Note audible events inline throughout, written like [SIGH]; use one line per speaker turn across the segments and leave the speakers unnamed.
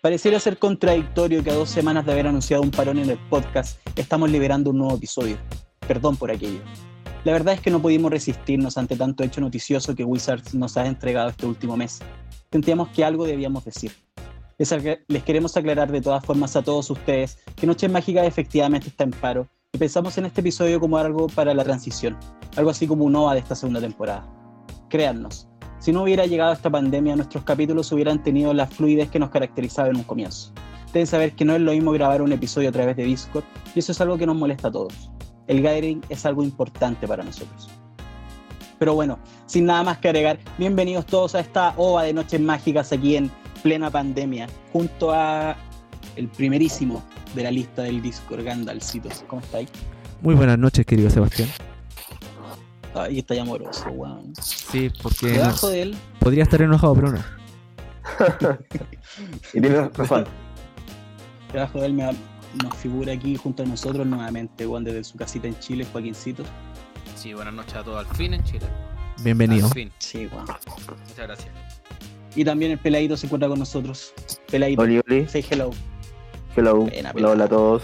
Pareciera ser contradictorio que a dos semanas de haber anunciado un parón en el podcast estamos liberando un nuevo episodio. Perdón por aquello. La verdad es que no pudimos resistirnos ante tanto hecho noticioso que Wizards nos ha entregado este último mes. Sentíamos que algo debíamos decir. Les queremos aclarar de todas formas a todos ustedes que Noche Mágica efectivamente está en paro y pensamos en este episodio como algo para la transición, algo así como un OVA de esta segunda temporada. Créannos, si no hubiera llegado esta pandemia, nuestros capítulos hubieran tenido la fluidez que nos caracterizaba en un comienzo. Deben saber que no es lo mismo grabar un episodio a través de Discord, y eso es algo que nos molesta a todos. El gathering es algo importante para nosotros. Pero bueno, sin nada más que agregar, bienvenidos todos a esta ova de noches mágicas aquí en plena pandemia, junto a el primerísimo de la lista del Discord, Gandalcitos. ¿Cómo estáis?
Muy buenas noches, querido Sebastián.
Ay, está ya amoroso, weón.
Sí, porque
Debajo de él,
podría estar enojado, pero no. [LAUGHS]
y tienes razón.
debajo de él me, nos figura aquí junto a nosotros nuevamente, weón, desde su casita en Chile, Joaquincito.
Sí, buenas noches a todos. Al fin en Chile.
Bienvenido.
Al fin.
Sí, weón.
Muchas gracias.
Y también el peladito se encuentra con nosotros. Peladito,
Oli, oli.
say hello.
Hello. Hola, hola a todos.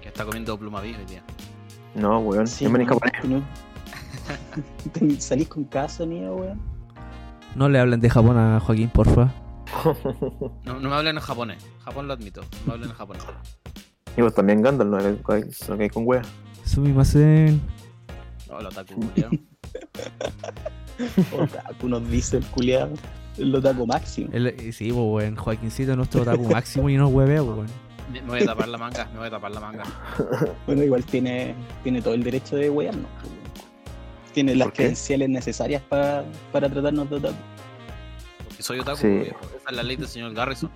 Que está comiendo pluma viva hoy día.
No, weón.
Sí,
Bienvenido
weón,
japonés.
tú no- ¿Salís con casa, niño, weón?
No le hablen de Japón a Joaquín, porfa. [LAUGHS]
No, no me hablen en japonés. Japón lo admito. No me hablen en japonés.
Y vos también Gandalf, no no que hay con wea.
Sumimasen.
Hola, otaku, culiao. [LAUGHS]
Otaku nos dice el culiado. El otaku máximo.
El- eh, sí, pues, weón. Joaquincito es nuestro otaku máximo y nos huevea, pues, weón.
Me me voy a tapar la manga. Me voy a tapar la manga. [LAUGHS]
Bueno, igual tiene, tiene todo el derecho de wearnos. pues. Tiene las credenciales necesarias pa- para tratarnos de otaku.
Porque soy otaku.
Sí.
viejo. Esa es la ley del señor Garrison.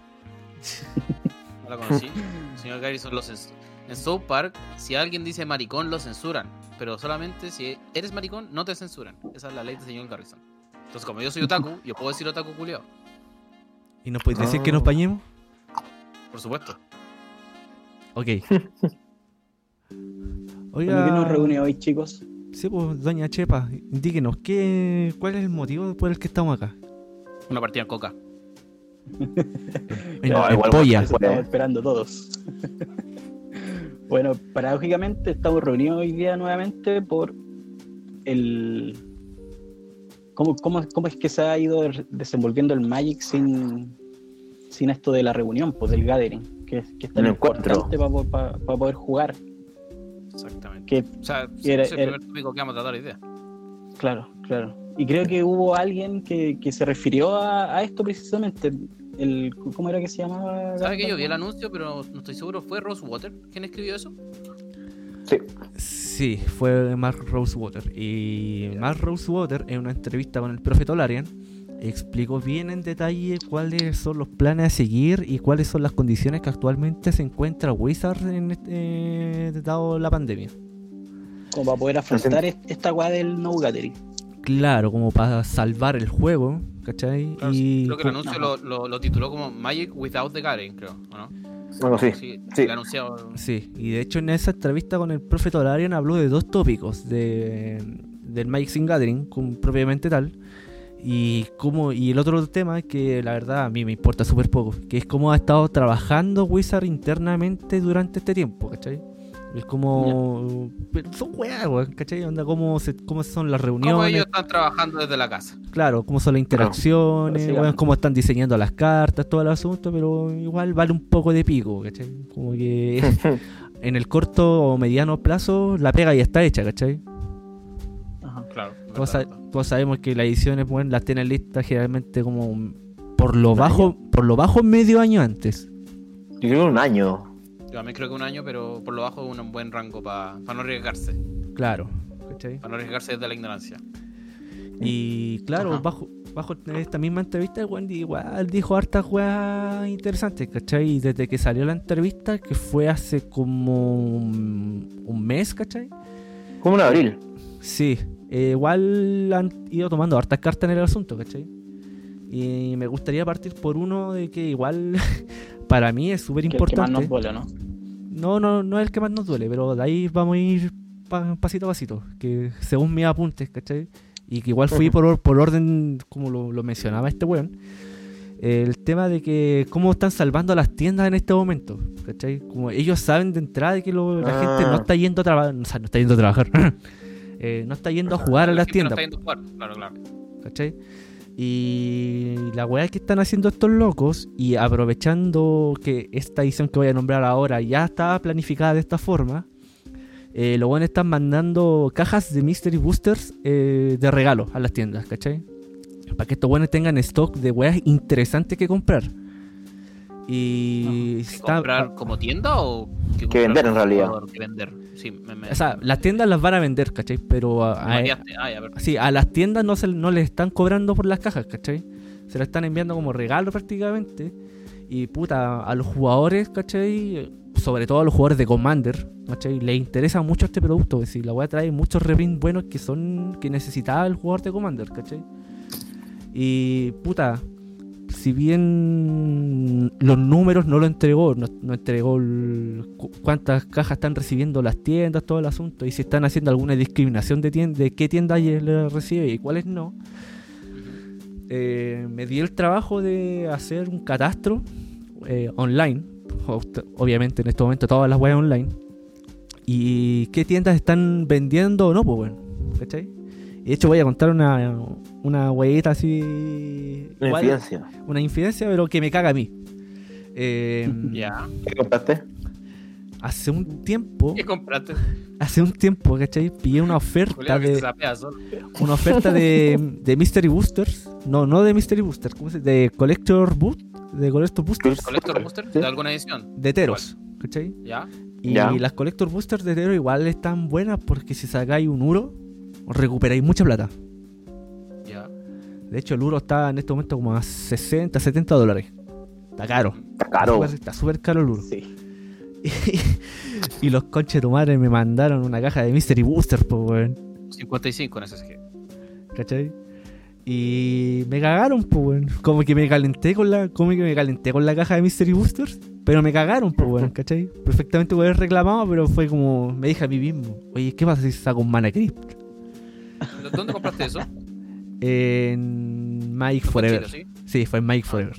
No la conocí. El señor Garrison lo cens- En South Park, si alguien dice maricón, lo censuran. Pero solamente si eres maricón, no te censuran. Esa es la ley del señor Garrison. Entonces, como yo soy otaku, yo puedo decir otaku culiao.
¿Y nos puedes decir
Ah.
que nos bañemos?
Por supuesto.
Ok. [LAUGHS]
¿Por qué nos
Oiga,
reúne hoy, chicos?
sí, pues, doña Chepa, indíquenos, ¿qué, ¿cuál es el motivo por el que estamos acá?
Una partida en coca.
En,
No, igual,
polla.
Estamos esperando todos. [LAUGHS] bueno, paradójicamente estamos reunidos hoy día nuevamente por el... ¿Cómo, cómo, cómo es que se ha ido de- desenvolviendo el Magic sin, sin esto de la reunión, pues del gathering? Que, que es tan importante para poder jugar.
Exactamente.
Que,
O sea, sí,
Era-
es el
era-
primer tópico que vamos a tratar hoy día.
claro, claro. Y creo que hubo alguien que, que se refirió a, a esto precisamente. El, ¿Cómo era que se llamaba?
¿Sabes que yo vi el anuncio, pero no estoy seguro? ¿Fue Rosewater quien escribió eso?
Sí.
Sí, fue Mark Rosewater. Y Mark Rosewater, en una entrevista con el Profeta Larian, explicó bien en detalle cuáles son los planes a seguir y cuáles son las condiciones que actualmente se encuentra Wizard en este, dado la pandemia.
Como para poder afrontar est- esta weá del no gathering.
Claro, como para salvar el juego, ¿cachai?
Claro,
y
creo que el anuncio lo, lo, lo tituló como Magic Without the Gathering, creo, ¿o no?
Bueno, sí.
Sí,
sí.
anunciado.
Sí, y de hecho en esa entrevista con el Profeta Larian habló de dos tópicos de, del Magic Sin Gathering, como propiamente tal, y como y el otro tema que la verdad a mí me importa súper poco, que es cómo ha estado trabajando Wizard internamente durante este tiempo, ¿cachai? Es como... pero son weas, weón, ¿cachai? Onda, cómo, se, cómo son las
¿Cómo
reuniones,
ellos están trabajando desde la casa?
claro, cómo son las interacciones, weón, cómo están diseñando las cartas, todo el asunto, pero igual vale un poco de pico, ¿cachai? Como que [LAUGHS] en el corto o mediano plazo la pega ya está hecha, ¿cachai? Todos, sa- todos sabemos que las ediciones bueno, las tienen listas generalmente como por lo bajo, por lo bajo medio año antes.
Yo creo que un año.
Yo también creo que un año, pero por lo bajo es un buen rango para no arriesgarse.
Claro, ¿cachai?
Para no arriesgarse desde la ignorancia.
Y claro,
Ajá.
bajo, bajo esta misma entrevista, weón igual dijo hartas weas interesantes, ¿cachai? Y desde que salió la entrevista, que fue hace como un, un mes, ¿cachai?
Como en abril.
Sí, eh, igual han ido tomando hartas cartas en el asunto, ¿cachai? Y me gustaría partir por uno de que igual [LAUGHS] para mí es súper
Que el que más nos
importante.
duele, ¿no?
No, no, no es el que más nos duele, pero de ahí vamos a ir pa- pasito a pasito. Que según mis apuntes, ¿cachai? Y que igual fui por, or- por orden, como lo, lo mencionaba este weón. el tema de que cómo están salvando las tiendas en este momento. ¿Cachai? Como ellos saben de entrada de que lo- la
Ah.
gente no está yendo a trabajar. O sea, no está yendo a trabajar. [LAUGHS] Eh, no está yendo a jugar a
La
las
gente no
tiendas.
está yendo a jugar, Claro, claro.
¿Cachai? Y la weá que están haciendo estos locos y aprovechando que esta edición que voy a nombrar ahora ya estaba planificada de esta forma, eh, los buenos están mandando cajas de Mystery Boosters eh, de regalo a las tiendas, ¿cachai? Para que estos buenos tengan stock de weas interesantes que comprar. Y
¿Que
está-
comprar como tienda o que,
Que vender, en realidad.
Que vender. Sí, me, me-
o sea, las tiendas las van a vender, ¿cachai? Pero a, a-. Sí, a las tiendas no, se, no les están cobrando por las cajas, ¿cachai? Se las están enviando como regalo prácticamente. Y puta, a los jugadores, ¿cachai? Sobre todo a los jugadores de Commander, ¿cachai? Les interesa mucho este producto. Es decir, la weá trae muchos reprints buenos que son que necesitaba el jugador de Commander, ¿cachai? Y puta, si bien los números no lo entregó, no, entregó cuántas cajas están recibiendo las tiendas, todo el asunto, y si están haciendo alguna discriminación de, tienda, de qué tienda le recibe y cuáles no, eh, me di el trabajo de hacer un catastro eh, online, obviamente en este momento todas las webs online, y qué tiendas están vendiendo o no, pues bueno, ¿cachai? Y de hecho voy a contar una, una huevita así...
Una
igual-
infidencia.
una infidencia, pero que me caga a mí. Eh, [LAUGHS]
Ya.
¿Qué compraste?
hace un tiempo,
¿Qué compraste? [LAUGHS]
hace un tiempo, ¿cachai? Pillé una oferta de [LAUGHS] una oferta de, de Mystery Boosters. No, no de Mystery Boosters, ¿cómo se dice? De Collector Boot, de Collector Boosters
¿Collector Booster?
Sí.
¿De alguna edición?
de Teros, ¿cachai?
¿Ya?
Y
Ya.
las Collector Boosters de Teros igual están buenas porque si sacáis un Uro, recuperáis mucha plata.
Ya.
De hecho, el Uro está en este momento como a 60, 70 dólares. Está caro.
Está caro.
Está súper- caro el Uro.
Sí. [LAUGHS]
y los conches de tu madre me mandaron una caja de Mystery Booster, pues, weón.
55 en SSG.
¿Cachai? Y me cagaron, pues, weón. Como que me calenté con la. Como que me calenté con la caja de Mystery Boosters. Pero me cagaron, pues, weón, ¿cachai? Perfectamente puedo haber reclamado, pero fue como. Me dije a mí mismo. Oye, ¿qué pasa si saco un Mana Crypt?
¿Dónde compraste eso?
En Mike
¿No fue en
Forever.
Chile,
Sí, fue en Mike
Ah,
Forever.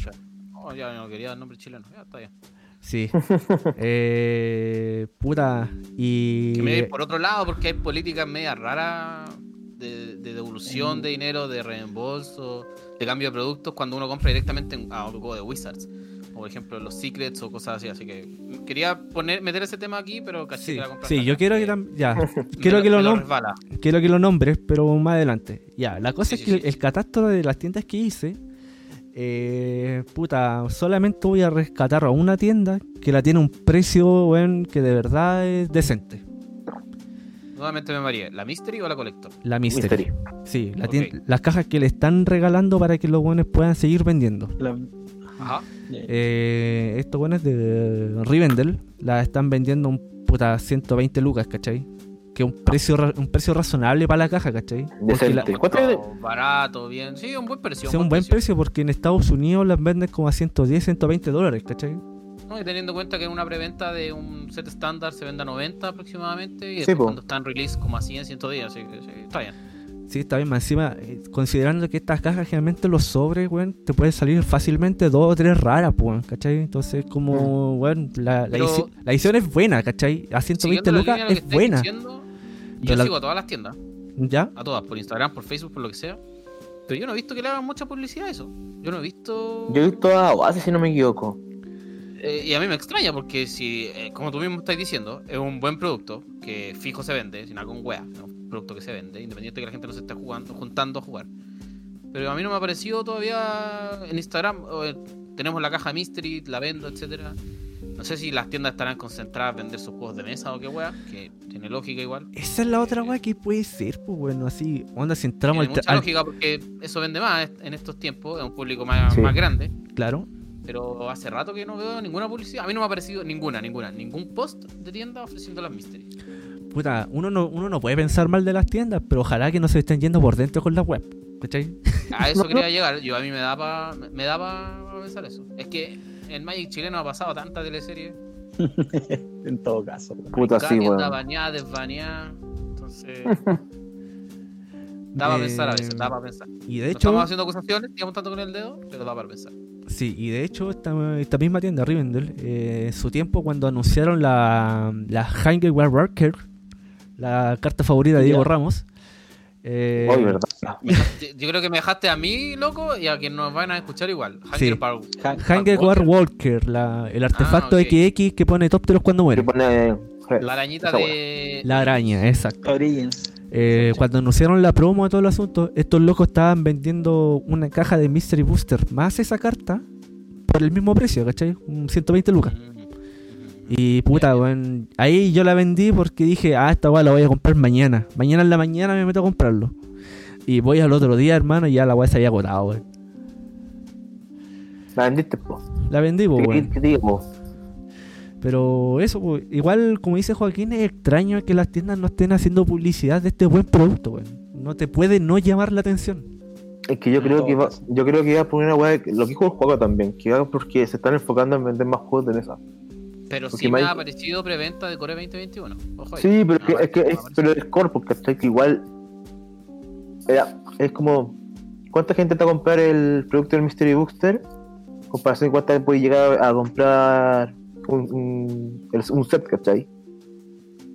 Oh, ya no quería el nombre chileno. Ya está bien.
Sí. [LAUGHS] eh, puta. Y.
Que me por otro lado porque hay políticas medias raras de, de devolución de dinero, de reembolso, de cambio de productos cuando uno compra directamente en- a un juego de Wizards. O por ejemplo los secrets o cosas así. Así que quería poner, meter ese tema aquí, pero casi
Sí,
que la compra
sí, yo quiero que
Eh,
ya, [LAUGHS] quiero que lo
resbala.
quiero que lo nombres, pero más adelante. Ya, la cosa
Sí,
es
sí,
que
sí.
el catastro de las tiendas que hice, eh, puta, solamente voy a rescatar a una tienda que la tiene un precio, weón, que de verdad es decente.
Nuevamente me mareé. ¿La Mystery o la Collector?
La Mystery.
Mystery.
Sí, la las cajas que le están regalando para que los buenos puedan seguir vendiendo.
La-
Ajá.
Eh, estos buenos de Rivendell la están vendiendo un puta 120 lucas, ¿cachai? Que es un precio, ra- un precio razonable para la caja, ¿cachai? La-
Decente. ¿Cuánto es?
Barato, bien. Sí, un buen precio.
es un buen precio porque en Estados Unidos las venden como a 110, 120 dólares, ¿cachai?
No, y teniendo en cuenta que en una preventa de un set estándar se vende a 90 aproximadamente. Y
Sí,
después
po.
cuando está en release como a 100, 110. Así que sí, está bien.
Sí, está bien, más encima, eh, considerando que estas cajas generalmente los sobres, weón, te pueden salir fácilmente dos o tres raras, pues, weón, ¿cachai? Entonces, como, weón, la, la, edición es buena, ¿cachai? A 120
Siguiendo la
lucas
que
es buena,
diciendo, yo
la-
sigo a todas las tiendas.
¿ya?
A todas, por Instagram, por Facebook, por lo que sea. Pero yo no he visto que le hagan mucha publicidad a eso. Yo no he visto.
Yo he visto a Oasis, si no me equivoco.
Eh, y a mí me extraña porque si, eh, como tú mismo estás diciendo, es un buen producto que fijo se vende, sin con wea, es un producto que se vende, independiente de que la gente no se esté jugando, juntando a jugar. Pero a mí no me ha aparecido todavía en Instagram, o, eh, tenemos la caja Mystery, la vendo, etcétera. No sé si las tiendas estarán concentradas en vender sus juegos de mesa o qué wea, que tiene lógica igual.
Esa es la otra weá que puede ser, pues, bueno, así, onda, si entramos
Tiene
al,
mucha lógica porque eso vende más en estos tiempos, es un público más,
Sí.
más grande.
Claro,
Pero hace rato que no veo ninguna publicidad. A mí no me ha aparecido ninguna, ninguna, ningún post de tienda ofreciendo las mystery.
puta, uno no, uno no puede pensar mal de las tiendas, pero ojalá que no se estén yendo por dentro con la web, ¿cachai?
A eso [LAUGHS] quería llegar. Yo a mí me da pa, me da pa pensar eso. Es que en Magic chileno ha pasado tanta teleserie. [LAUGHS]
en todo caso.
Puta, sí, weón.
bañada, desbañada. Entonces, [LAUGHS] Da para
Eh,
pensar a veces, da para pensar.
Y de
No
hecho,
estamos haciendo acusaciones, digamos tanto con el dedo, pero da para pensar.
sí, y de hecho esta, esta misma tienda Rivendell, eh, en su tiempo cuando anunciaron la, la Hanging Worker, la carta favorita de Diego. Ramos, eh,
Hoy, ¿verdad?
Yo creo que me dejaste a mí, loco, y a quien nos van a escuchar igual.
Sí.
Bar-
Hanger. War Walker, la- el artefacto
ok.
XX que pone top de los cuando
Que
muere.
pone.
La arañita de.
La araña, exacto.
Origins.
Eh, cuando anunciaron la promo de todo el asunto, estos locos estaban vendiendo una caja de Mystery Booster más esa carta por el mismo precio, ¿cachai? Un 120 lucas. Y puta, weón, ahí yo la vendí porque dije, ah, esta weá la voy a comprar mañana. Mañana en la mañana me meto a comprarlo. Y voy al otro día, hermano, y ya la weá se había agotado, weón.
La vendiste, po.
La vendí, po,
¿Qué-
weón. Pero eso, po, igual, como dice Joaquín, es extraño que las tiendas no estén haciendo publicidad de este buen producto, weón. No te puede no llamar la atención.
Es que yo creo que va, yo creo que iba a poner una weá, lo que dijo el juego también, que va porque se están enfocando en vender más juegos de mesa.
Pero
Porque
sí me ha aparecido preventa de Core 2021. Ojo.
Sí, pero, que, es que es, pero es corpo, ¿cachai? Que igual era, es como ¿cuánta gente está a comprar el producto del Mystery Booster? Comparación cuánta puede llegar a comprar un, un, un set, ¿cachai?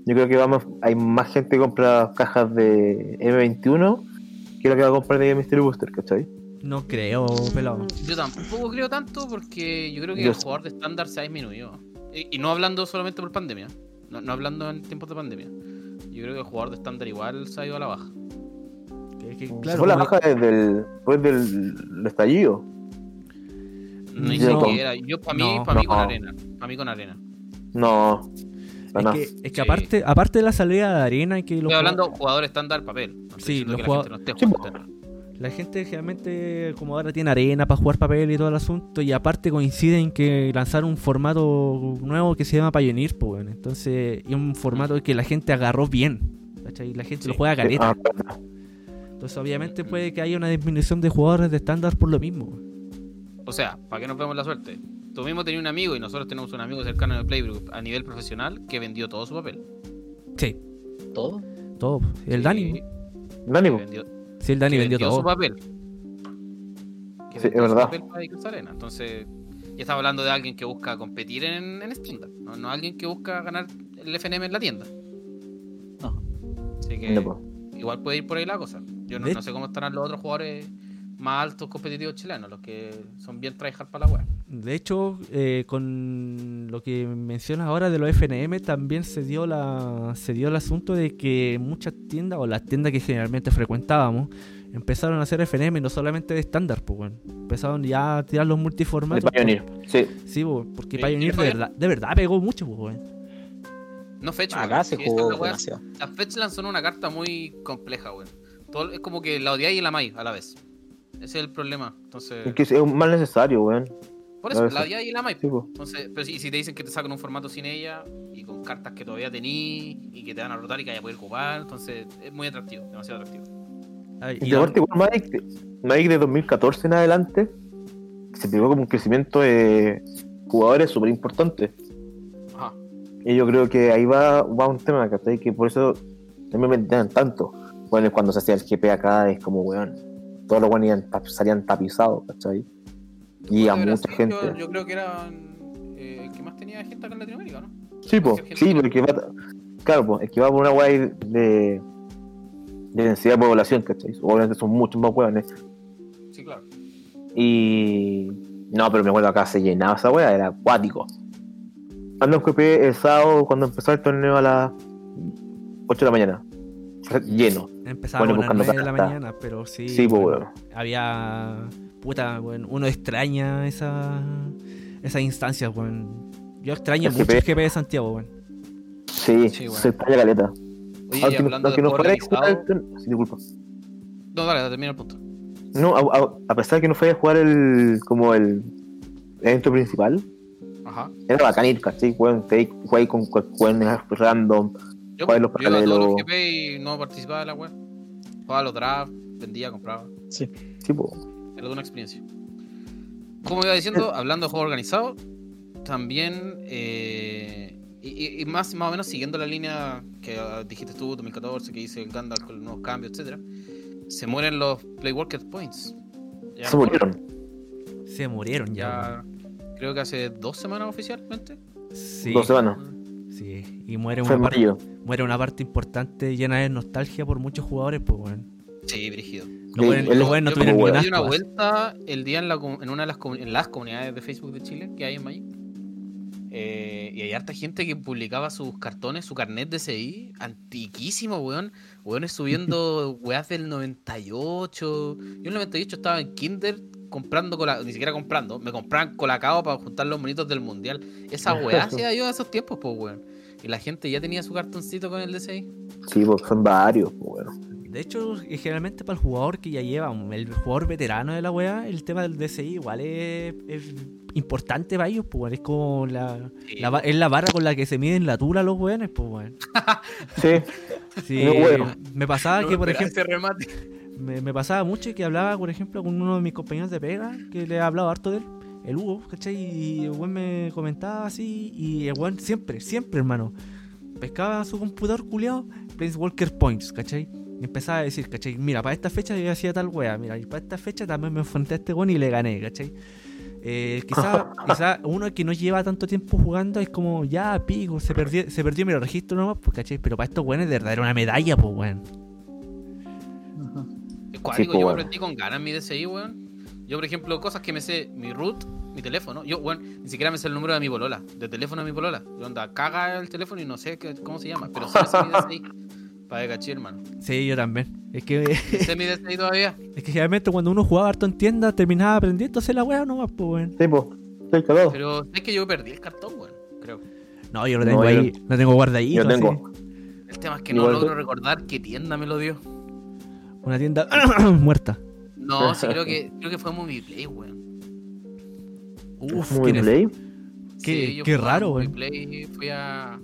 Yo creo que vamos, hay más gente que compra cajas de M21 que lo que va a comprar de Mystery Booster, ¿cachai?
No creo, pelado.
Yo tampoco creo tanto porque yo creo que
Yo
el jugador de estándar se ha disminuido. Y, y no hablando solamente por pandemia. No, no hablando en tiempos de pandemia. Yo creo que el jugador de estándar igual se ha ido a la baja.
Que- que,
Se
claro,
fue la baja desde el, después del estallido.
Ni
No.
siquiera. Yo para mí,
No.
para mí con
No.
arena. Para mí con arena.
No.
Es que, es que
Sí.
aparte, aparte de la salida de arena y que los
Estoy hablando jugador estándar papel. No
Sí, los
que la gente no.
La gente generalmente, como ahora tiene arena para jugar papel y todo el asunto, y aparte coinciden que lanzaron un formato nuevo que se llama Pioneer, pues bueno. Entonces, es un formato que la gente agarró bien. ¿cachai? La gente lo
Sí.
juega a caleta.
Ah.
Entonces, obviamente, puede que haya una disminución de jugadores de estándar por lo mismo.
O sea, ¿para qué nos vemos la suerte? Tú mismo tenías un amigo y nosotros tenemos un amigo cercano de Playgroup a nivel profesional que vendió todo su papel.
Sí,
¿Todo?
todo. El
Sí,
Dani.
Dani,
vendió,
Sí, el Dani
que
vendió
su
todo.
papel. Que
Sí,
vendió
es
su
verdad.
papel para arena. Entonces, ya estaba hablando de alguien que busca competir en, en. No, no alguien que busca ganar el FNM en la tienda.
No.
Así que
No,
igual puede ir por ahí la cosa. Yo no, no sé cómo estarán los otros jugadores más altos competitivos chilenos, los que son bien tryhard para la web.
De hecho, eh, con lo que mencionas ahora de los FNM, también se dio la se dio el asunto de que muchas tiendas, o las tiendas que generalmente frecuentábamos, empezaron a hacer FNM no solamente de estándar, pues bueno. Empezaron ya a tirar los
De
multiformatos.
Pioneer. Sí.
Sí, pues, porque
Sí,
Pioneer de verdad, de verdad pegó mucho, pues bueno.
No Fetch,
Acá se jugó.
Las Fetch lanzó una carta muy compleja, weón. Todo, es como que la odiáis y la amáis a la vez. Ese es el problema. Entonces,
Es que es un mal necesario, weón.
por eso, la odiáis y la amáis.
Sí.
Entonces, pero si, si te dicen que te sacan un formato sin ella y con cartas que todavía tení y que te van a rotar y que vaya a poder jugar, entonces es muy atractivo, demasiado atractivo.
Ay,
Y
y
de aparte, igual Magic, Magic de 2014 en adelante se pegó como un crecimiento de jugadores súper importante.
Ajá.
Y yo creo que ahí va, va un tema, ¿cachai? Que por eso no me vendían tanto. Bueno, cuando se hacía el GP acá es como, weón, todos los tap- salían tapizados, ¿cachai? Y a mucha gente.
Yo, yo creo que era eh, el que más tenía gente acá en Latinoamérica, ¿no?
Sí, po, sí, porque va, claro, po, es que va por una guay de, de densidad de población, ¿cachai? Obviamente son muchos más hueones.
Sí, claro.
Y. No, pero me acuerdo acá se llenaba esa wea, era acuático. QP el sábado cuando empezó el torneo a las 8 de la mañana. Lleno.
Empezábamos
Bueno,
a las
buscando
9 de la mañana, pero sí.
Sí, pues,
bueno,
weón.
Había. Puta, weón. Uno extraña esa, esas instancias, weón. Yo extraño
El
mucho
GP.
el GP de Santiago, weón.
Sí,
Sí,
se extraña caleta.
Oye,
Aunque, no-
hablando
aunque
de
no fuera jugar el sí, disculpa.
No, dale, termina el punto.
No, a, a- a pesar de que no fuera a jugar el como el evento principal,
Ajá.
era bacán ir, ¿cachai? Weón, te jugáis con random.
Yo,
los
yo iba a todos los. GP y no participaba de la web. Jugaba los drafts, vendía, compraba.
Sí.
Sí, po.
Era toda una experiencia. Como iba diciendo, hablando de juego organizado, también, eh, y, más, más o menos siguiendo la línea que ah, dijiste tú, 2014, que hice el Gandalf con los nuevos cambios, etcétera se mueren los Play Worker Points. Ya
Se murieron.
Se murieron ya.
Ya, creo que hace dos semanas oficialmente.
Sí,
Dos semanas.
Sí. Y muere
Fue
una, parte, muere una parte importante llena de nostalgia por muchos jugadores, pues, weón.
Sí, brígido.
Los weones-
él-
los weones no tuvieron
una
asco.
vuelta el día en, la, com- en una de las, en las comunidades de Facebook de Chile que hay en Magic. Eh, y hay harta gente que publicaba sus cartones, su carnet de CI, antiquísimo, weón. Weones subiendo [LAUGHS] weas del 98. Yo en el 98 estaba en Kinder comprando cola, ni siquiera comprando, me compraban colacao para juntar los monitos del mundial. Esa weá [LAUGHS] hacía yo en esos tiempos, pues weón. Y la gente ya tenía su cartoncito con el DCI.
Sí, porque son varios, pues, bueno.
De hecho, generalmente para el jugador que ya lleva, el jugador veterano de la weá, el tema del DCI igual es, es importante para ellos, pues, es como la,
Sí,
la va- es la vara con la que se miden la tula los weones, pues, weón. [LAUGHS]
Sí,
Sí,
No, bueno.
me pasaba
No
que, por ejemplo,
remate.
me, me pasaba mucho que hablaba, por ejemplo, con uno de mis compañeros de pega, que le he hablado harto de él, el Hugo, ¿cachai? Y el weón me comentaba así, y el weón siempre, siempre, hermano, pescaba su computador culiado, Walker Points, ¿cachai? Y empezaba a decir, ¿cachai? Mira, para esta fecha yo hacía tal wea, mira, y para esta fecha también me enfrenté a este weón y le gané, ¿cachai? Eh, quizá, [LAUGHS] quizá uno que no lleva tanto tiempo jugando es como, ya, pico, se perdió, se perdió mi registro nomás, pues, ¿cachai? Pero para estos weones de verdad era una medalla, pues, weón.
Sí,
yo me
weón.
aprendí con ganas mi DCI, weón. Yo, por ejemplo, cosas que me sé, mi root, mi teléfono. Yo, weón, ni siquiera me sé el número de mi polola, de teléfono de mi polola. Yo onda, caga el teléfono y no sé qué- cómo se llama, pero sí sé mi [LAUGHS] DCI. Para que caché, hermano.
Sí, yo también. Es que,
sé mi DCI todavía. [LAUGHS]
es que generalmente cuando uno jugaba harto en tienda terminaba aprendiendo a hacer la wea nomás, pues, weón.
sí, pues. Estoy cagado.
Pero es que yo perdí el cartón, weón, creo.
No, yo lo
No,
tengo
yo
ahí, lo tengo guardadito.
Yo
así.
tengo.
El tema es que no logro
tú.
recordar qué tienda me lo dio.
Una tienda [CLEARS THROAT] muerta.
No, [LAUGHS] sí, creo que, creo que fue Movie Play, weón.
Uf,
play.
Qué-
Sí, yo
qué raro,
Movie
weón.
Play, fui a.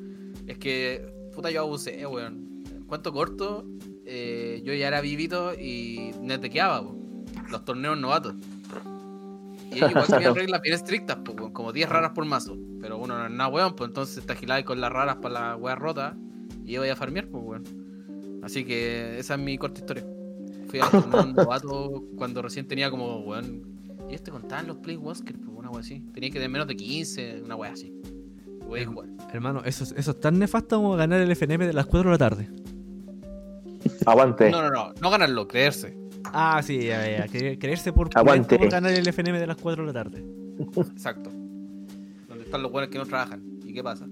Es que, puta, yo abusé, weón. Cuento corto, eh, yo ya era vivito y netequeaba, po, los torneos novatos. Y ellos igual tenían [LAUGHS] reglas bien estrictas, po, weón, como 10 raras por mazo. Pero uno no es nada weón, pues entonces te agilabas con las raras para la wea rota y iba a farmear, pues weón. Así que esa es mi corta historia. Fui a los torneos novatos cuando recién tenía como, weón. Y este contaban los Play Wasker, pues una wea así. Tenía que tener menos de 15, una wea así. A jugar.
Hermano, eso, es- eso es tan nefasto como ganar el FNM de las 4 de la tarde.
Aguante.
No, no, no, no ganarlo, creerse.
Ah, sí, ya, ya. cre- Creerse por,
Aguante.
por ganar el FNM de las 4 de la tarde.
Exacto. Donde están los buenos que no trabajan. ¿Y qué pasa?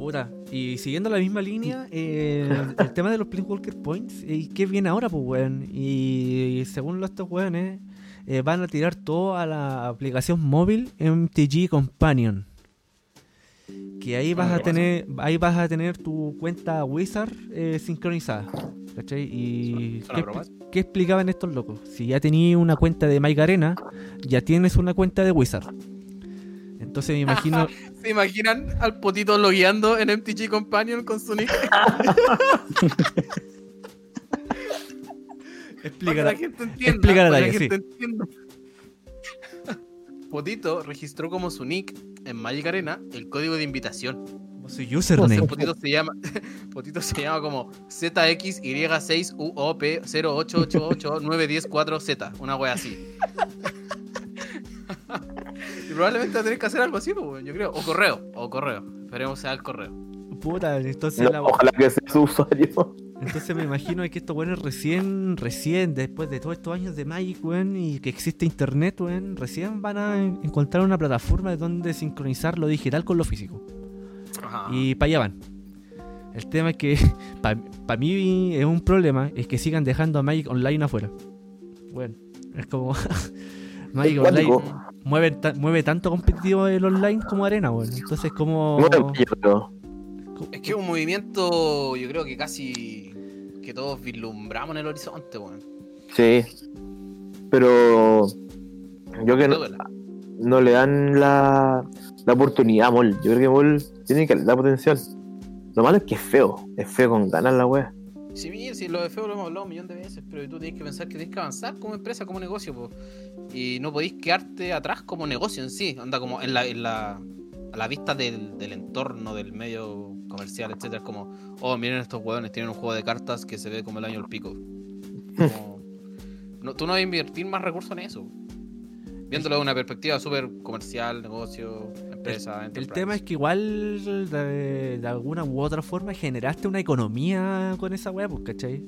Puta. Y siguiendo la misma línea, eh, el tema de los Planeswalker Points, ¿y qué viene ahora, pues, weón? Y según los estos weones, eh, van a tirar todo a la aplicación móvil MTG Companion. Que ahí vas
Ah,
a
¿qué
tener, ahí vas a tener tu cuenta Wizard eh, sincronizada. ¿Cachai? Y
¿Son
¿qué, qué explicaban estos locos? Si ya tenías una cuenta de Mike Arena, ya tienes una cuenta de Wizard. Entonces me imagino. [LAUGHS]
¿Se imaginan al potito logueando en MTG Companion con su nick? [LAUGHS] Para que
explícala.
la gente entienda.
explica la
para que
talla,
gente entienda. [LAUGHS] Potito registró como su nick en Magic Arena el código de invitación.
Su username.
Potito se llama, Potito se llama como ZXY6UOP0888910 z una wea así. Probablemente va a tener que hacer algo así, pues, yo creo. O correo, o correo. Esperemos sea el correo.
Puta, entonces,
No,
la-
ojalá que sea su usuario.
entonces me imagino que estos weones recién, recién, después de todos estos años de Magic, weón, y que existe internet, weón, recién van a en- encontrar una plataforma de donde sincronizar lo digital con lo físico.
Ajá.
Y para allá van. El tema es que, [LAUGHS] para mí es un problema, es que sigan dejando a Magic Online afuera. Bueno, es como... [LAUGHS] Magic
Es
Online. Mueve, ta- mueve tanto competitivo el online como arena, weón. Entonces como...
Bueno.
Es que es un movimiento, yo creo que casi que todos vislumbramos en el horizonte, weón.
Sí. Pero yo que
No
no, le dan la, la oportunidad a Mol. Yo creo que Mol tiene que dar potencial. Lo malo es que es feo. Es feo con ganas la wea.
Sí, mira, si lo de feo lo hemos hablado un millón de veces, pero tú tienes que pensar que tienes que avanzar como empresa, como negocio, po. Y no podéis quedarte atrás como negocio en sí, anda como en la, en la, a la vista del, del entorno, del medio comercial, etcétera, es como, oh, miren estos hueones, tienen un juego de cartas que se ve como el año del pico. Como, [LAUGHS] No, tú no vas a invertir más recursos en eso. Viéndolo de una perspectiva súper comercial, negocio, empresa,
El
enterprise.
tema es que igual de, de alguna u otra forma generaste una economía con esa weá, pues, ¿cachai?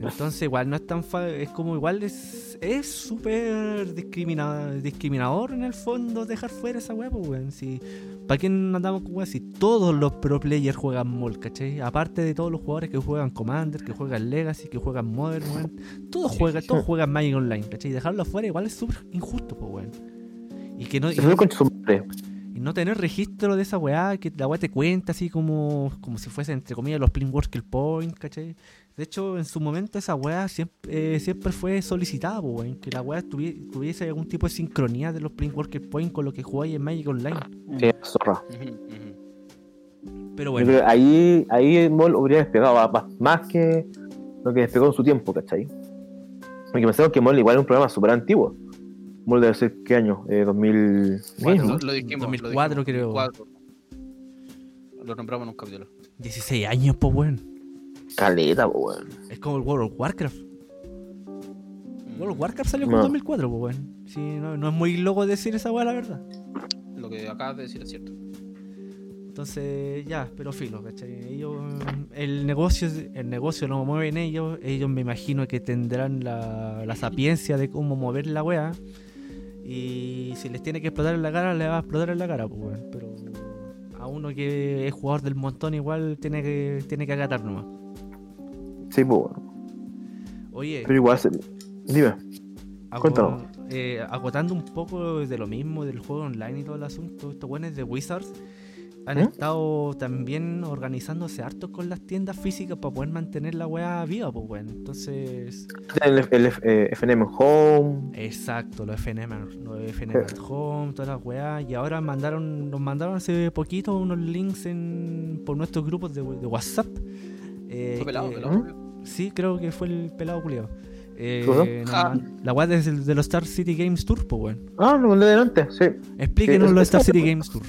Entonces igual no es tan fa- es como igual es es súper discrimina- discriminador en el fondo dejar fuera esa weá, pues, weón. Si, ¿Para qué andamos con weá? Si todos los pro players juegan MOL, ¿cachai? Aparte de todos los jugadores que juegan Commander, que juegan Legacy, que juegan Modern, weón. Todos juegan, todos juegan Magic Online, ¿cachai? Dejarlo afuera igual es súper injusto, pues, weón. Y que no, y no tener registro de esa weá, que la weá te cuenta así como, como si fuese entre comillas los Plin Worker Point, ¿cachai? De hecho, en su momento esa weá siempre, eh, siempre fue solicitada, po, weón, que la weá tuvi- tuviese algún tipo de sincronía de los Plin Worker Point con lo que jugáis en Magic Online.
Sí, zorra.
Pero bueno,
ahí, ahí mall habría despegado más, que lo que despegó en su tiempo, ¿cachai? Porque pensamos que mall igual es un programa súper antiguo. Mall debe ser, ¿qué año? Eh, 2000...
Bueno, lo, lo dijimos,
2004
lo dijimos,
creo.
2004. Lo nombramos en un capítulo.
16 años, pues weón.
Caleta, po, weón.
Es como el World of Warcraft. World of Warcraft salió en
No.
2004, pues weón. Sí, no, no es muy loco decir esa weá, la verdad.
Lo que acabas de decir es cierto.
Entonces, ya, pero filo, ¿cachai? Ellos, el negocio, el negocio lo mueven ellos, ellos me imagino que tendrán la, la sapiencia de cómo mover la wea. Y si les tiene que explotar en la cara, le va a explotar en la cara, pues, weón. Pero a uno que es jugador del montón igual tiene que, tiene que acatar nomás.
Sí, weón.
Oye,
Pero igual, se... dime. cuéntanos.
eh, agotando un poco de lo mismo, del juego online y todo el asunto, estos buenos de Wizards han
¿Mm?
estado también organizándose harto con las tiendas físicas para poder mantener la weá viva, pues bueno. Entonces,
El, el F- eh, FNM Home.
exacto, los FNM, los FNM at Home, todas las weas, y ahora mandaron, nos mandaron hace poquito unos links en, por nuestros grupos de, de WhatsApp. Eh,
Fue pelado,
que-
pelado.
Sí, creo que fue el pelado culiado. Eh, la weá de, de los Star City Games Tour, pues bueno.
Ah, lo mandé delante, sí.
Explíquenos
Sí,
los
es-
Star
es-
City Games Tour.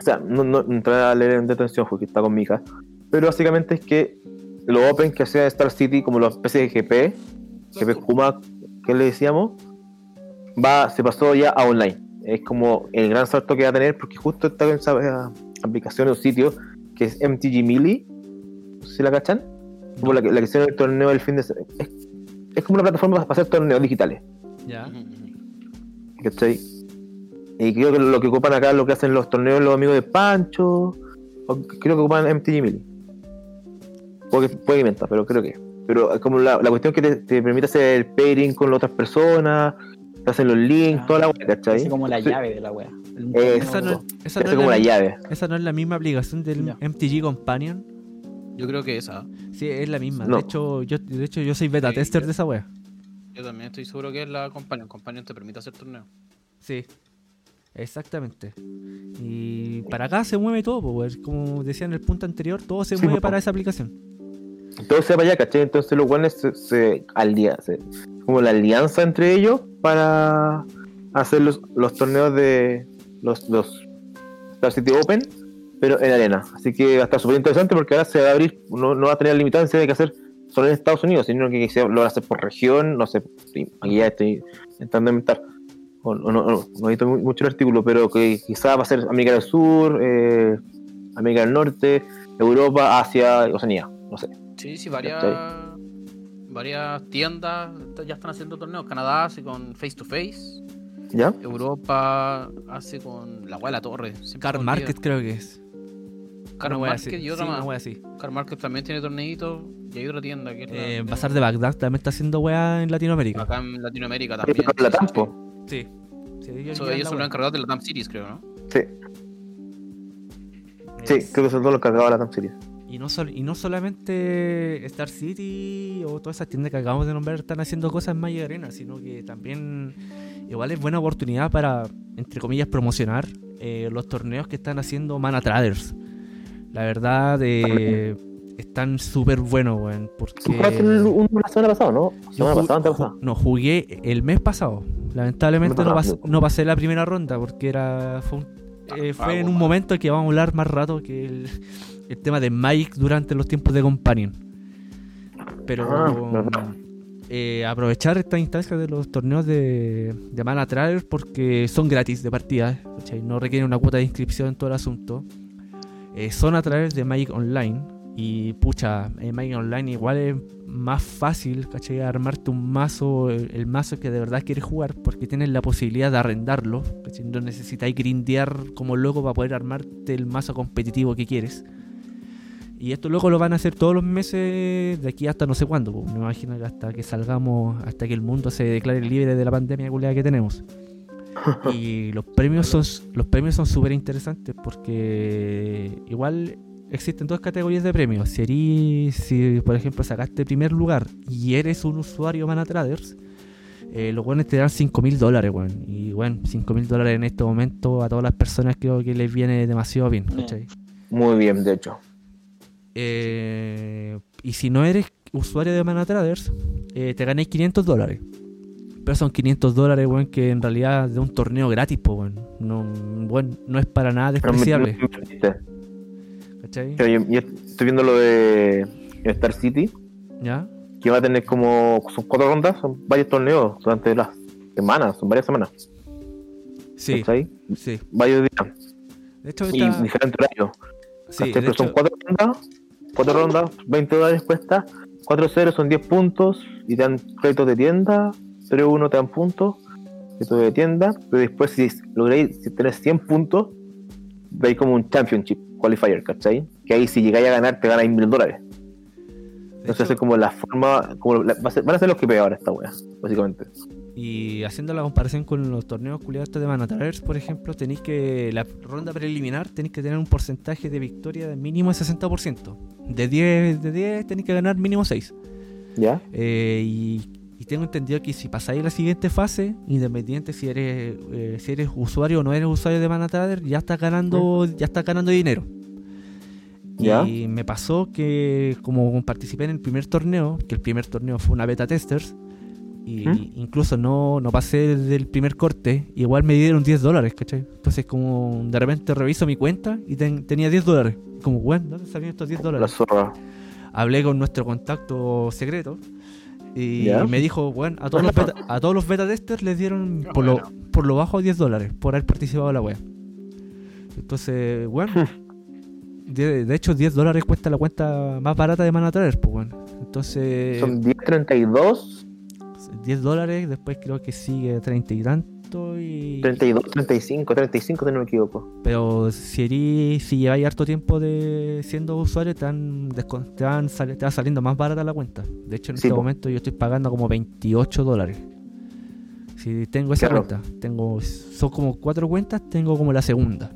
O sea, no, no no entré a leer en detención porque está con mi hija. Pero básicamente es que lo Open que hacía Star City, como los PCGP, GP Kuma, que le decíamos, va, se pasó ya a online. Es como el gran salto que va a tener porque justo está en esa eh, aplicación o sitio que es MTG Melee, si la cachan, como la, que- la que hicieron el torneo del fin de se- es, es como una plataforma para hacer torneos digitales.
Ya.
¿cachai? Y creo que lo que ocupan acá es lo que hacen los torneos los amigos de Pancho. o creo que ocupan MTG Melee. Puede, que- puede mienta, pero creo que. Pero es como la, la cuestión que te, te permite hacer el pairing con las otras personas, te hacen los links,
Ah,
toda la wea, ¿cachai?
Así como la
Sí,
llave de la wea.
Esa no, esa
es como la llave.
esa no es la misma aplicación del
Ya.
MTG Companion.
Yo creo que esa.
Sí, es la misma.
No.
De hecho, yo de hecho yo soy beta
Sí,
tester
yo-
de esa wea.
Yo también estoy seguro que es la Companion. Companion te permite hacer torneo.
Sí. Exactamente. Y para acá se mueve todo, pues, como decía en el punto anterior, todo se
Sí,
mueve para esa aplicación.
Todo se va para allá, ¿cachai? Entonces los guanes se, se alía- se- como la alianza entre ellos para hacer los, los torneos de los, los Star City Open, pero en arena. Así que va a estar súper interesante porque ahora se va a abrir, no, no va a tener la limitancia de que hacer solo en Estados Unidos, sino que se lo van a hacer por región, no sé, aquí ya estoy intentando inventar. O- o no, no, no he visto mu- mucho el artículo, pero que quizás va a ser América del Sur, eh, América del Norte, Europa, Asia, Oceanía, no sé.
Sí, sí, varias, varias tiendas ya están haciendo torneos. Canadá hace con Face to Face.
¿Ya?
Europa hace con la wea de la torre.
Car Market creo que es. Wea
Market y otra
Sí,
más.
así.
Market también tiene torneitos. Y hay otra tienda que es la-
Eh, Bazar de Bagdad también está haciendo wea en Latinoamérica.
acá en Latinoamérica también.
la Tampo.
Sí. Sí, ellos
son los encargados de la TAM Series, creo, ¿no?
Sí, sí,
Es-
creo que son todos los cargados de la Tam Series.
Y no, sol- y no solamente Star City o todas esas tiendas que acabamos de nombrar están haciendo cosas en Magic Arena, sino que también igual es buena oportunidad para, entre comillas, promocionar eh, los torneos que están haciendo Mana Traders. La verdad, eh, están súper buenos, weón, porque...
Jugaste un- uno la semana pasada, ¿no? Semana pasada, antepasada.
ju- no, jugué el mes pasado. Lamentablemente no, pas- no pasé la primera ronda porque era fue, un- eh, fue
Ah,
en un momento que vamos a hablar más rato que el, el tema de Mike durante los tiempos de Companion. Pero
Ah,
eh, aprovechar estas instancias de los torneos de, de Mana porque son gratis de partida, ¿cachai? no requieren una cuota de inscripción en todo el asunto. Eh, son a través de Magic Online y pucha, en Magic Online igual es más fácil, ¿cachai? Armarte un mazo, el, el mazo que de verdad quieres jugar porque tienes la posibilidad de arrendarlo, ¿cachai? No necesitáis grindear como loco para poder armarte el mazo competitivo que quieres. Y esto luego lo van a hacer todos los meses de aquí hasta no sé cuándo. po. Me imagino que hasta que salgamos, hasta que el mundo se declare libre de la pandemia que tenemos. [LAUGHS] Y los premios son los premios son súper interesantes porque igual existen dos categorías de premios. Si eres- si por ejemplo sacaste primer lugar y eres un usuario Mana Traders, eh, los buenos te dan 5 mil dólares, weón. Y bueno, 5 mil dólares en este momento a todas las personas creo que les viene demasiado bien, ¿cachai?
Muy bien, de hecho.
Eh, y si no eres usuario de Mana Traders, eh, te ganáis 500 dólares. Pero son 500 dólares, weón, que en realidad de un torneo gratis, po, weón. No, weón, no es para nada despreciable, ¿cachai?
Yo, yo estoy viendo lo de Star City,
¿Ya?
que va a tener como. Son cuatro rondas, son varios torneos durante las semanas, son varias semanas.
Sí,
¿cachai?
sí.
Varios días
De hecho,
y diferentes horarios.
sí, de
son cuatro rondas, cuatro rondas, 20 dólares cuesta, 4-0 son 10 puntos y te dan créditos de tienda, 0-1 te dan puntos, créditos de tienda, pero después si lográis si tenés 100 puntos, veis como un championship qualifier, ¿cachai? Que ahí si llegáis a ganar te ganáis 1000 dólares. Entonces es como la forma, como la- van a ser los que pegan ahora esta wea, básicamente.
Y haciendo la comparación con los torneos culiados de Mana Traders, por ejemplo, tenéis que. La ronda preliminar tenéis que tener un porcentaje de victoria de mínimo de 60%. De 10, de 10 tenéis que ganar mínimo 6.
¿Ya?
Eh, y, y tengo entendido que si pasáis a la siguiente fase, independiente si eres eh, si eres usuario o no eres usuario de Mana Trader, ya estás ganando, ya estás ganando dinero.
¿Ya?
Y me pasó que como participé en el primer torneo, que el primer torneo fue una beta testers, y
¿Mm?
incluso no, no pasé del primer corte, igual me dieron 10 dólares, ¿cachai? Entonces como de repente reviso mi cuenta y ten- tenía 10 dólares. Como, bueno, ¿dónde salieron estos 10
La
dólares?
zorra.
Hablé con nuestro contacto secreto y
¿Ya?
me dijo, bueno, a todos los beta, a todos los beta testers les dieron [LAUGHS] por lo, por lo bajo 10 dólares por haber participado en la web. Entonces, bueno, de, de hecho 10 dólares cuesta la cuenta más barata de Mana Trader, pues bueno. Entonces,
Son 10.32,
10 dólares, después creo que sigue 30 y tanto y...
32, 35, 35 si no me equivoco.
Pero si eres- si lleváis harto tiempo de siendo usuario, te, van te, van sali- te va saliendo más barata la cuenta. De hecho, en
Sí,
este
po.
momento yo estoy pagando como 28 dólares. Si tengo esa
Claro.
cuenta, tengo son como cuatro cuentas, tengo como la segunda.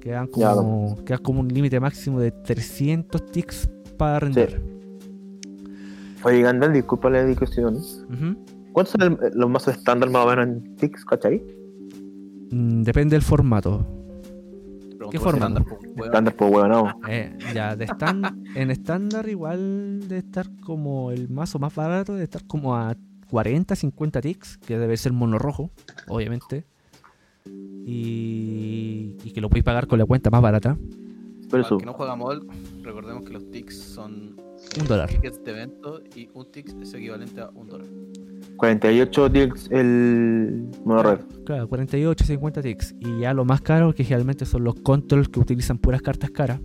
Quedan como, quedan como un límite máximo de 300 ticks para render.
Oye, Gandalf, disculpa la discusión.
Ujú.
¿Cuántos son el- los mazos estándar más o menos en Tix, cachai?
Mm, depende del formato. ¿Qué
por
forma?
estándar, pues, weón.
Estándar, pues weón, no.
Eh, ya, de estan- [LAUGHS] en estándar igual de estar como el mazo más barato, de estar como a 40, 50 ticks, que debe ser mono rojo, obviamente. Y, y que lo podéis pagar con la cuenta más barata,
Por
Para el que no juega MOL, recordemos que los ticks son
un dólar.
tickets de evento y un tick es equivalente a un dólar.
48 Tix el mono red.
Claro, 48, 50 ticks. Y ya lo más caro, que generalmente son los controls que utilizan puras cartas caras.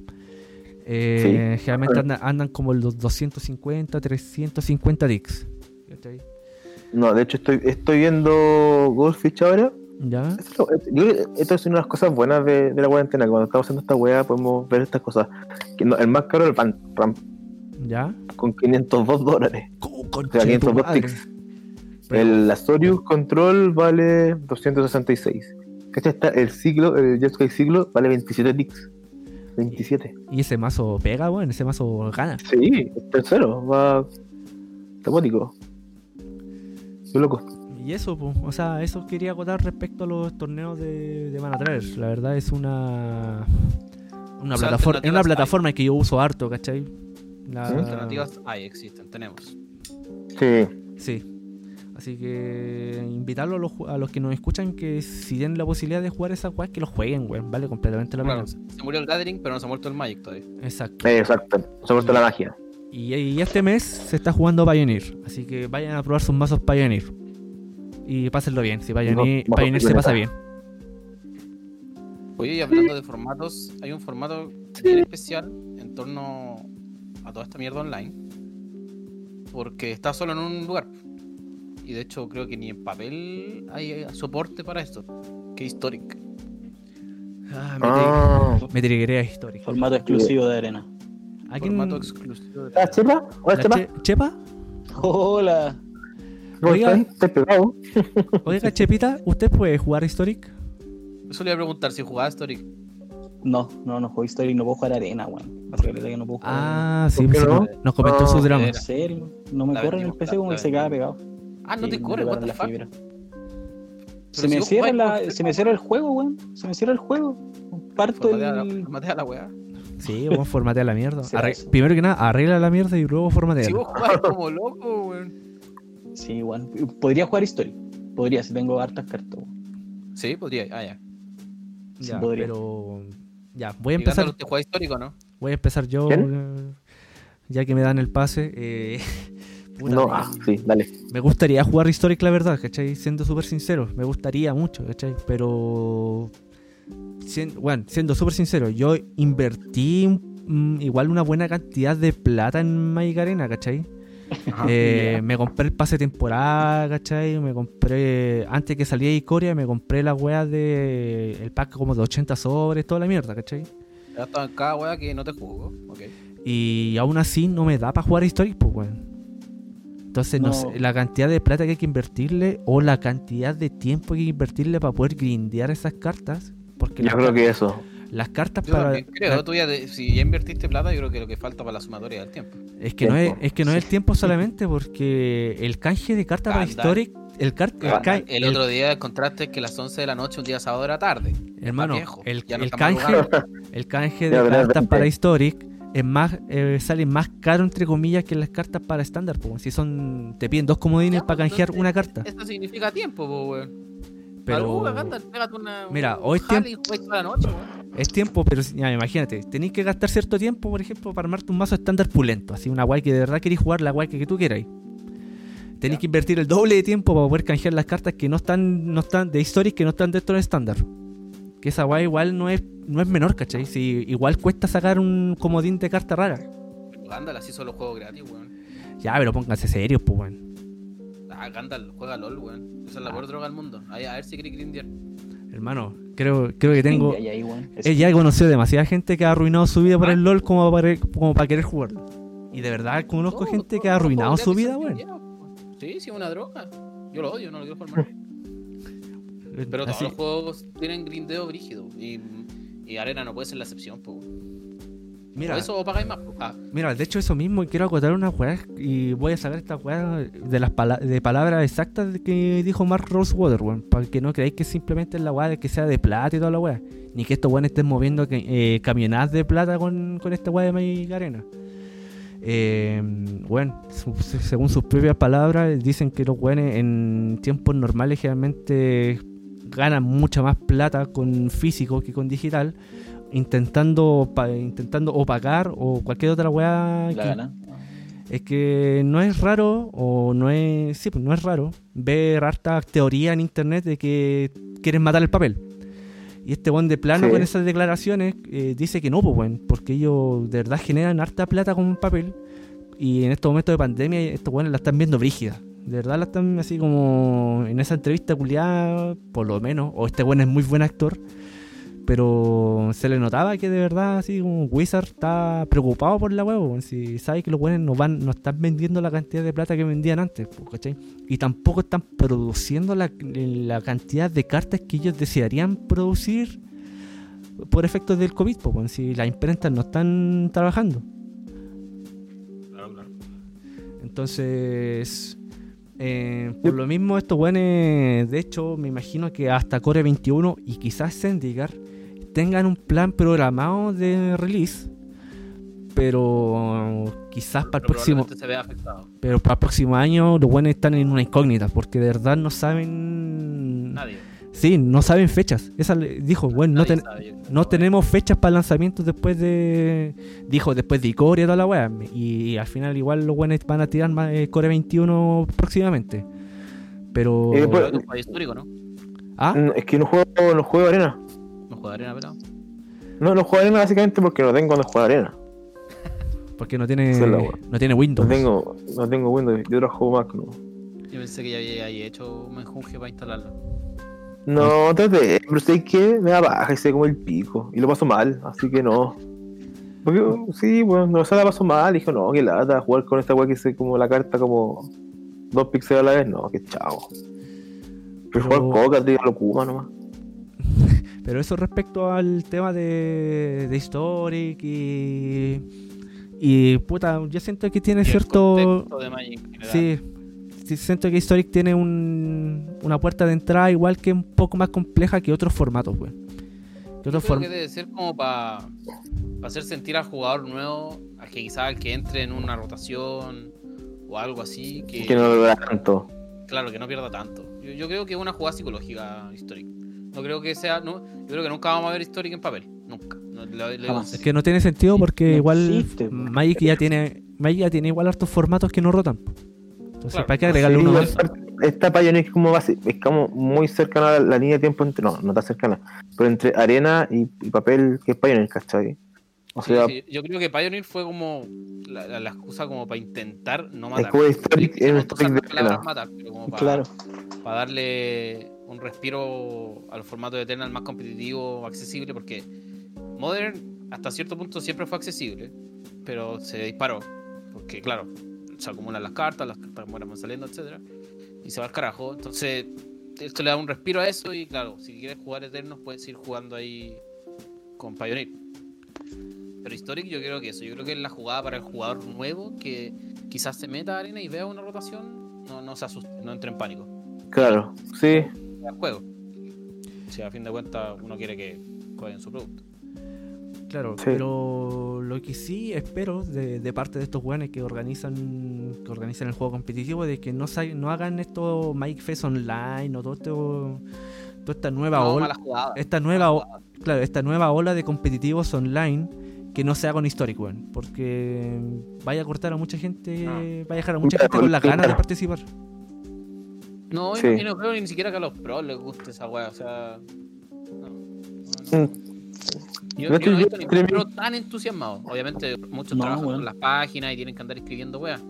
Eh, Generalmente andan, andan como los 250, 350 ticks.
No, de hecho estoy, estoy viendo Goldfish ahora.
¿Ya?
Esto esto es una de las cosas buenas de, de la cuarentena. Cuando estamos haciendo esta weá podemos ver estas cosas. Que no, el más caro es el Pan Ramp
¿Ya?
con 502 dólares.
¡Oh,
O
concha
sea,
de tu
502
madre!
ticks.
Pero-
El Azorius Control vale 266. ¿Cachai? Está el siglo, el Jeskai siglo vale 27 ticks. 27.
Y ese mazo pega, weón, ese mazo gana.
Sí, es tercero, va temático. Qué loco.
Y eso, pues, o sea, eso quería acotar respecto a los torneos de, de. La verdad es una una
O sea,
plataforma, es una plataforma que yo uso harto, ¿cachai? La-.
Alternativas hay, existen, tenemos.
Sí,
Sí. Así que invitarlo a los, a los que nos escuchan que si tienen la posibilidad de jugar esas weas, que los jueguen, weón. Vale completamente la pena.
Claro, se murió el Gathering, pero no se ha muerto el Magic todavía.
Exacto.
eh, exacto. Se ha vuelto la magia.
Y, y este mes se está jugando Pioneer. Así que vayan a probar sus mazos Pioneer. Y pásenlo bien. Si Pioneer,
No,
Pioneer se pasa bien.
Oye, y hablando de formatos, hay un formato bien especial en torno a toda esta mierda online. Porque está solo en un lugar. Y de hecho creo que ni en papel hay eh, soporte para esto. Que Historic.
Ah, me,
Ah.
tri- me triguería histórico.
Formato exclusivo de arena.
¿A quién-
Formato exclusivo de
¿Estás Chepa? Hola,
la
Chepa.
Che- ¿Chepa?
Hola.
¿Cómo
Oiga. Oiga, Chepita, ¿usted puede jugar Historic?
Eso le iba a preguntar si jugaba Historic.
No, no, no juego historia y no puedo jugar arena, weón. La realidad es que no puedo jugar
Ah, sí,
¿Por qué
sí,
no?
nos comentó su drama.
arena. ¿En serio? No me
La
corre en el PC como
la
que se queda pegado.
Ah, no
Sí,
te corre, what
la fibra. Se me, cierra
vos
la, se me cierra el juego, weón. Se me cierra el juego. Parto
Formatea
el...
formatea la weá.
Sí, vamos a formatear la mierda. Primero que nada, arregla la mierda y luego formatea.
Si vos jugás como loco, weón.
Sí, weón. Podría jugar historia. Podría, si tengo hartas cartas, weón.
Sí, podría. Ah, ya.
Ya,
podría.
pero ya, voy a empezar,
Gándalo, ¿Te juega histórico no?
voy a empezar yo,
¿Quién?
eh, ya que me dan el pase. eh, [LAUGHS] puta,
No,
me-
ah, sí, dale.
Me gustaría jugar Historic, la verdad, ¿cachai? Siendo súper sincero, me gustaría mucho, ¿cachai? Pero, sien- bueno, siendo súper sincero, yo invertí mm, igual una buena cantidad de plata en Magic Arena, ¿cachai? Eh, me compré el pase temporada, ¿cachai? Me compré, antes que salía Icoria, me compré la weá de, el pack como de 80 sobres, toda la mierda, ¿cachai?
Ya estaba en cada weá que no te jugó. Ok.
Y aún así no me da para jugar Historic, pues, weón. Entonces, no.
No.
sé, la cantidad de plata que hay que invertirle o la cantidad de tiempo que hay que invertirle para poder grindear esas cartas. Porque
Yo
las,
creo que eso.
Las cartas
Yo
para.
creo,
la-
tú ya de- si ya invertiste plata, yo creo que lo que falta para la sumatoria del tiempo.
es que no es,
Tiempo.
es que no es el tiempo solamente porque el canje de cartas para. Historic. El, car- el, ca-
el
el-
otro día encontraste que las 11 de la noche, un día sábado, era tarde.
hermano, el,
no
el canje, [LAUGHS] el canje de cartas para Historic es más eh, sale más caro entre comillas que las cartas para estándar. pues, Si son te piden dos comodines
Ya,
para
pues,
canjear
entonces,
una carta.
Esto significa tiempo, po, weón.
Pero Mira,
la noche, weón.
Es tiempo, pero ya, imagínate, tenéis que gastar cierto tiempo, por ejemplo, para armarte un mazo estándar pulento, así una guay que de verdad queréis jugar, la guay que, tú queráis. Tenéis que invertir el doble de tiempo para poder canjear las cartas que no están, no están, de historias que no están dentro del estándar. Que esa guay igual no es, no es menor, ¿cachai? Si igual cuesta sacar un comodín de carta rara.
Gandalf así solo juego gratis, weón.
Ya, pero pónganse serios, pues, weón.
Ah, Gandalf, juega LOL, weón. Esa es la peor droga del mundo. Ahí, a ver si queréis grindear.
Hermano, creo, creo que tengo.
Ya, ya,
he conocido demasiada gente que ha arruinado su vida por
Ah.
el LOL como para, como para querer jugarlo. Y de verdad conozco
Todo,
gente
todo,
que ha arruinado su vida, weón.
Sí, sí, es una droga. Yo lo odio, no lo quiero formar. Pero todos
Así-
los juegos tienen grindeo brígido. Y, y Arena no puede ser la excepción, po.
Mira,
O eso o pagáis más. Ah,
Mira, de hecho eso mismo, quiero acotar una weá y voy a sacar esta weá de las pala- de palabras exactas que dijo Mark Rosewater, weón, para que no creáis que simplemente es la weá de que sea de plata y toda la weá, ni que estos weones estén moviendo que- eh, camionadas de plata con, con esta weá de Magic Arena. Eh, bueno, su- se- según sus propias palabras, dicen que los weones en tiempos normales generalmente ganan mucha más plata con físico que con digital, intentando pa- intentando opacar o cualquier otra weá
la
que-
gana.
es que no es raro o no es sí pues no es raro ver hartas teorías en internet de que quieren matar el papel y este buen de plano
Sí.
con esas declaraciones eh, dice que no pues weón, porque ellos de verdad generan harta plata con un papel y en estos momentos de pandemia estos buenos la están viendo brígida de verdad la están así como en esa entrevista culiada por lo menos o este buen es muy buen actor pero se le notaba que de verdad así como Wizard está preocupado por la huevo. Si sabe que los buenos no van, no están vendiendo la cantidad de plata que vendían antes, ¿cachai? Y tampoco están produciendo la, la cantidad de cartas que ellos desearían producir por efectos del COVID, pues, si las imprentas no están trabajando.
claro, claro.
Entonces, eh, por lo mismo, estos buenos, de hecho, me imagino que hasta Core 21 y quizás Zendikar tengan un plan programado de release, pero quizás para el
Pero
próximo,
se vea afectado.
pero para el próximo año los buenos están en una incógnita, porque de verdad no saben,
Nadie.
Sí, no saben fechas. Esa le- dijo, bueno, no, ten-
sabe,
no tenemos fechas para lanzamientos después de. Dijo, después de Icoria y toda la weá. Y, al final, igual los buenos van a tirar más eh, Core 21 próximamente. Pero.
Después-
es un juego histórico, ¿no?
¿Ah?
Mm, Es que no juego, no juego arena.
No juega arena, pelado.
No, no juego arena básicamente porque no tengo donde jugar arena. [LAUGHS]
Porque no tiene. No tiene
No
Windows.
tengo, no tengo Windows, yo trabajo Mac, no.
Yo pensé que ya había hecho un menjunje para instalarlo.
No, traté, pero sé que me da baja y sé como el pico. Y lo paso mal, así que no. Porque sí, bueno, no se la paso mal. Dijo, no, que lata, jugar con esta weá que sé como la carta como dos píxeles a la vez, no, que chavo. Pero
Pero-
jugar coca, tío, lo kuma nomás. [LAUGHS]
Pero eso respecto al tema de, de Historic y. Y puta, yo siento que tiene
Y
cierto.
de Magic.
Sí, sí, siento que Historic tiene un, una puerta de entrada igual que un poco más compleja que otros formatos, güey. Que
Yo
otros
creo
form-
que debe ser como para hacer sentir al jugador nuevo, a que quizás al que entre en una rotación o algo así, que,
Que no lo da tanto.
claro, que no pierda tanto. Yo, yo creo que es una jugada psicológica Historic. No creo que sea, no, yo creo que nunca vamos a ver Historic en papel, nunca. No, serio.
Que no tiene sentido porque
No
igual
existe, po.
Magic ya tiene Magic ya tiene igual hartos formatos que no rotan. Entonces,
Claro.
¿para qué agregarle
Sí,
uno más?
esta Pioneer es como, base- es como muy cercana a la, línea de tiempo entre. No, no está cercana. Pero entre arena y, y papel, que es Pioneer, ¿cachai? O sea,
sí, Yo creo que Pioneer fue como la, la- la excusa como para intentar no
es
matar.
como Historic, es Historic de
la palabra
arena.
matar, pero como para,
Claro.
para darle un respiro al formato de Eternal más competitivo, accesible, porque Modern hasta cierto punto siempre fue accesible, pero se disparó, porque claro, se acumulan las cartas, las cartas mueren saliendo, etcétera, y se va al carajo. Entonces, esto le da un respiro a eso, y claro, si quieres jugar Eternos, puedes ir jugando ahí con Pioneer. Pero Historic yo creo que eso, yo creo que es la jugada para el jugador nuevo que quizás se meta a arena y vea una rotación, no, no se asuste, no entre en pánico
Claro, sí.
Al juego. Si a fin de cuentas uno quiere que jueguen su producto.
Claro,
Sí.
pero lo que sí espero de, de parte de estos weones que organizan que organizan el juego competitivo de que no, sa- no hagan esto Mike Fest online o todo esto toda esta nueva
No,
ola
jugada.
esta nueva o- claro, esta nueva ola de competitivos online que no sea con Historic, weón, porque vaya a cortar a mucha gente,
No.
vaya a dejar a mucha gente con las ganas de participar.
No, y
Sí.
no- y no creo ni siquiera que a los pros les guste esa wea, o sea. No, no, no.
Mm,
Yo,
No
yo no he
estoy-
visto ningún pro tan entusiasmado. Obviamente, muchos
No,
trabajan con las páginas y tienen que andar escribiendo weas.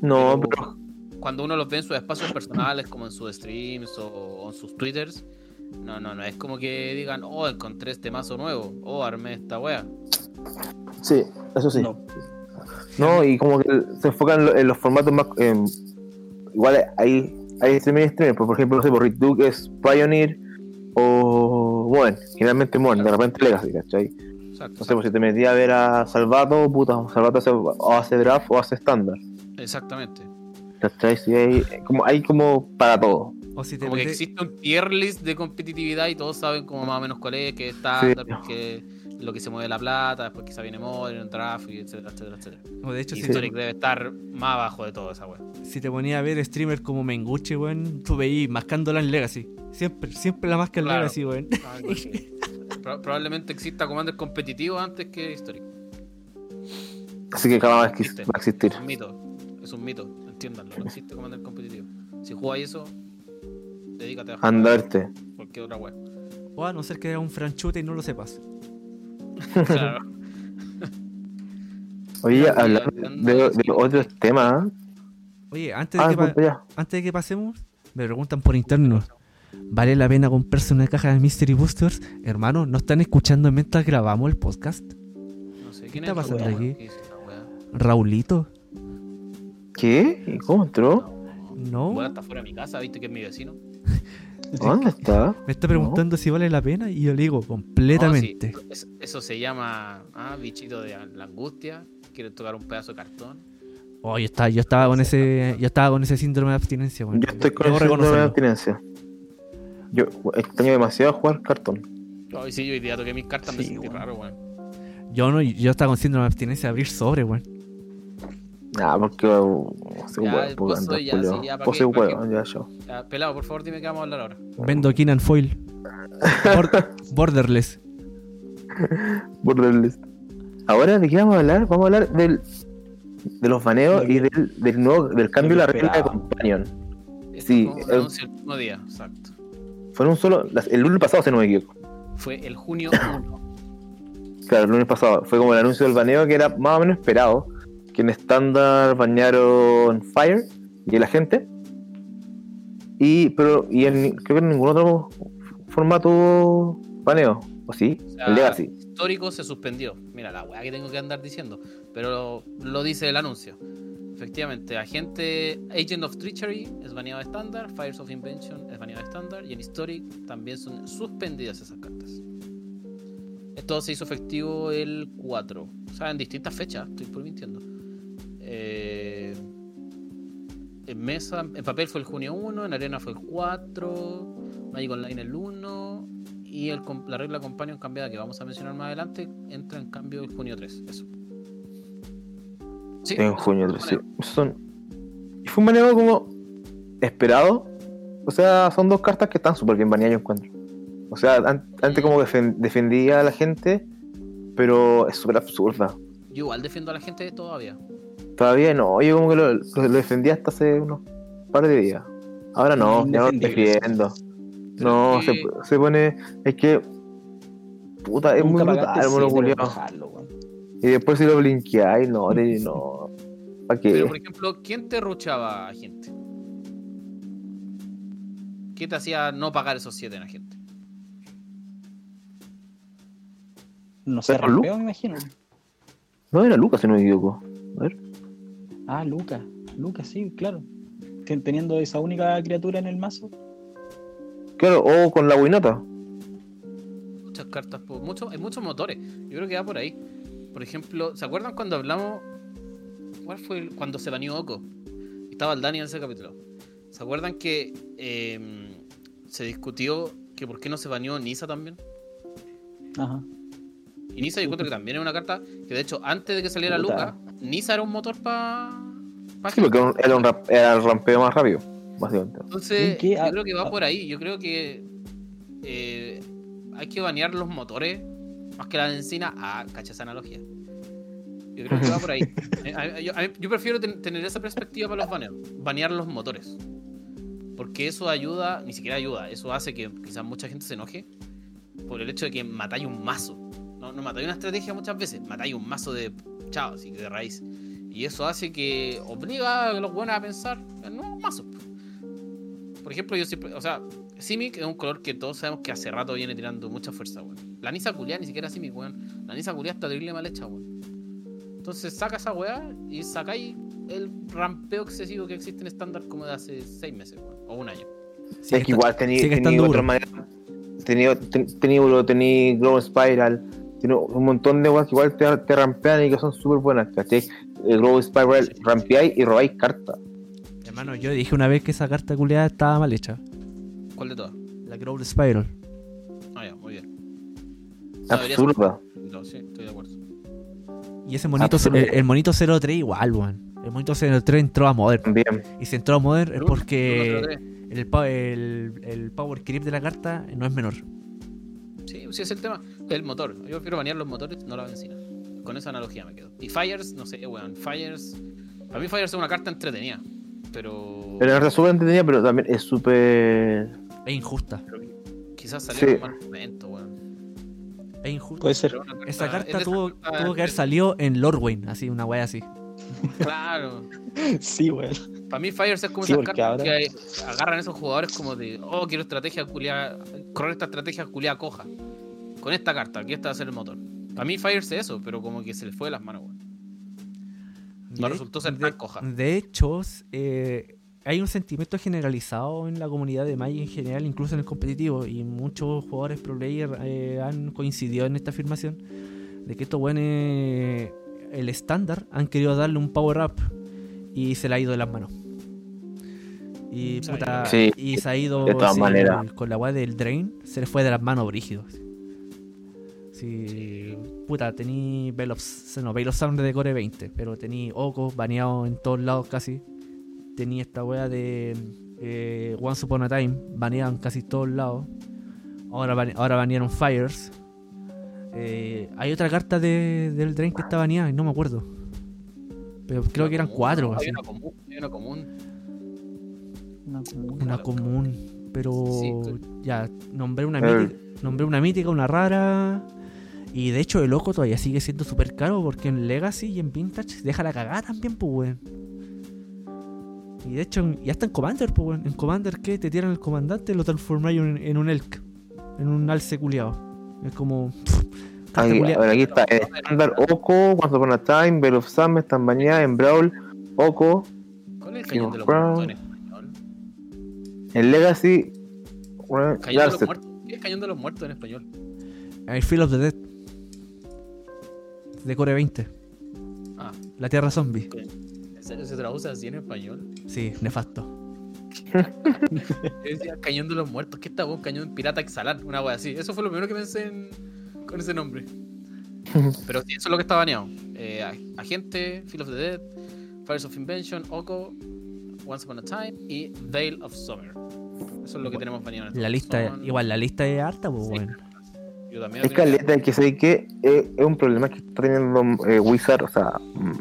No,
Pero-
pero
Cuando uno los ve en sus espacios personales, como en sus streams o, o en sus twitters, no, no, no es como que digan, oh, encontré este mazo nuevo, oh, armé esta wea.
sí, eso sí.
No.
No, y como que se enfocan en lo- en los formatos más. em, igual hay, hay streaming y streaming, pues, por ejemplo, no sé, por Rick Duke es Pioneer o Modern, generalmente Modern, de repente Legacy, ¿cachai?
Exacto.
No sé, pues si te metí a ver a Salvato, puta, Salvato hace, o hace draft o hace estándar,
Exactamente.
¿cachai? Sí, hay, como, hay como para todo.
O si te
Como que
metes-
existe un tier list de competitividad y todos saben como más o menos cuál es, que es estándar,
Sí.
porque lo que se mueve la plata, después quizá viene Modern, y etcétera, etcétera, etcétera.
o de hecho
Y
si,
Historic debe estar más abajo de todo esa wea.
si te ponía a ver streamer como Menguche, weón, tú veías mascándola en Legacy. Siempre, siempre la masca en
Claro.
Legacy, weón.
Pro- probablemente exista Commander competitivo antes que Historic.
Así que cada vez que
Existe.
va a existir.
Es un mito. Es un mito. Entiéndanlo. No existe Commander competitivo. Si jugáis eso, dedícate a jugar
Andarte.
cualquier otra wea.
O a no ser que era un franchute y no lo sepas.
Claro. [LAUGHS]
Oye, hablando de, de otros temas.
Oye, antes de,
Ah,
que
pues,
antes de que pasemos, me preguntan por interno. ¿Vale la pena comprarse una caja de Mystery Boosters? Hermano, ¿no están escuchando mientras grabamos el podcast?
No sé.
¿Qué
¿Quién
está pasando
wea?
aquí? ¿Raulito?
¿Qué? ¿Y cómo entró?
No.
Está fuera de mi casa, viste que es mi vecino. [LAUGHS]
¿Dónde está?
Me está preguntando si vale la pena y yo le digo completamente.
No, sí, es- eso se llama ah, bichito de la angustia. Quiere tocar un pedazo de cartón.
Oh, yo estaba, yo estaba con ese, yo estaba con ese síndrome de abstinencia, weón.
Yo estoy con ese síndrome de abstinencia. Yo extraño demasiado jugar cartón.
Ay, sí, yo hoy día toqué mis cartas, me sentí
weón.
raro, weón.
Yo no, yo estaba con síndrome de abstinencia de abrir sobre, weón.
Ah, porque. Uh, soy
Ya,
huevo,
vos soy ya, sí, ya, ¿pa'
Vos
qué-
soy
pa' qué?
huevo, ya yo.
Ya, pelado, por favor, dime qué vamos a hablar ahora.
Vendo King and Foil. Bord- borderless. [LAUGHS]
Borderless. Ahora, ¿de qué vamos a hablar? Vamos a hablar del, de los baneos y del, del nuevo del cambio de la regla de. Companion.
Esto
Sí,
fue un
el-
anuncio el mismo día, exacto.
Fueron un solo. el lunes pasado, si no me equivoco.
Fue el junio 1.
Claro, el lunes pasado. Fue como el anuncio del baneo que era más o menos esperado. Que en estándar banearon Fire y el agente. Y, pero, y en, creo que en ningún otro formato baneo. ¿O sí?
O sea,
el Legacy.
histórico se suspendió. Mira la weá que tengo que andar diciendo. Pero lo dice el anuncio. Efectivamente, agente Agent of Treachery es baneado de estándar, Fires of Invention es baneado de estándar y en Historic también son suspendidas esas cartas. Esto se hizo efectivo el 4. O sea, en distintas fechas, estoy por mintiendo. Eh, en mesa, en papel fue el junio 1, en arena fue el 4, Magic Online el 1 y el, la regla Companion cambiada que vamos a mencionar más adelante entra en cambio el junio 3. Eso. Sí,
En junio
fue
3,
el
sí. Son... Y fue un baneo como esperado. O sea, son dos cartas que están súper bien baneadas, yo encuentro. O sea, an- antes como defen- defendía a la gente, pero es súper absurda.
Yo igual defiendo a la gente todavía.
Todavía no, yo como que lo, lo- lo defendía hasta hace unos par de días. Ahora no, ya no lo defiendo. No, se, se pone. Es que. Puta, es muy brutal, mono. Y después si lo blinkeáis, no, [LAUGHS] de- no. ¿Para qué?
Pero por ejemplo, ¿quién te ruchaba a gente? ¿Qué te hacía no pagar esos 7 en la gente?
No sé, rampeo, me imagino.
No era Lucas, si no me equivoco. A ver.
Ah, Lucas. Lucas, sí, claro. Ten- Teniendo esa única criatura en el mazo.
Claro, o con la winota.
Muchas cartas, po- mucho, hay muchos motores. Yo creo que va por ahí. Por ejemplo, ¿se acuerdan cuando hablamos? ¿Cuál fue el- cuando se baneó Oko? Estaba el Dani en ese capítulo. ¿Se acuerdan que eh, se discutió que por qué no se baneó Nisa también?
Ajá.
Y Nisa yo encuentro que también es una carta que de hecho antes de que saliera. Luca, Nisa era un motor para...
Sí, porque era un- rap- era el rampeo más rápido, básicamente.
Entonces, yo creo que va por ahí. Yo creo que eh, hay que banear los motores más que la encina. Ah, cacha esa analogía. Yo creo que va por ahí. [LAUGHS] Eh, yo, prefiero ten- tener esa perspectiva para los baneos. Banear los motores. Porque eso ayuda, ni siquiera ayuda, eso hace que quizás mucha gente se enoje por el hecho de que matáis un mazo. No, no matáis una estrategia muchas veces, matáis un mazo de chao, así que de raíz. Y eso hace que obliga a los buenos a pensar en nuevos mazos. Por ejemplo, yo siempre, o sea, Simic es un color que todos sabemos que hace rato viene tirando mucha fuerza, weón. La Nisa culia ni siquiera Simic, weón. La Nisa culia está terrible mal hecha, weón. Entonces saca esa weá y sacáis el rampeo excesivo que existe en estándar como de hace seis meses, weón. O un año.
Sigue
es que igual tenía, otra manera. Tenía, ten- tenía, tenía Glow Spiral. Tiene un montón de weas que igual te, te rampean y que son súper buenas, ¿cachai? El Glow Spiral rampeáis y robáis cartas.
Hermano, yo dije una vez que esa carta culiada estaba mal hecha.
¿Cuál de todas?
La Growl Spiral.
Ah, ya, muy bien.
Absurda.
no, sí, estoy de acuerdo.
Y ese monito, el, el monito 03 igual, weón. El monito 03 entró a Modern.
También.
Y si entró a Modern es porque el, el, el power creep de la carta no es menor.
Sí, sí, es el tema. El motor. Yo prefiero banear los motores, no la benzina. Con esa analogía me quedo. Y Fires, no sé, weón. Fires. Para mí, Fires es una carta entretenida. Pero.
Carta súper entretenida, pero también es súper.
Es injusta.
Quizás
Sí.
salió en un mal momento, weón.
Es injusta.
Puede ser.
Pero carta-
Esa
es
carta tuvo, tuvo que haber salido en Lorwyn, así, una wea así.
Claro. [LAUGHS]
Sí, weón.
Para mí, Fires es como
Sí,
esas cartas
ahora-
que agarran a esos jugadores como de. Oh, quiero estrategia culiada. Correr esta estrategia culiada coja. Con esta carta, aquí está va a ser el motor. Para mí, Fires es eso, pero como que se le fue de las manos, weón. No
De-
resultó ser
de,
tan coja.
De hecho, eh, hay un sentimiento generalizado en la comunidad de Magic en general, incluso en el competitivo, y muchos jugadores pro player eh, han coincidido en esta afirmación de que estos buenos, el estándar, han querido darle un power up y se le ha ido de las manos. Y, puta,
Sí,
y se ha ido
de todas
sí,
maneras.
con la weá del drain, se le fue de las manos brígido. Sí, puta, tení Veil of, no, Veil of Sound de Core 20, pero tení Oko baneado en todos lados casi. Tenía esta wea de eh, Once Upon a Time baneado en casi todos lados. Ahora, bane- ahora banearon Fires. Eh, hay otra carta de, del Drain que está baneada y no me acuerdo. Pero creo que eran
Común,
cuatro.
Hay
así.
una común. Hay una común.
No, no.
Una común. Pero
Sí,
ya, nombré una, mítica, nombré una mítica, una rara. Y de hecho el ojo todavía sigue siendo súper caro porque en Legacy y en Vintage deja la cagada también, pues, weón. Y de hecho, en- y hasta en Commander, pues, weón. En Commander, ¿qué? Te tiran el comandante lo transformáis en, en un Elk. En un alce culiado. Es como. pff,
Aquí, a ver, aquí está. En estándar Oko, Once Upon a Time, Bell of Sam están bañadas en Brawl, Oko.
¿Cuál es el cañón de los
Brown.
muertos en español?
En Legacy,
Cañón de los muertos. ¿Qué es cañón de los muertos en español?
El Feel of the Dead. De Core 20.
Ah,
La Tierra Zombie.
¿en serio se traduce así en español?
Sí, nefasto. [LAUGHS]
Yo decía cañón de los muertos. ¿Qué está vos? Cañón pirata exhalar. Una wea así. Eso fue lo primero que pensé en- con ese nombre. [LAUGHS] Pero sí, eso es lo que está baneado. Eh, Ag- Agente, Field of the Dead, Fires of Invention, Oko, Once Upon a Time y Veil of Summer. Eso es lo que tenemos baneado. en
La
esto.
lista,
Son-
igual, la lista es harta, pues,
Sí.
weón.
Yo también
Es caleta, que sé que eh, es un problema que está teniendo eh, Wizard, o sea,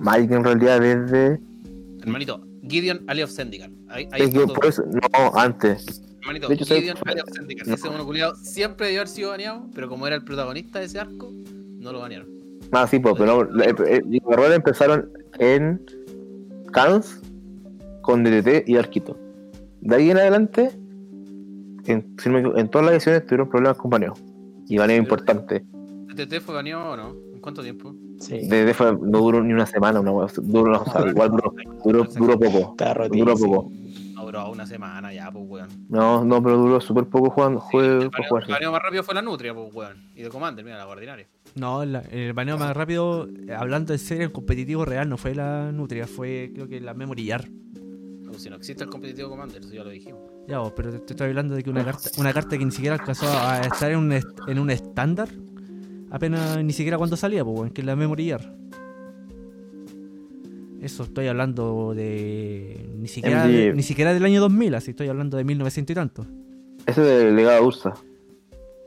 Magic en realidad desde.
Hermanito, Gideon Ali of Zendikar. Ahí, ahí
Es que por eso, no, antes. De hecho,
Gideon.
No.
Ese mono siempre debió haber sido baneado, pero como era el protagonista de ese arco, no lo banearon.
Ah, sí, pues, pero no, eh, eh, los errores empezaron en Cans con DDT y Arquito. De ahí en adelante, en, todas las ediciones tuvieron problemas con baneo. Y baneo importante.
¿TT fue baneado o no? ¿En cuánto tiempo?
Sí,
DDT fue- no duró ni una semana, una duró, o sea, [LAUGHS] igual duró, duró, duró poco. Duró poco.
Bro, una semana ya, pues, weón.
No, no, pero duró súper poco jugando,
Sí,
juego
el
por
baneo-
jugar.
el baneo más rápido fue la Nutria, pues, weón. Y de Commander, mira, la ordinaria.
No, la- el baneo más rápido, hablando en serio, en competitivo real, no fue la Nutria, fue creo que la Memory Yard.
No, si no existe el competitivo Commander, eso ya lo dijimos.
Ya, vos, pero te, te estoy hablando de que una carta, una carta que ni siquiera alcanzó a estar en un, est- en un estándar, apenas ni siquiera cuando salía, pues, weón, que es la Memory Yard. Eso estoy hablando de. Ni siquiera, de- ni siquiera del año 2000, así estoy hablando de 1900 y tanto.
Ese de legado Ursa,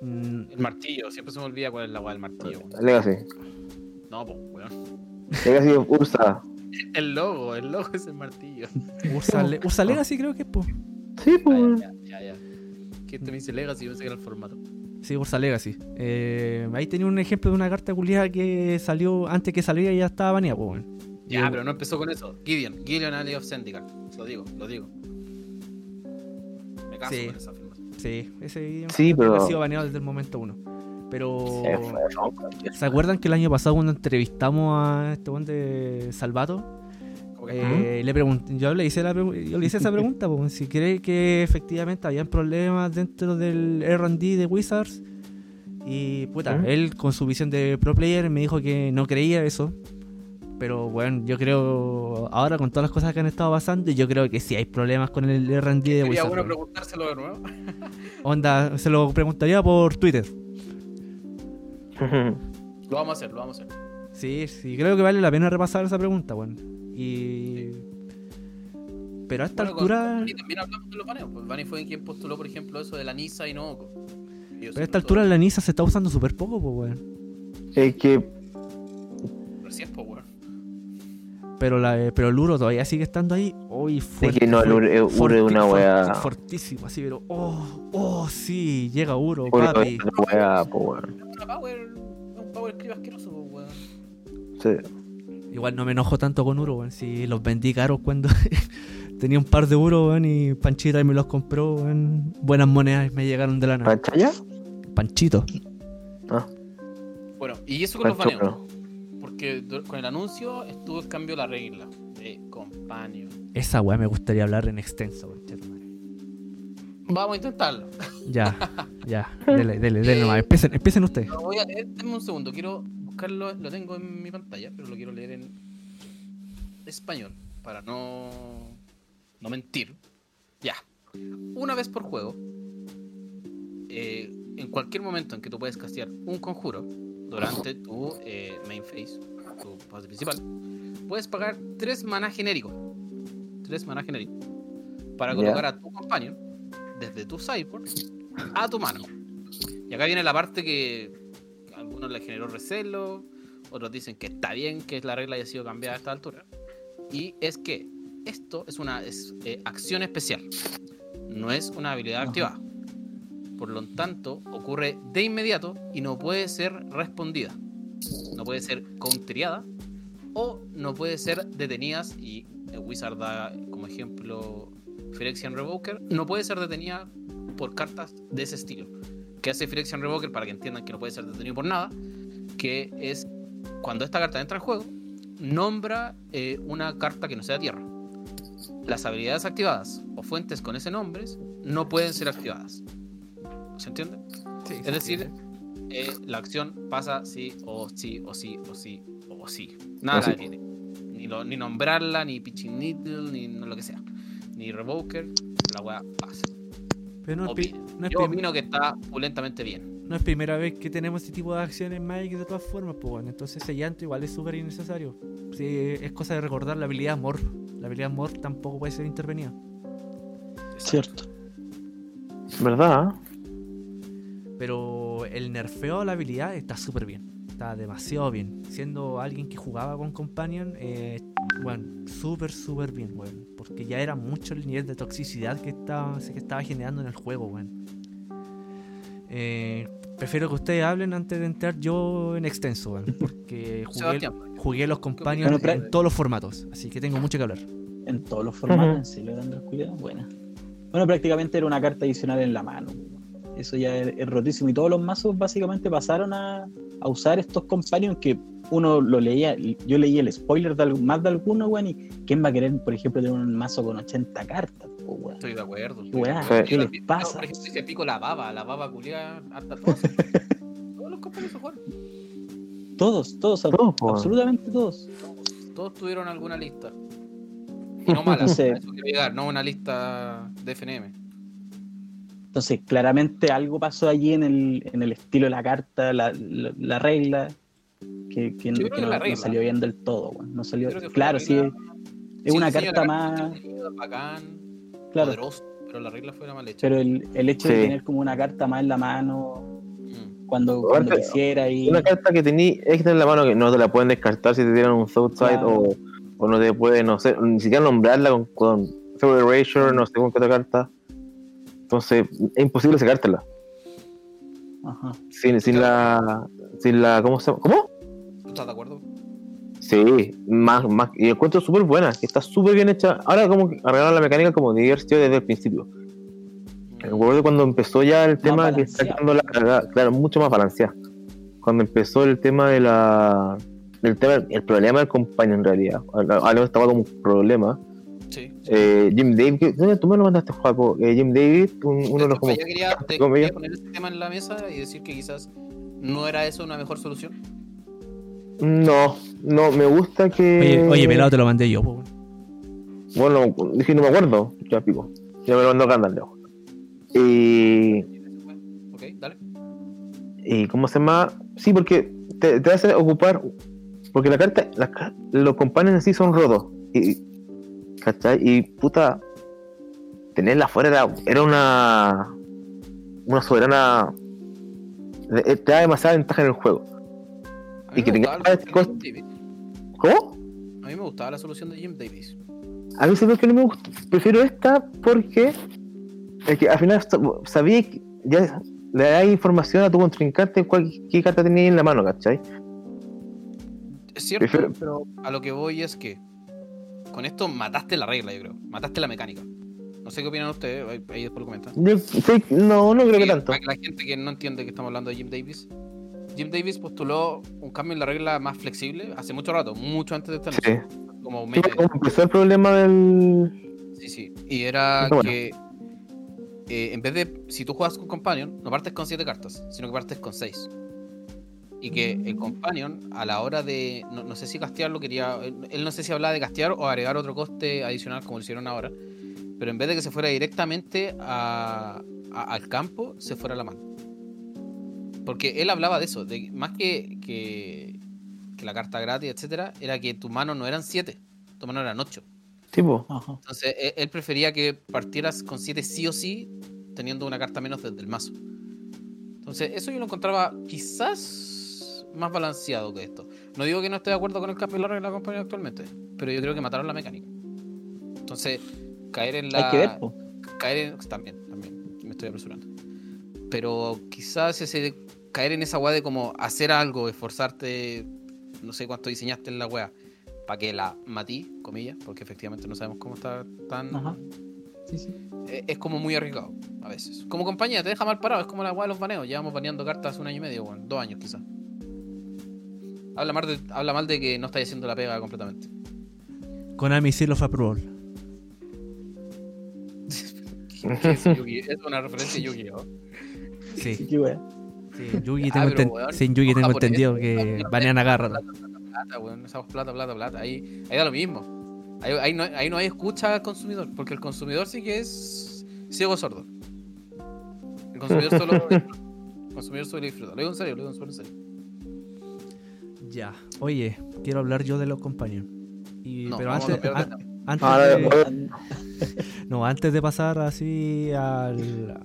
Mm,
El martillo, siempre se me olvida cuál es la weá del martillo.
Legacy.
No, pues, weón.
Legacy Ursa.
El logo, el logo es el martillo.
Ursa, Le- Ursa Legacy creo que es, pues.
Sí,
Ah,
pues.
ya, ya, ya. Que este me dice Legacy, yo pensé que era el formato.
Sí, Ursa Legacy. Eh, ahí tenía un ejemplo de una carta culiada que salió antes que saliera y ya estaba baneada, pues, weón.
Ya, pero no empezó con eso. Gideon, Gideon Ali of Zendikar. Lo digo, lo digo. Me caso
Sí.
con esa afirmación.
Sí, ese
Sí, pero-
ha sido baneado desde el momento uno. Pero.
Se fue, ronco.
¿Se acuerdan que el año pasado cuando entrevistamos a este buen de Salvato?
Que-
eh, le pregunté, yo le hice la yo le hice esa [LAUGHS] pregunta, pues, si cree que efectivamente habían problemas dentro del R&D de Wizards. Y puta,
Ujú.
él con su visión de pro player me dijo que no creía eso. Pero bueno, yo creo, ahora con todas las cosas que han estado pasando, yo creo que sí hay problemas con el R&D de
Sería
Wizards.
bueno preguntárselo de nuevo. [LAUGHS]
Onda, se lo preguntaría por Twitter.
Lo vamos a hacer, lo vamos a hacer.
Sí, sí, creo que vale la pena repasar esa pregunta, weón. Y. Pero a esta
Bueno,
altura.
con Bani también hablamos de los baneos. Pues Bani fue quien postuló, por ejemplo, eso de la Nisa y no Oko.
Pero a esta altura la Nisa se está usando súper poco, pues, weón.
Es que
Pero, la, eh, pero el Uro todavía sigue estando ahí. Uy, fuerte.
que no, el Uro- el Uro es una weá.
Fortísimo, así, pero. Oh, oh, sí, llega Uro,
Uro
papi.
es una weá, po, weón.
Es una power, es un power creep asqueroso, pues, weón.
Sí.
Igual no me enojo tanto con Uro, weón. Si los vendí caros cuando [LAUGHS] tenía un par de Uro, weón, y Panchita y me los compró, weón. Buenas monedas y me llegaron de la nada.
¿Panchaya?
Panchito.
Ah,
Bueno, y eso con los
Pancho,
baneos. Porque con el anuncio estuvo el cambio de la regla de Companion.
Esa weá me gustaría hablar en extenso.
Vamos a intentarlo.
Ya, [LAUGHS] ya. Dele, dele, dele nomás. Empiecen, empiecen ustedes.
Lo voy a leer, denme un segundo, quiero buscarlo, lo tengo en mi pantalla, pero lo quiero leer en español para no, no mentir. Ya. Una vez por juego, eh, en cualquier momento en que tú puedes castear un conjuro durante tu eh, main phase, tu fase principal, puedes pagar 3 mana genérico. 3 mana genérico. Para colocar a tu companion desde tu sideboard a tu mano. Y acá viene la parte que a algunos les generó recelo, otros dicen que está bien que la regla haya sido cambiada a esta altura. Y es que esto es una es, eh, acción especial, no es una habilidad
Ajá.
activada. Por lo tanto, ocurre de inmediato y no puede ser respondida. No puede ser counteriada o no puede ser detenidas. Y el Wizard da como ejemplo Phyrexian Revoker. No puede ser detenida por cartas de ese estilo. ¿Qué hace Phyrexian Revoker? Para que entiendan que no puede ser detenido por nada. Que es cuando esta carta entra en juego, nombra eh, una carta que no sea tierra. Las habilidades activadas o fuentes con ese nombre no pueden ser activadas. ¿Se entiende? Es decir, eh, la acción pasa sí o sí o sí o sí o sí. Nada
O sí.
la detiene. Ni, lo- ni nombrarla, ni pitching needle, ni no lo que sea. Ni revoker, la weá pasa.
Pero no es, no es
Yo opino que está pulentamente bien.
no es primera vez que tenemos este tipo de acciones en Magic de todas formas, pues bueno, entonces ese llanto igual es súper innecesario. Sí, es cosa de recordar la habilidad Morph. La habilidad Morph tampoco puede ser intervenida.
Cierto.
¿Verdad?
Pero el nerfeo a la habilidad está súper bien. Está demasiado bien. Siendo alguien que jugaba con Companion, eh, bueno, súper, súper bien, weón. Porque ya era mucho el nivel de toxicidad que estaba, que estaba generando en el juego, weón. Eh, prefiero que ustedes hablen antes de entrar yo en extenso, weón. Porque [LAUGHS] jugué, los Companions
Bueno, pero-
en todos los formatos. Así que tengo mucho que hablar.
En todos los formatos, en serio, Cuidado, buena. Bueno, prácticamente era una carta adicional en la mano. Eso ya es, es rotísimo. Y todos los mazos básicamente pasaron a, a usar estos companions que uno lo leía, yo leí el spoiler de algo- más de alguno, weón, y ¿quién va a querer, por ejemplo, tener un mazo con 80 cartas? po, weón?
estoy de acuerdo.
Qué weá,
Sí.
¿qué les pasa?
Por ejemplo, dice pico la baba, la baba culia hasta todos. [LAUGHS] todos los compañeros se jugaron.
Todos, todos,
Todos,
absolutamente todos.
Todos tuvieron alguna lista. Y no mala,
Sí.
a eso quiero llegar, no una lista de FNM.
Entonces, claramente algo pasó allí en el, en el estilo de la carta, la, la- la regla, que, que, no,
la
no
regla.
salió bien del todo. No salió, claro,
la
sí, es
Sí,
una carta más...
bacán,
Claro,
poderoso, pero la regla fue la mal hecha.
pero el, el hecho de tener como una carta más en la mano
Mm.
cuando, cuando quisiera y...
Una carta que tení extra en la mano que no te la pueden descartar si te tiran un Southside
Claro.
o, o no te pueden, no sé, ni siquiera nombrarla con, con Erasure, no sé con qué otra carta. Entonces, es imposible sacártela.
Ajá.
Sin, sin la. Sin la. ¿Cómo se llama? ¿Cómo?
¿Tú estás de acuerdo?
Sí, más, más. Y encuentro súper buena, está súper bien hecha. Ahora, como que arreglaron la mecánica como diversión desde el principio.
Mm.
Recuerdo cuando empezó ya el tema que está
balanceado.
quedando la cagada, claro, mucho más balanceada. Cuando empezó el tema de la. El, tema, el problema del compañero en realidad. Ahora estaba como un problema.
Sí.
Eh, Jim David, ¿dónde tú me lo mandaste, Juaco? Eh, Jim David, un- uno de los como.
ya quería, te- poner este tema en la mesa y decir que quizás no era eso una mejor solución.
No, no, me gusta que.
Oye, oye, pelado te lo mandé yo, po.
Bueno, dije, no me acuerdo. Ya pico. Ya me lo mandó Gandalf. Y.
Ok, dale.
¿Y cómo se llama? Sí, porque te, te hace ocupar. Porque la carta. la los compañeros en sí son rotos. Y, ¿Cachai? Y puta. Tenerla afuera era, era una. Una soberana. eh, Te da demasiada ventaja en el juego. Y que
me
tenga
gustaba la
este. ¿Cómo?
A mí me gustaba la solución de Jim Davis.
A mí se ve que no me gusta. Prefiero esta porque. Es que al final sab- sabía que ya le da información a tu contrincante cuál, qué carta tenía en la mano, ¿cachai?
Es cierto,
Prefiero-
pero a lo que voy es que con esto mataste la regla, yo creo. Mataste la mecánica. No sé qué opinan ustedes, ahí, ahí después lo comentan.
Yo sé- no, no creo que
Sí,
tanto.
Para que la gente que no entiende que estamos hablando de Jim Davis. Jim Davis postuló un cambio en la regla más flexible hace mucho rato, mucho antes de esta
Sí.
noche, como un
Sí, como empezó el problema del.
Sí, sí. Y era
bueno.
que eh, en vez de, si tú juegas con Companion, no partes con 7 cartas, sino que partes con 6. Y que el Companion, a la hora de, no, no sé si castearlo, quería, él, no sé si hablaba de castear o agregar otro coste adicional como lo hicieron ahora, pero en vez de que se fuera directamente a- a- al campo, se fuera a la mano. Porque él hablaba de eso, de más que, que, que la carta gratis, etcétera, era que tu mano no eran 7, tu mano eran 8.
Tipo.
Ajá.
Entonces, e- él prefería que partieras con 7 sí o sí, teniendo una carta menos desde el mazo. Entonces, eso yo lo encontraba quizás más balanceado que esto. No digo que no esté de acuerdo con el cambio de la compañía actualmente, pero yo creo que mataron la mecánica. Entonces, caer en la.
Hay que ver, po.
caer en. También, también, me estoy apresurando. Pero quizás ese caer en esa weá de como hacer algo, esforzarte, no sé cuánto diseñaste en la weá, para que la matí, comillas, porque efectivamente no sabemos cómo está tan.
Ajá. Sí, sí.
eh, Es como muy arriesgado, a veces. Como compañía, te deja mal parado, es como la weá de los baneos. Llevamos baneando cartas un año y medio, weón, dos años quizás. Habla mal, de, habla mal de que no estáis haciendo la pega completamente.
Konami Seal of Approval.
¿Qué es Yu-Gi? Es una referencia a Yu-Gi-Oh!
Sí, Yugi
Ah, pero, weón,
sí, en Yugi tengo
japonés,
entendido que banean a Garra.
Plata, plata, plata, weón. Esa plata, plata, plata. Ahí, ahí da lo mismo. Ahí, ahí no, ahí no hay escucha al consumidor, porque el consumidor sí que es ciego sordo. El consumidor solo disfruta. El consumidor solo disfruta. Lo digo en serio, lo digo en serio.
Ya. Oye, quiero hablar yo de los compañeros. Y,
No,
pero antes,
a de
an-
tema.
antes
Ahora,
de-
bueno,
No, antes de pasar así al,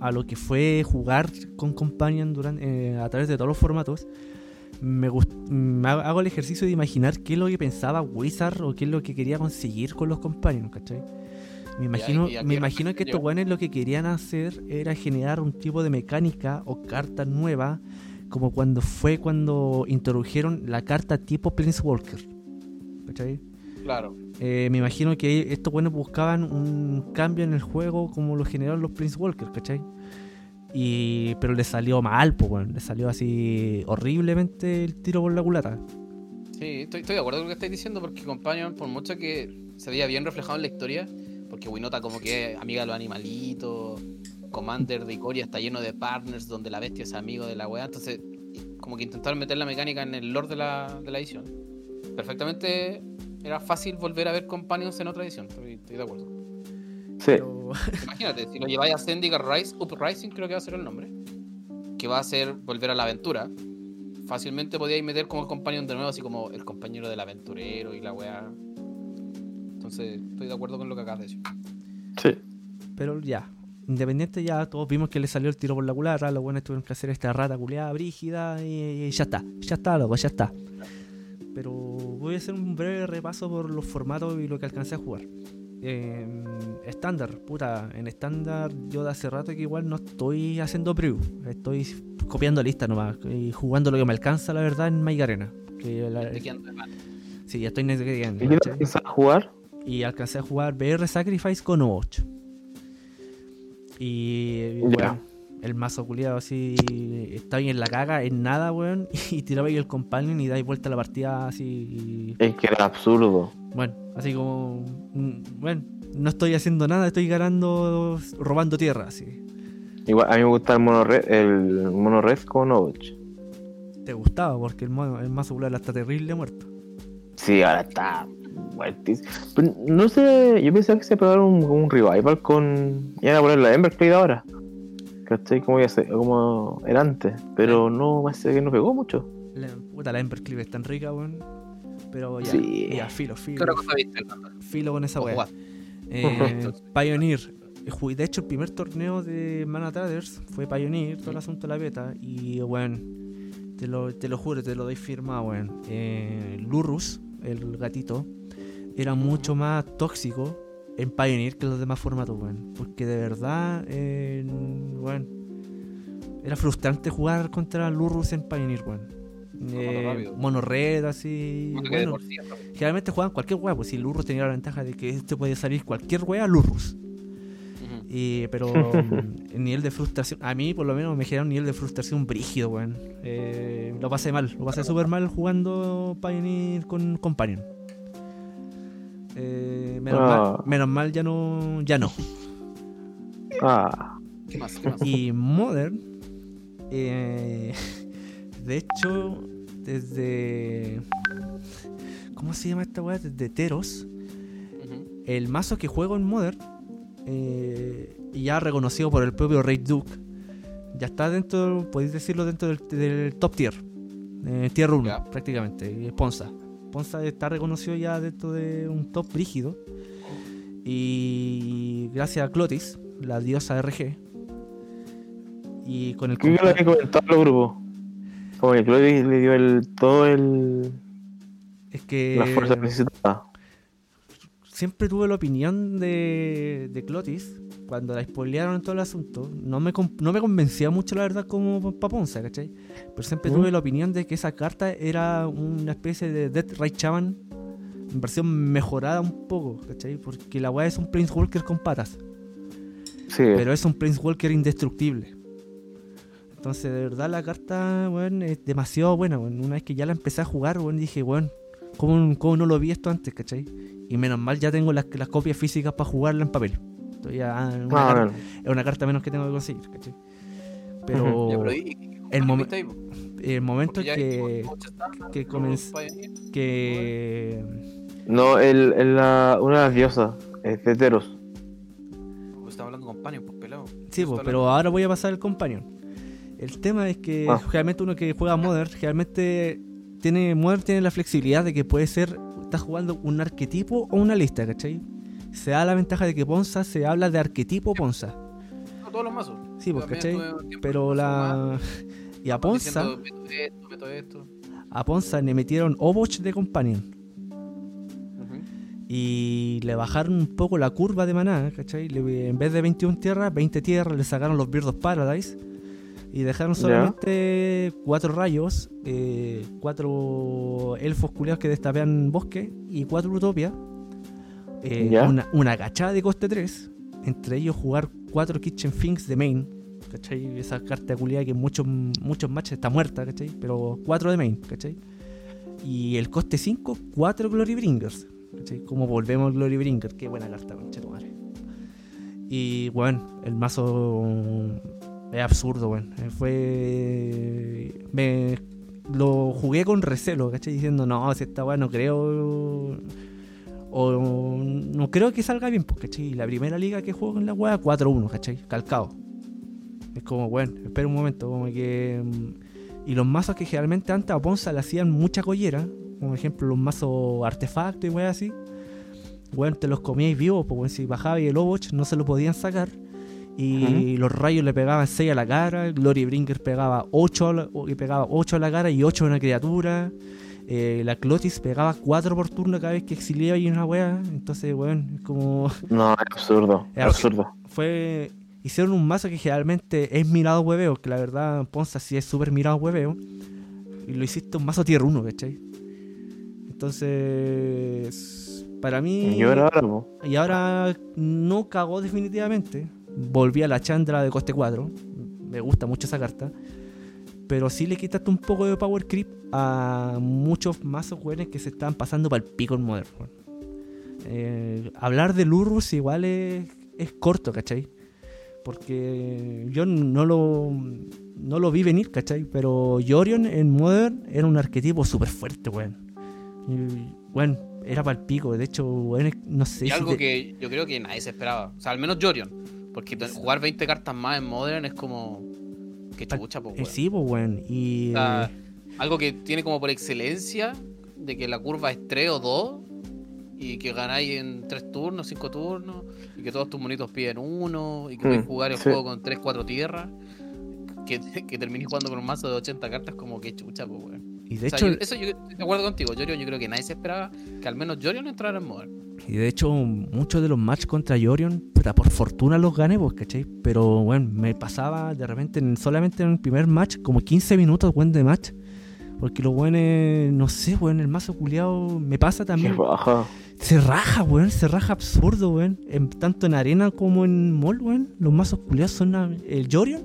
a lo que fue jugar con Companion durante, eh, a través de todos los formatos, me, gust- me hago hago el ejercicio de imaginar qué es lo que pensaba Wizard o qué es lo que quería conseguir con los Companions, ¿cachai? Me imagino,
y
me imagino que estos guanes lo que querían hacer era generar un tipo de mecánica o carta nueva, como cuando fue cuando introdujeron la carta tipo Planeswalker. ¿Cachai?
Claro.
Eh, me imagino que estos buenos buscaban un cambio en el juego como lo generaron los Prince Walker, ¿cachai? Y, pero le salió mal, pues, bueno, le salió así horriblemente el tiro por la culata.
Sí, estoy, estoy de acuerdo con lo que estáis diciendo, porque Companion, por mucho que se veía bien reflejado en la historia, porque Winota como que es amiga de los animalitos, Commander de Ikoria está lleno de partners donde la bestia es amigo de la weá, entonces como que intentaron meter la mecánica en el lore de la, de la edición. Perfectamente era fácil volver a ver Companions en otra edición, estoy, estoy de acuerdo.
sí.
Pero, [LAUGHS]
Imagínate, si lo lleváis a Zendikar Rise, Uprising creo que va a ser el nombre, que va a ser volver a la aventura, fácilmente podíais meter como companion de nuevo, así como el compañero del aventurero y la weá. Entonces, estoy de acuerdo con lo que acabas de decir.
sí.
pero ya, independiente ya, todos vimos que le salió el tiro por la culata, los buenos tuvieron que hacer esta rata culiada brígida y, y ya está, ya está, loco, ya está. Pero voy a hacer un breve repaso por los formatos y lo que alcancé a jugar. Eh, Estándar, puta, en estándar yo de hace rato que igual no estoy haciendo preview, estoy copiando listas nomás y jugando lo que me alcanza la verdad en My Arena. Que la- sí, ya estoy
¿Y qué
¿cachai?
piensas jugar?
y alcancé a jugar BR Sacrifice con 8. Y bueno, el mazo culiado así está ahí en la caga, en nada, weón, [LAUGHS] y tiraba ahí el companion y dais vuelta a la partida así.
Es que era absurdo.
Bueno, así como. mm, Bueno, no estoy haciendo nada, estoy ganando, robando tierra, así.
Igual, a mí me gusta el mono red, el mono red con Overwatch.
Te gustaba porque el, mono- el mazo culiado está terrible muerto.
Sí, ahora está. Pero no sé, yo pensaba que se pegaron un, un revival con. Iban a poner la Emberclade ahora. ¿Cachai? Como, como era antes. Pero no, parece que no pegó mucho.
La, puta, la Embercleave es tan rica, weón. Pero ya,
Sí.
ya, filo, filo. Filo con esa
¿O
weá. Eh, [LAUGHS] Pioneer. Eh, De hecho, el primer torneo de Mana Traders fue Pioneer, todo el asunto de la beta. Y, bueno, te lo, te lo juro, te lo doy firmado, weón. Eh, Lurrus, el gatito, era mucho más tóxico en Pioneer que los demás formatos, weón. Porque de verdad, eh, weón, era frustrante jugar contra Lurrus en Pioneer, weón. Eh, monorred, así. Bueno. Generalmente jugaban cualquier wea, pues si Lurrus tenía la ventaja de que este puede salir cualquier wea, Lurrus.
Ujú.
Y, pero mm, [LAUGHS] el nivel de frustración, a mí por lo menos me genera un nivel de frustración brígido, weón. Eh, lo pasé mal, lo pasé súper mal jugando Pioneer con Companion. Eh, menos,
Ah.
mal, menos mal ya no, ya no.
Ah,
¿Qué más? ¿Qué más?
Y Modern, eh, de hecho, desde. ¿Cómo se llama esta weá? Desde Teros. El mazo que juego en Modern, eh, y ya reconocido por el propio Raid Duke, ya está dentro, podéis decirlo, dentro del, del top tier. Eh, tier 1,
Ya.
prácticamente. y Ponza. Ponza está reconocido ya dentro de un top rígido. Y gracias a Clotis, la diosa RG. Y con el
que lo los grupos. Como que Chloe le dio el, todo el,
es que
la fuerza que necesitaba.
siempre tuve la opinión de, de Clotis cuando la spoilearon en todo el asunto. No me, no me convencía mucho, la verdad, como Paponza, ¿cachai? Pero siempre
¿Mm?
tuve la opinión de que esa carta era una especie de Death Ray Shaman en versión mejorada un poco, ¿cachai? Porque la weá es un Planeswalker con patas,
Sí.
pero es un Planeswalker indestructible. Entonces, de verdad, la carta, weón, es demasiado buena, weón. Una vez que ya la empecé a jugar, weón, dije, weón, ¿cómo, cómo no lo vi esto antes, cachai? Y menos mal ya tengo las, las copias físicas para jugarla en papel. Ya una,
Ah,
es una carta menos que tengo que conseguir, ¿cachai? Pero,
Ya, pero ¿y- y- y-
el momen- el momento que, que que
No, el, el- la, una de las diosas, es de Teros.
Pues Estaba hablando con Panion, pues pelado.
Sí, pues, pero ahora voy a pasar al companion. El tema es que
Ah.
generalmente uno que juega Modern, generalmente tiene Modern tiene la flexibilidad de que puede ser, está jugando un arquetipo o una lista, ¿cachai? Se da la ventaja de que Ponza se habla de arquetipo Ponza.
No, todos los mazos.
Sí, pues, ¿cachai? Pero la... Y a Ponza,
diciendo, meto esto, meto esto.
a Ponza le metieron Overwatch de companion. Y le bajaron un poco la curva de maná, ¿cachai? Le- en vez de 21 tierras, 20 tierras, le sacaron los Bird of Paradise. Y dejaron solamente cuatro rayos, eh, cuatro elfos culiados que destapean bosque y cuatro utopias. Eh, una, una cachada de coste 3. Entre ellos jugar cuatro Kitchen Finks de main. ¿Cachai? Esa carta culiada que en muchos, muchos matches está muerta, ¿cachai? Pero cuatro de main, ¿cachai? Y el coste 5, 4 Glory Bringers. ¿cachai? Como volvemos al Glory Bringer. Qué buena carta, concha madre. Y bueno, el mazo es absurdo, weón. Eh, Fue. Me. Lo jugué con recelo, ¿cachai? Diciendo, no, si esta weá no creo. O no creo que salga bien, pues, ¿cachai? La primera liga que juego con la weá, 4-1, ¿cachai? Calcado. Es como, bueno, espera un momento, como que. mm, Y los mazos que generalmente antes a Ponza le hacían mucha collera, como ejemplo los mazos artefactos y weá así. Bueno, te los comíais vivos, pues si bajaba y el Overwatch no se lo podían sacar. Y los rayos le pegaban 6 a la cara, Glory Brinker pegaba 8 a la, o- y pegaba 8 a la cara y 8 a una criatura. Eh, la Clotis pegaba 4 por turno cada vez que exiliaba y una wea. Entonces, weón, es como. [LAUGHS]
No, es absurdo.
Es
absurdo.
fue hicieron un mazo que generalmente es mirado hueveo, que la verdad Ponza sí es súper mirado hueveo, y lo hiciste un mazo tier 1, ¿cachai? Entonces, para mí,
Y ahora, po.
y ahora no cagó definitivamente, volví a la Chandra de coste 4, me gusta mucho esa carta, pero sí le quitaste un poco de power creep a muchos mazos jóvenes que se están pasando para el pico en Modern. Eh, hablar de Lurrus igual es, es corto, ¿cachai? Porque yo no lo, no lo vi venir, ¿cachai? Pero Yorion en Modern era un arquetipo súper fuerte, weón. Bueno, era para el pico. De hecho, weón, no sé
Y
si
algo
te-
que yo creo que nadie se esperaba. O sea, al menos Jorion. Porque jugar 20 cartas más en Modern es como. Que chucha, po,
Eh,
weón.
sí, pues, weón. Y.
O sea,
eh,
algo que tiene como por excelencia de que la curva es 3 o 2 y que ganáis en 3 turnos, 5 turnos y que todos tus monitos piden uno y que
Mm,
puedes jugar el
sí.
juego con 3, 4 tierras. Que, [LAUGHS] que termines jugando con un mazo de 80 cartas como que chucha, pues, weón.
Y de
O sea,
hecho,
yo- eso yo estoy de acuerdo contigo, Jorion. Yo creo que nadie se esperaba que al menos Jorion entrara en Modern.
y de hecho, muchos de los matches contra Yorion, puta, por fortuna los gané, pues, ¿cachai? Pero, bueno, me pasaba de repente, en- solamente en el primer match, como 15 minutos, weón, de match. Porque los weones, no sé, weón, el mazo culiado me pasa también. [LAUGHS]
baja.
Se raja, weón, se raja absurdo, weón. En- tanto en arena como en mall, weón. Los mazos culiados son el Jorion.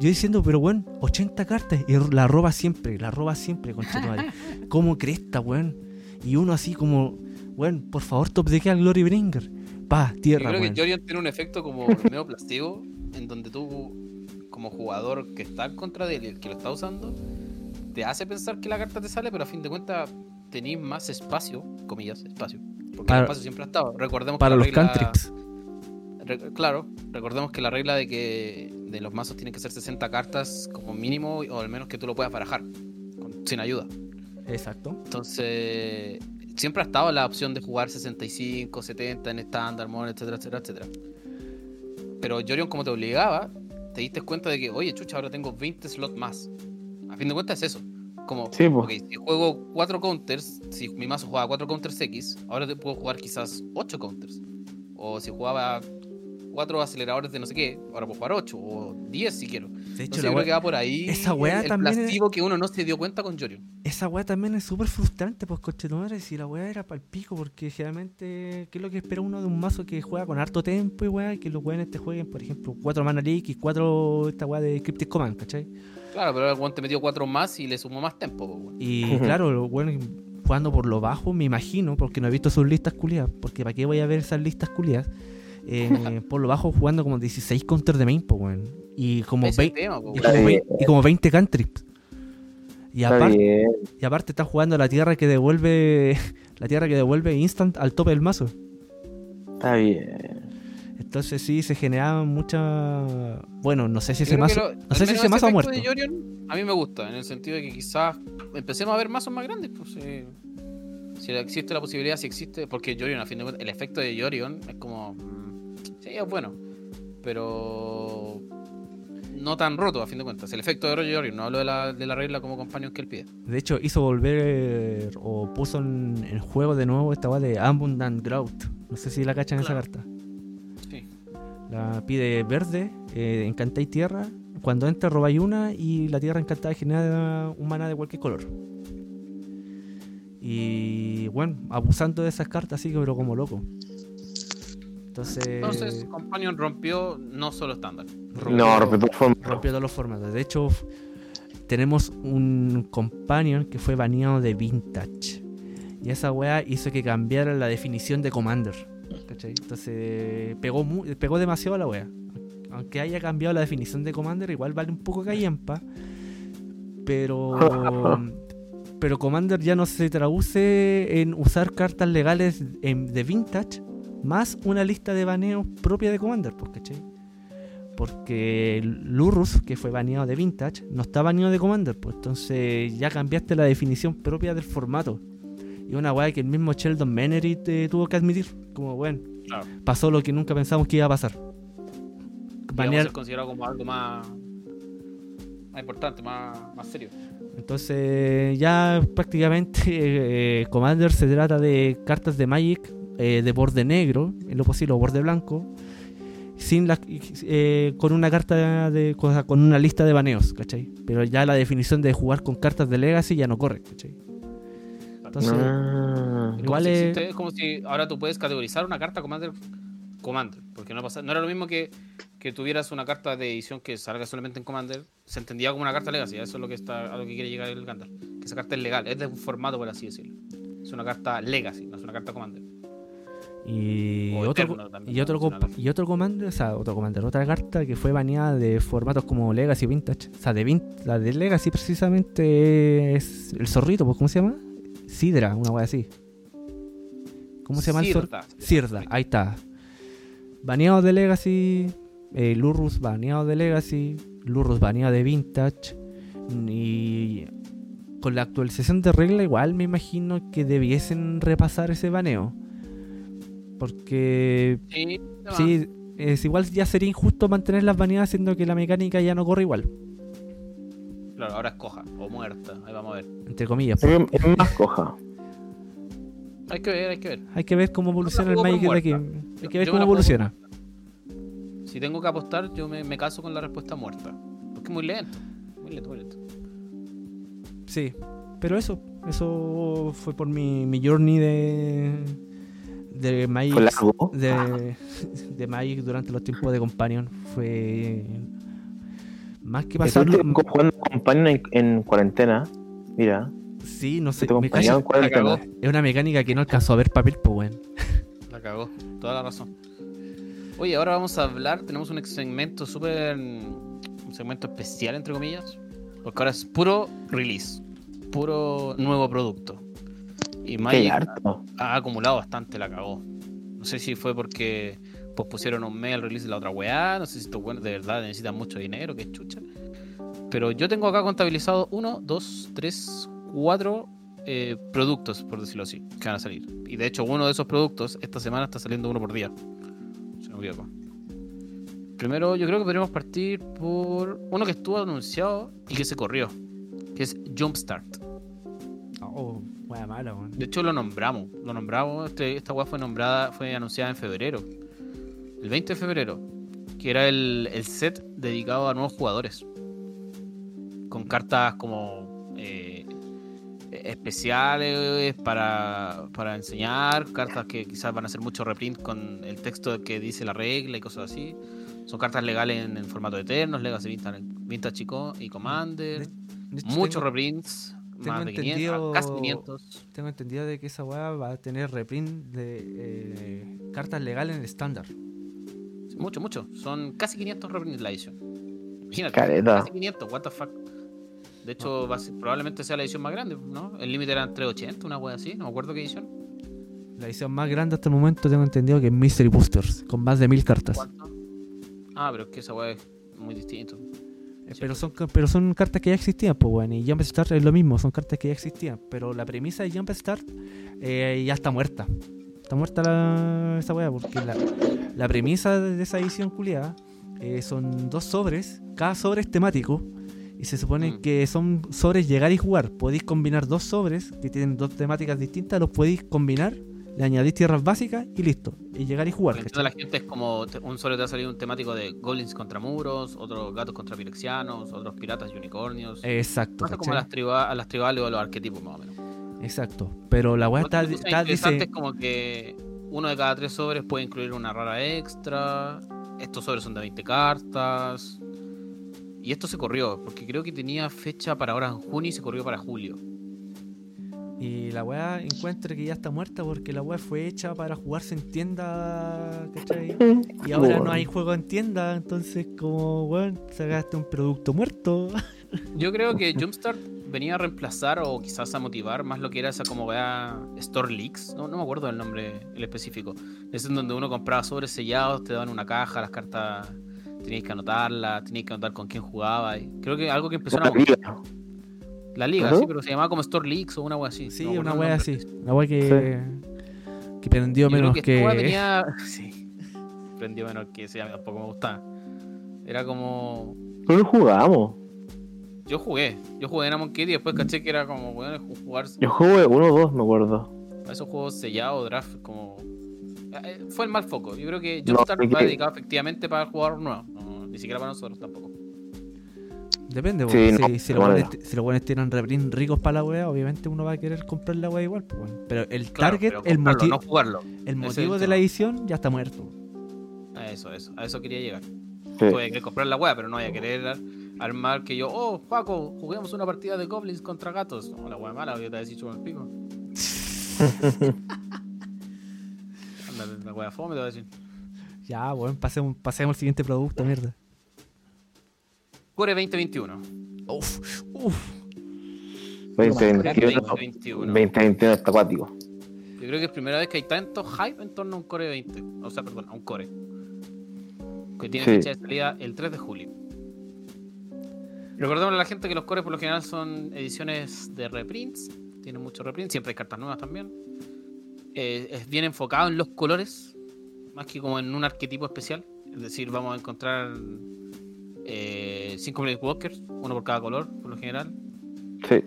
Yo diciendo, pero weón, 80 cartas. Y la roba siempre, la roba siempre, conchetumare. [LAUGHS] como cresta, weón. Y uno así como, weón, por favor, top de que al Glory Bringer. Pa,
Yo
tierra,
creo que
weón.
Jorion tiene un efecto como [LAUGHS] medio plastivo, en donde tú, como jugador que está en contra de él y el que lo está usando, te hace pensar que la carta te sale, pero a fin de cuentas tenéis más espacio, comillas, espacio. Porque
Para-
el espacio siempre ha estado. Recordemos
Para
que
los
regla-
cantrips.
Re- claro, recordemos que la regla de que de los mazos tienen que ser 60 cartas como mínimo, o al menos que tú lo puedas barajar, con- sin ayuda.
Exacto.
Entonces, siempre ha estado la opción de jugar 65, 70 en estándar, mono, etcétera, etcétera, etcétera. Pero Jorion, como te obligaba, te diste cuenta de que, oye, chucha, ahora tengo 20 slots más. A fin de cuentas es eso. Como,
Sí, po.
ok, si juego 4 counters, si mi mazo jugaba 4 counters X, ahora te puedo jugar quizás 8 counters. O si jugaba 4 aceleradores de no sé qué, ahora puedo jugar 8 o 10 si quiero.
De
Entonces,
hecho,
yo
la
creo que va por ahí
esa weá
el, el
también es-
placebo que uno no se dio cuenta con Yorion.
esa weá también es súper frustrante, pues coche tu madre, si la weá era para el pico, porque generalmente, ¿qué es lo que espera uno de un mazo que juega con harto tempo y weá? Que los weones te jueguen, por ejemplo, 4 mana leak y 4 esta weá de Cryptic Command, ¿cachai?
Claro, pero el weón te metió 4 más y le sumó más tiempo. po, weón.
Y [LAUGHS] claro, los weones jugando por lo bajo, me imagino, porque no he visto sus listas culiadas, porque ¿para qué voy a ver esas listas culiadas? Eh, [LAUGHS] por lo bajo jugando como 16 counters de main, pues weón. Y como,
Ese es el
20,
tema, po,
y.
Está
como
bien.
20 y como 20 cantrips. Y
Está
aparte, y aparte estás jugando la tierra que devuelve [LAUGHS] la tierra que devuelve instant al tope del mazo.
Está bien.
Entonces sí se generaban muchas bueno, no sé si ese mazo,
lo-
no sé si ese mazo ha
efecto
muerto.
de Yorion, a mí me gusta, en el sentido de que quizás empecemos a ver mazos más grandes. Pues, eh, si existe la posibilidad, si existe, porque Yorion, a fin de cuentas, el efecto de Yorion es como. Sí, es bueno, pero. No tan roto, a fin de cuentas. El efecto de Yorion, no hablo de la, de la regla como companion que él pide.
De hecho, hizo volver o puso en, en juego de nuevo esta weá de Abundant Growth. No sé si la cachan esa carta.
Sí.
La pide verde, eh, encantáis tierra. Cuando entra robáis una y la tierra encantada genera un mana de cualquier color. Y bueno, abusando de esas cartas así, pero como loco. Entonces,
Entonces, Companion rompió no solo estándar.
No, rompe todas formas.
rompió todos los formatos. De hecho, tenemos un companion que fue baneado de Vintage. Y esa weá hizo que cambiara la definición de Commander. ¿cachai? Entonces pegó, pegó demasiado a la weá. Aunque haya cambiado la definición de Commander, igual vale un poco callampa. Pero. [LAUGHS] pero Commander ya no se traduce en usar cartas legales en- de Vintage más una lista de baneos propia de Commander, pues, ¿cachai? Porque Lurrus, que fue baneado de Vintage, no está baneado de Commander, pues entonces ya cambiaste la definición propia del formato. Y una weá que el mismo Sheldon Menery te tuvo que admitir. Como, bueno,
Claro.
pasó lo que nunca pensamos que iba a pasar. Banear,
es considerado como algo más, más importante, más, más serio.
Entonces ya prácticamente [LAUGHS] eh, Commander se trata de cartas de Magic eh, de borde negro, en lo posible, o borde blanco, sin la, eh, con una carta de con, con una lista de baneos, ¿cachai? Pero ya la definición de jugar con cartas de Legacy ya no corre, ¿cachai? Entonces,
Ah.
Es
igual
como si
es-
existe- es como si ahora tú puedes categorizar una carta Commander Commander, porque no, pasa, no era lo mismo que, que tuvieras una carta de edición que salga solamente en Commander, se entendía como una carta Legacy, eso es lo que está a lo que quiere llegar el Gandalf, que esa carta es legal, es de un formato por así decirlo. Es una carta Legacy, no es una carta Commander.
Y otro,
también,
y, otro, comp- y otro commander, o sea, otro commander, otra carta que fue baneada de formatos como Legacy Vintage. O sea, de Vin- la de Legacy precisamente es el zorrito, pues, ¿cómo se llama? Sidra, una wea así. ¿Cómo se llama el zorrito? Sirda, ahí está. Baneado de Legacy, eh, Lurrus baneado de Legacy, Lurrus baneado de Vintage. Y con la actualización de regla, igual me imagino que debiesen repasar ese baneo. Porque
Sí,
sí, es igual ya sería injusto mantener las baneadas siendo que la mecánica ya no corre igual,
claro, ahora es coja o muerta, ahí vamos a ver.
entre comillas.
Es que es más coja.
Hay que ver, hay que ver.
Hay que ver cómo evoluciona el Magic de aquí. Hay que ver
Yo
cómo evoluciona.
Si tengo que apostar, yo me, me caso con la respuesta muerta. Porque es muy lento. Muy lento, muy lento.
Sí, pero eso, eso fue por mi, mi journey de de Magic, de, [LAUGHS] de Magic durante los tiempos de Companion. Fue más que
co- jugando Companion en, en cuarentena. Mira,
Sí, no sé. me
cagó.
es una mecánica que no alcanzó a ver papel, pues bueno. [LAUGHS]
La cagó. Toda la razón. Oye, ahora vamos a hablar. Tenemos un segmento súper. Un segmento especial, entre comillas. Porque ahora es puro release. Puro nuevo producto. Y Magic
harto.
ha acumulado bastante, la cagó. No sé si fue porque pospusieron un mes el release de la otra weá. No sé si estos weones de verdad necesitan mucho dinero, que chucha. Pero yo tengo acá contabilizado uno, dos, tres, cuatro eh, productos, por decirlo así, que van a salir. Y de hecho, uno de esos productos, esta semana está saliendo uno por día. Si no me equivoco. Primero, yo creo que podríamos partir por uno que estuvo anunciado y que se corrió, que es Jumpstart.
Oh, wea mala, weón.
De hecho, lo nombramos. Lo nombramos. Este- esta weá fue nombrada, fue anunciada en febrero. El 20 de febrero. Que era el, el set dedicado a nuevos jugadores. Con cartas como eh, especiales para, para enseñar. Cartas que quizás van a hacer mucho reprint con el texto que dice la regla y cosas así. Son cartas legales en, en formato eternos, Legacy Vintage, Vintage y Co- y Commander.
De
Muchos
tengo,
reprints.
Tengo
Más de 500,
entendido-
casi 500.
tengo entendido de que esa weá va a tener reprint de eh, cartas legales en el estándar.
Mucho, mucho. Son casi 500 reprints la edición. Imagínate.
Caleta.
Casi 500, what the fuck. De hecho, va a ser- probablemente sea la edición más grande, ¿no? El límite era 380, una wea así, no me acuerdo qué edición.
La edición más grande hasta el momento tengo entendido que es Mystery Boosters, con más de mil cartas.
¿Cuánto? Ah, pero es que esa wea es muy distinto.
Pero son, ca- pero son cartas que ya existían, pues bueno, y Jumpstart es lo mismo, son cartas que ya existían. Pero la premisa de Jumpstart eh, ya está muerta. Está muerta la, esa weá, porque la, la premisa de esa edición culiada eh, son dos sobres, cada sobre es temático. Y se supone
Mm.
que son sobres llegar y jugar. Podéis combinar dos sobres que tienen dos temáticas distintas, los podéis combinar, le añadís tierras básicas y listo. Y llegar y jugar. ¿cachai?
la gente es como un solo te va a salir un temático de goblins contra muros, otros gatos contra pirexianos, otros piratas y unicornios.
Exacto.
Más como a las, triba- a las tribales o a los arquetipos más o menos.
Exacto. Pero la weá está, está
interesante
dice-
es como que uno de cada tres sobres puede incluir una rara extra. Estos sobres son de 20 cartas. Y esto se corrió, porque creo que tenía fecha para ahora en junio y se corrió para julio.
Y la weá encuentra que ya está muerta porque la weá fue hecha para jugarse en tienda, ¿cachai? [LAUGHS] Y ahora no hay juego en tienda, entonces como, weón, sacaste un producto muerto. [LAUGHS]
Yo creo que Jumpstart venía a reemplazar o quizás a motivar más lo que era esa como vea Store Leaks. No, no me acuerdo del nombre el específico. Es en donde uno compraba sobres sellados, te daban una caja, las cartas tenías que anotarlas, tenías que anotar con quién jugaba. y Creo que algo que empezó a. La liga, sí, pero se llamaba como Store Leaks o una wea así.
Sí,
no
una
el
así. Una weá que, que prendió
Yo creo
menos
que,
que.
venía. [LAUGHS] Sí, prendió menos que ese, a mí tampoco me gustaba. Era como.
No lo jugamos.
Yo jugué, yo jugué en Amon Kid y después caché que era como, bueno, jugar
Yo jugué uno o dos, me acuerdo.
a esos juegos sellados, draft, como. eh, Fue el mal foco. Yo creo que
No,
Jumpstart
es
va dedicado efectivamente para el jugador nuevo, no, ni siquiera para nosotros tampoco.
Depende,
Sí, no,
si, los
manera.
buenos, si los buenos tienen reprint ricos para la weá, obviamente uno va a querer comprar la weá igual, pues. Pero el
Claro,
target,
pero
el, moti-
no jugarlo.
el
es
motivo
el
de la edición ya está muerto.
A eso, a eso, a eso quería llegar.
Sí.
Tú vaya a querer comprar la weá, pero no vaya a querer ar- armar que yo, oh, Paco, juguemos una partida de goblins contra gatos. No, la weá mala, yo te voy a decir chupa el pico. [LAUGHS] Anda, la weá fome, te voy a decir.
Ya, weón, pasemos, pasemos al siguiente producto, mierda.
Core 2021.
Uf, uf.
2021.
2021.
2021 está acuático.
Yo creo que es primera vez que hay tanto hype en torno a un Core 20. O sea, perdón, a un Core. Que tiene
Sí.
fecha de salida el 3 de julio. Recordemos a la gente que los Cores por lo general son ediciones de reprints. Tienen muchos reprints, siempre hay cartas nuevas también. Eh, es bien enfocado en los colores, más que como en un arquetipo especial. Es decir, vamos a encontrar 5 Blade Walkers, uno por cada color, por lo general.
Sí.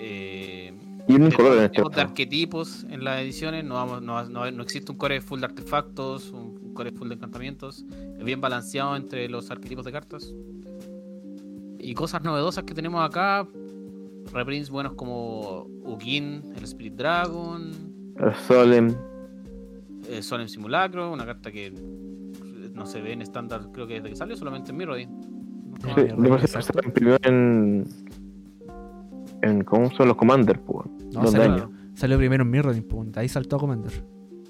Eh,
Y un color en este
de arquetipos en las ediciones. No, vamos, no, no- no existe un core full de artefactos, un, un core full de encantamientos. Es bien balanceado entre los arquetipos de cartas. Y cosas novedosas que tenemos acá. Reprints buenos como Ugin, el Spirit Dragon,
El Solemn.
eh, Solemn Simulacro, una carta que no se ve en estándar, creo que desde que salió, solamente en Mirrodin.
Ah,
Sí,
exacto.
se imprimió en. en ¿Cómo son los Commanders, pues?
No, salió,
años.
salió primero en Mirrodin, pues, de ahí saltó a Commander.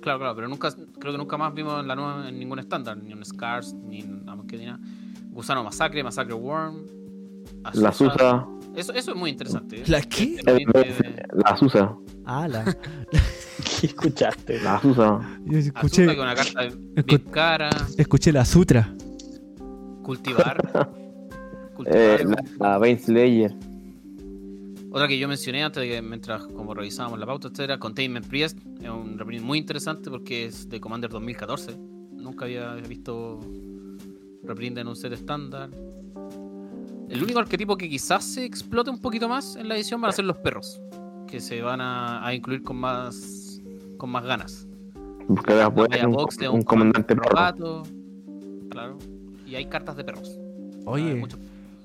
Claro, claro, pero nunca, creo que nunca más vimos en la nueva en ningún estándar, ni en Scars, ni en Amonkhet, Gusano Masacre, Masacre Worm.
La
Azusa.
Susa.
Eso, eso es muy interesante.
¿La qué?
El- La Susa.
Ah, la. [LAUGHS]
¿Qué escuchaste?
La Susa.
Yo
Azusa,
escuché,
es una carta bien
escu-
cara.
escuché la Sutra.
Cultivar. [LAUGHS]
Eh,
cultivar.
la, la Bane Slayer.
Otra que yo mencioné antes de que mientras como revisábamos la pauta, esta era Containment Priest. Es un reprint muy interesante porque es de Commander 2014. Nunca había visto reprint en un set estándar. El único arquetipo que quizás se explote un poquito más en la edición van a ser los perros, que se van a, a incluir con más con más ganas.
Porque ahora puede
Vaya
ser un,
box de
un comandante
perro claro. Y hay cartas de perros. Ah,
Oye,
mucho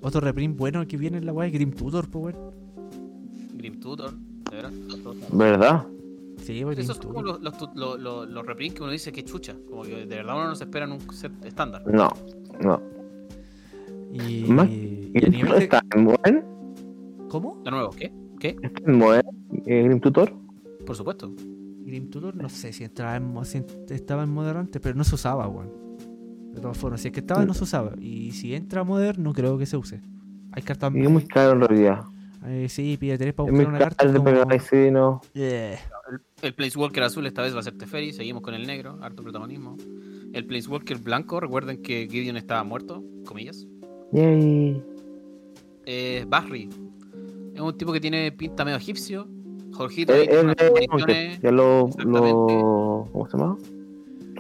otro reprint bueno que viene en la weá, Grim Tutor, pues weón.
Grim Tutor, de verdad.
¿Verdad?
Sí, pues, Grim
Esos son como los, los, tu- los, los- los reprints que uno dice que chucha. Como que de verdad uno no se espera en un set estándar.
No, no.
Y,
Más-
y a nivel de...
¿Está en Moen?
¿Cómo?
De nuevo, ¿qué? ¿Qué?
¿Está en Moen? eh, Grim Tutor?
Por supuesto.
Grim Tutor no sé si, entraba en, si estaba en Modern antes, pero no se usaba, weón. De todas formas, si es que estaba, no se usaba. Y si entra a Modern, no creo que se use. Hay cartas.
Y es muy caro en realidad.
eh, sí, pide tres para buscar una carta.
caro de
como-
pegar sí, no.
Eh,
El Planeswalker azul esta vez va a ser Teferi. Seguimos con el negro. Harto protagonismo. El Planeswalker blanco. Recuerden que Gideon estaba muerto. Comillas.
Yay.
Eh, Barry. Es un tipo que tiene pinta medio egipcio. Jorgito. Unas
de
condiciones-
Ya lo, lo. ¿Cómo se llama?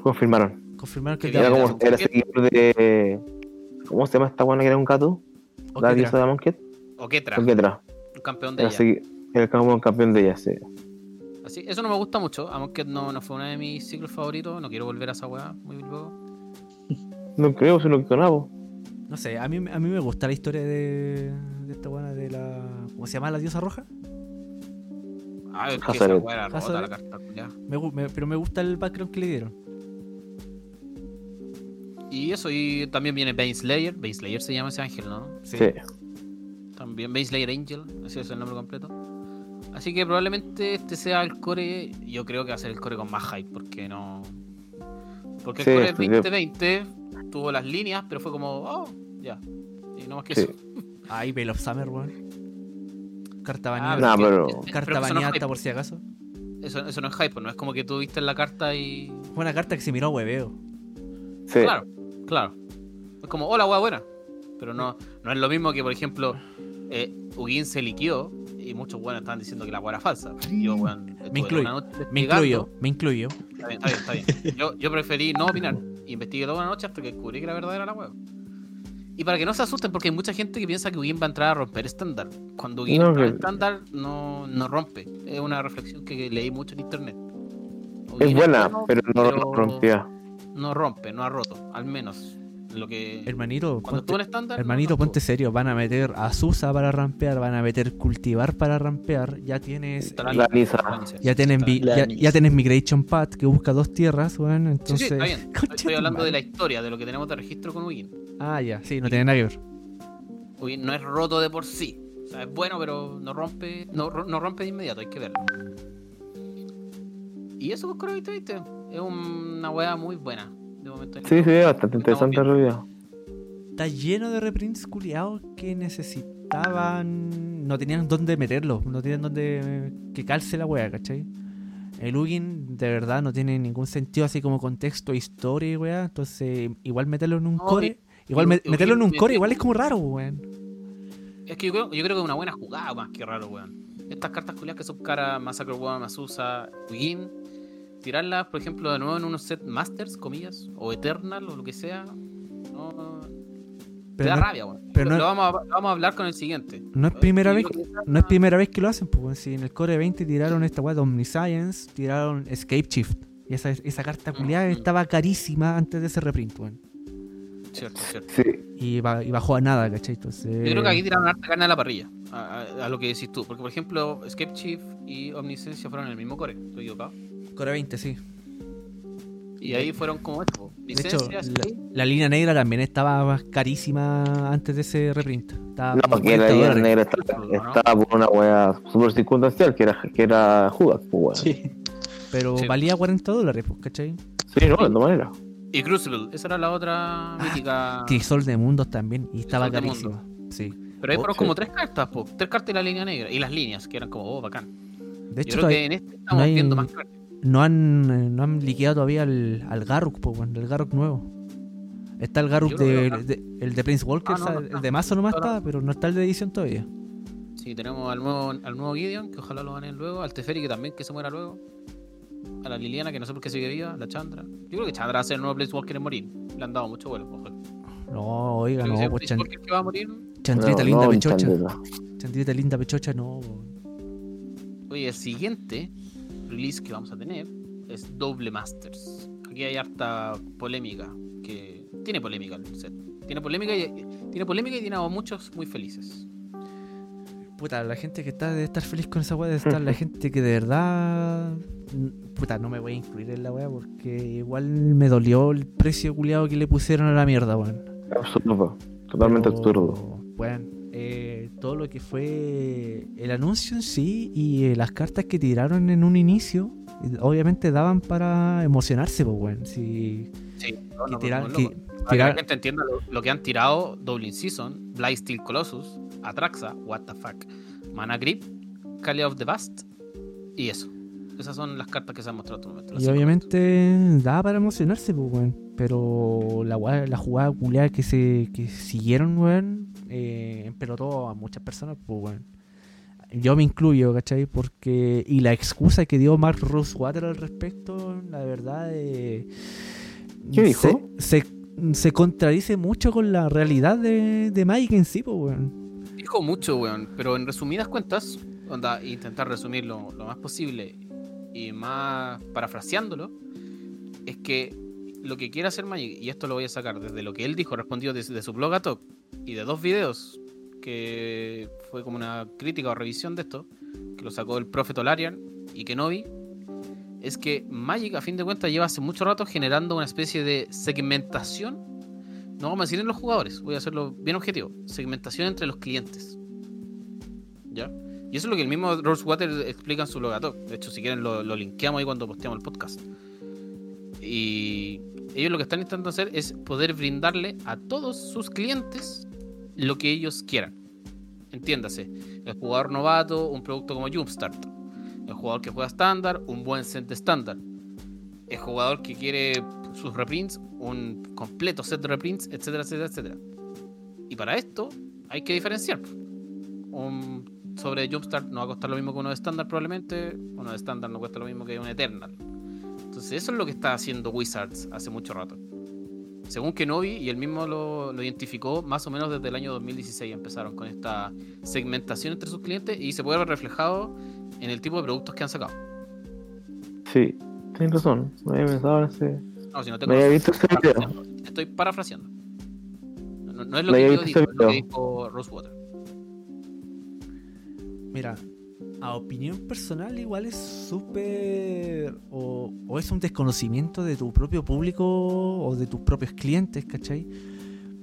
Confirmaron.
confirmaron que
Que
Era como. Era seguidor de. ¿Cómo se llama esta buena que era un gato? La diosa de Monket.
O Ketra.
¿O qué tra?
Un campeón de
Era,
ella.
un campeón de ella, sí.
Así, eso no me gusta mucho. Aunque no, no fue uno de mis ciclos favoritos. No quiero volver a esa weá muy luego.
No creo, si no conabo.
No sé, a mí, a mí me gusta la historia de, de esta buena de la. ¿Cómo se llama la diosa roja?
Ah, es que rota la carta.
Me me- pero me gusta el background que le dieron.
Y eso, y también viene Baneslayer. Baneslayer se llama ese ángel, ¿no?
Sí.
También Baneslayer Angel, ese es el nombre completo. Así que probablemente este sea el core. Yo creo que va a ser el core con más hype, porque no. Porque el
Sí,
core
sí,
2020 tuvo las líneas, pero fue como, oh, ya. Y no más que
Sí.
eso.
Ay, Veil of Summer, weón. Carta
Ah,
baneada.
Que-
pero-
Carta
no
por si acaso.
Eso, eso no es hype, no es como que tú viste la carta y.
Fue una carta que se miró a hueveo.
Sí.
Claro, claro. Es como, hola, hueá buena. Pero no, no es lo mismo que, por ejemplo, eh, Ugin se liqueó y muchos buenos estaban diciendo que la hueá era falsa. Yo, weón, estuve
incluyo, Me incluyo, me incluyo.
Está bien, está bien, está bien. Yo, yo preferí no opinar. Investigué toda la noche hasta que descubrí que la verdad era la web. Y para que no se asusten, porque hay mucha gente que piensa que Ugin va a entrar a romper estándar. Cuando Ugin
No,
estándar, no, no rompe. Es una reflexión que leí mucho en internet.
Es buena,
bueno,
pero no
pero
rompía.
No rompe, no ha roto. Al menos lo que.
Hermanito,
cuando
ponte,
en estándar. no
hermanito, ponte serio. Van a meter a Susa para rampear, van a meter cultivar para rampear. Ya tienes.
La Lisa.
Ya tienes.
La
ya, tienes Migration Path que busca dos tierras.
Sí,
Entonces.
sí, está bien. [LAUGHS] Estoy- hablando de la historia, de lo que tenemos de registro con Ugin.
Ah, ya, sí, no tiene nada que ver.
Ugin no es roto de por sí. O sea, es bueno, pero no rompe, no, ro- no rompe de inmediato, hay que verlo. Y eso, pues, Core 2020 es una weá muy buena. De momento en
Sí,
el-
sí, es bastante interesante
Estamos
realidad.
Está lleno de reprints culiados que necesitaban. No tenían dónde meterlo, no tenían dónde que calce la wea, ¿cachai? El Ugin de verdad no tiene ningún sentido así como contexto, historia y wea. Entonces, igual meterlo en un
No,
core.
y-
Igual
y-
me-
y
meterlo en un core igual es como raro, weón.
Es que yo creo, yo creo que es una buena jugada más que raro, weón. Estas cartas culiadas que son cara Massacre Woman, Masusa, Ugin, tirarlas, por ejemplo, de nuevo en unos set Masters, comillas, o Eternal, o lo que sea, no. Te da
no,
rabia, weón.
pero
lo,
no-
vamos a, lo vamos a hablar con el siguiente.
no es primera vez
que
no es primera vez que lo hacen, pues si en el core 20 tiraron esta wea de Omniscience, tiraron Escape Shift. Y esa, esa carta culiada
Mm.
estaba carísima antes de ese reprint, weón.
Cierto, cierto.
Sí,
Y, ba- y bajó a nada, ¿cachai? Entonces.
Yo creo que aquí tiraron harta carne a la parrilla, a, a- a lo que decís tú. Porque, por ejemplo, Escape Chief y Omniscencia fueron en el mismo core, estoy equivocado.
Core 20, sí.
Y ahí fueron como esto:
De hecho, la, línea negra también estaba más carísima antes de ese reprint. Estaba
no,
como
que la
40
línea
dólares.
negra estaba, estaba por una wea super circunstancial, que era, que era Judas, pues. Sí,
Sí.
Pero
Sí.
valía 40 dólares, pues, ¿cachai?
no, de todas maneras.
Y Crucible, esa era la otra mítica.
Crisol de Mundos también, y estaba carísima. Sí.
Pero ahí
Oh,
fueron
sí.
como tres cartas, po. tres cartas y la línea negra. Y las líneas, que eran como, oh, bacán.
De
Yo
hecho,
creo que en este estamos
hay-
viendo más cartas.
No han eh, no han liqueado todavía al, al Garruk, pues, bueno, el Garruk nuevo. Está el Garruk de, el de Prince Walker,
Ah, no,
o sea,
no está.
el de Mazo nomás
No, no.
está, pero no está el de edición todavía.
Sí, tenemos al nuevo, al nuevo Gideon, que ojalá lo ganen luego. Al Teferi, que también que se muera luego. A la Liliana, que no sé por qué sigue viva. La Chandra. Yo creo que Chandra va a ser el nuevo Place Walker en morir. Le han dado mucho vuelo, ojalá.
No, oiga, no,
¿Ese
pues chan-
que va a morir?
Chandrita
No,
linda
no,
pechocha.
Chandrita
linda pechocha, no.
Oye, el siguiente release que vamos a tener es Double Masters. Aquí hay harta polémica. Que tiene polémica el set. Tiene polémica y tiene polémica y tiene a muchos muy felices.
Puta, la gente que está de estar feliz con esa weá debe estar la [LAUGHS] gente que de verdad. mm, Puta, no me voy a incluir en la weá porque igual me dolió el precio culiado que le pusieron a la mierda, weón.
Absurdo. Totalmente
Pero,
absurdo.
Bueno, todo lo que fue el anuncio en sí y eh, las cartas que tiraron en un inicio, obviamente daban para emocionarse, pues, weón. Si,
Sí,
que tirar- que
Para que
tirar-
la gente entienda lo, lo que han tirado Dublin Season, Blight Steel Colossus, Atraxa, What the fuck, Mana Grip, Kali of the Bast y eso. Esas son las cartas que se han mostrado hasta el momento.
Y obviamente daba para emocionarse, pues, weón. Pero la, la jugada culiada que se que siguieron, weón, eh, empelotó a muchas personas, pues, weón. Yo me incluyo, ¿cachai? Porque. Y la excusa que dio Mark Rosewater al respecto, la verdad. eh,
¿Qué dijo?
Se, se, se contradice mucho con la realidad de, de Mike en sí, pues, weón.
Dijo mucho, weón, pero en resumidas cuentas, onda, intentar resumirlo lo más posible y más parafraseándolo, es que lo que quiere hacer Magic, y esto lo voy a sacar desde lo que él dijo, respondió desde su blog a y de dos videos, que fue como una crítica o revisión de esto, que lo sacó el Prophet Olarian y Kenobi, es que Magic a fin de cuentas lleva hace mucho rato generando una especie de segmentación no vamos a decir en los jugadores, voy a hacerlo bien objetivo. Segmentación entre los clientes. ¿Ya? Y eso es lo que el mismo Rosewater explica en su logato. De hecho, si quieren lo, lo linkeamos ahí cuando posteamos el podcast. Y ellos lo que están intentando hacer es poder brindarle a todos sus clientes lo que ellos quieran. Entiéndase, el jugador novato, un producto como Jumpstart. El jugador que juega estándar, un buen set de estándar. El jugador que quiere sus reprints, un completo set de reprints, etcétera, etcétera, etcétera. Y para esto hay que diferenciar. Un sobre Jumpstart no va a costar lo mismo que uno de estándar probablemente, uno de estándar no cuesta lo mismo que un Eternal. Entonces eso es lo que está haciendo Wizards hace mucho rato. Según Kenobi, y él mismo lo, lo identificó, más o menos desde el año 2016 empezaron con esta segmentación entre sus clientes y se puede ver reflejado en el tipo de productos que han sacado.
Sí, tienes razón. No había pensado en ese.
No, si no tengo
No había
razón,
visto
estoy
video.
parafraseando. Estoy parafraseando. No, no es lo que yo digo, es lo que dijo Rosewater.
Mira, a opinión personal igual es súper... O, o es un desconocimiento de tu propio público o de tus propios clientes, ¿cachai?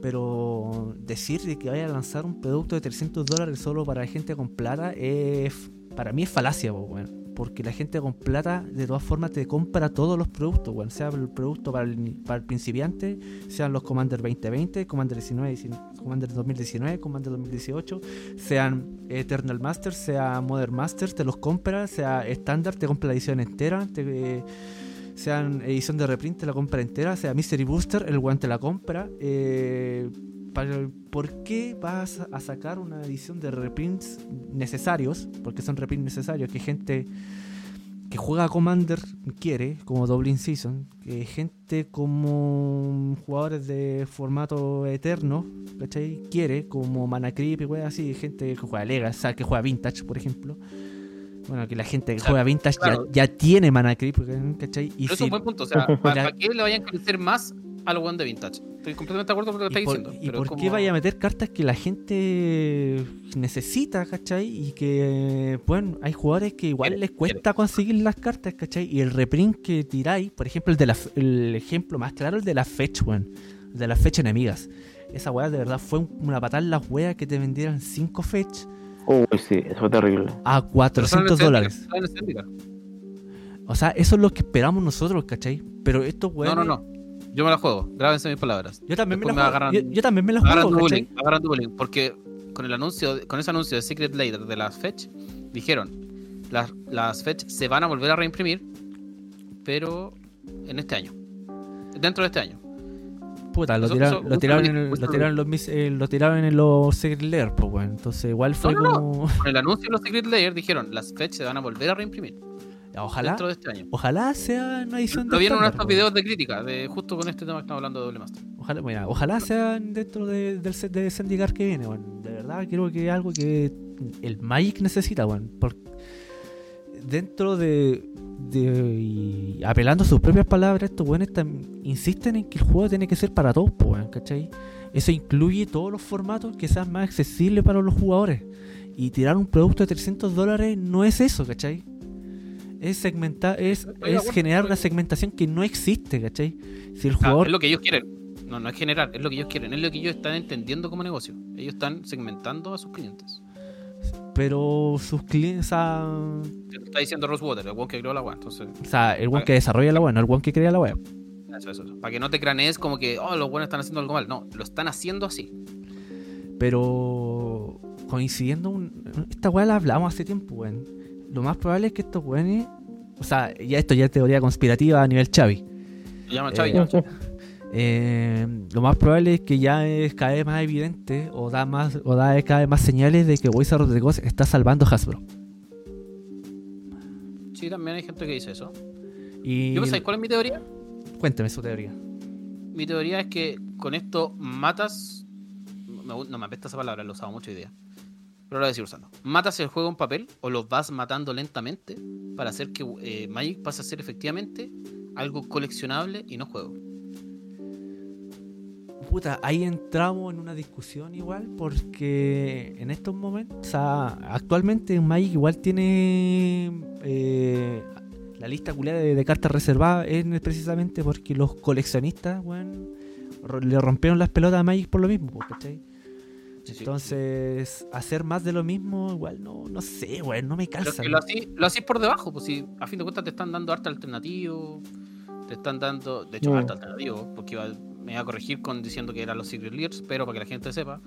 Pero decir de que vaya a lanzar un producto de 300 dólares solo para gente con plata es... Para mí es falacia, po, weón. Porque la gente con plata de todas formas te compra todos los productos, weón. Sea el producto para el, para el principiante, sean los Commander 2020, Commander 19, 19, Commander 2019, Commander 2018, sean Eternal Masters, sea Modern Masters, te los compra, sea estándar, te compra la edición entera, te, eh, sean edición de reprint, te la compra entera, sea Mystery Booster, el guante la compra. Eh, para- ¿Por qué vas a sacar una edición de reprints necesarios? Porque son reprints necesarios que gente que juega a Commander quiere, como Dublin Season, que gente como jugadores de formato eterno, ¿cachai? Quiere, como Mana Creep y weas así, gente que juega Lega, o sea, que juega Vintage, por ejemplo. Bueno, que la gente que
O sea,
juega Vintage
claro.
ya, ya tiene Mana Creep, ¿cachai? Y
Pero es
si-
un buen punto. O sea, [LAUGHS] ¿para, para qué le vayan a crecer más al One de Vintage? Estoy completamente de acuerdo con lo que
¿Y
estás diciendo.
y
pero
por qué vaya a meter cartas que la gente necesita, ¿cachai? Y que, bueno, hay jugadores que igual
Quiere,
les cuesta conseguir las cartas, ¿cachai? Y el reprint que tiráis, por ejemplo, el de la, el ejemplo más claro, el de la fetch, weón. El de las fetch enemigas. Esa weá de verdad fue un- una patada en las weas que te vendieran 5 fetch
Uy, sí, eso fue terrible.
a
pero
400
son en
dólares. O sea, eso es lo que esperamos nosotros, ¿cachai? Pero estos
No,
weones...
no, no. Yo me la juego. Grábense mis palabras.
Yo también me la
me
juego.
agarran-
yo, yo también me la juego,
agarran bullying, porque con el anuncio, con ese anuncio de Secret Layer de las Fetch, dijeron las, las Fetch se van a volver a reimprimir, pero en este año. Dentro de este año.
Puta, lo
Eso-
tiraron,
eso-
lo tiraron, en, el- lo tiraron los mis- eh, lo tiraron en los Secret Lair, pues bueno. Entonces igual fue
No, no, no.
como.
Con el anuncio de los Secret Layer dijeron las Fetch se van a volver a reimprimir
Ojalá,
dentro de este año.
ojalá sea una edición
Lo
de
vi en uno de
estándar,
estos
pues.
videos de crítica, de justo con este tema que estamos hablando de doble master.
Ojalá mira, ojalá sea dentro de- del set de Zendikar que viene, weón. De verdad, creo que es algo que el Magic necesita, weón. Por- dentro de, de- y apelando a sus propias palabras, estos tam- insisten en que el juego tiene que ser para todos, weón, ¿cachai? Eso incluye todos los formatos que sean más accesibles para los jugadores. Y tirar un producto de 300 dólares no es eso, ¿cachai? Es segmentar, es, es generar una segmentación que no existe, ¿cachai? Si el
Ah,
jugador
es lo que ellos quieren. No, no es generar, es lo que ellos quieren, es lo que ellos están entendiendo como negocio. Ellos están segmentando a sus clientes.
Pero sus clientes, o sea,
Te lo está diciendo Rosewater, el weón que creó la web. Entonces,
o sea, el one que desarrolla la web, no el one que crea la web.
eso, eso, eso. Para que no te cranees como que, oh, los buenos están haciendo algo mal. No, lo están haciendo así.
Pero coincidiendo, un- esta weá la hablamos hace tiempo, weón. Lo más probable es que estos weones, o sea, ya esto ya es teoría conspirativa a nivel Chavi.
Llama
Eh,
Chavi. ya.
Eh, lo más probable es que ya es cada vez más evidente o da más o da cada vez más señales de que Wizard of the Coast está salvando Hasbro.
Sí, también hay gente que dice eso.
Y
Yo, ¿sabes cuál es mi teoría?
cuénteme su teoría.
Mi teoría es que con esto matas. no me apesta esa palabra, lo usado mucho hoy día. Pero lo voy a decir usando. Matas el juego en papel o lo vas matando lentamente para hacer que eh, Magic pase a ser efectivamente algo coleccionable y no juego.
Puta, ahí entramos en una discusión igual porque en estos momentos, o sea, actualmente Magic igual tiene eh, la lista culiada de, cartas reservadas es precisamente porque los coleccionistas, ro- le rompieron las pelotas a Magic por lo mismo, ¿cachai?
Sí, sí.
Entonces, hacer más de lo mismo, igual no, no sé, weón, no me
Pero es
calza.
que lo hacís, lo hacís por debajo, pues si a fin de cuentas te están dando arte alternativo, te están dando, de hecho,
Mm.
arte alternativo, porque iba- me iba a corregir con diciendo que eran los Secret Leaders, pero para que la gente sepa,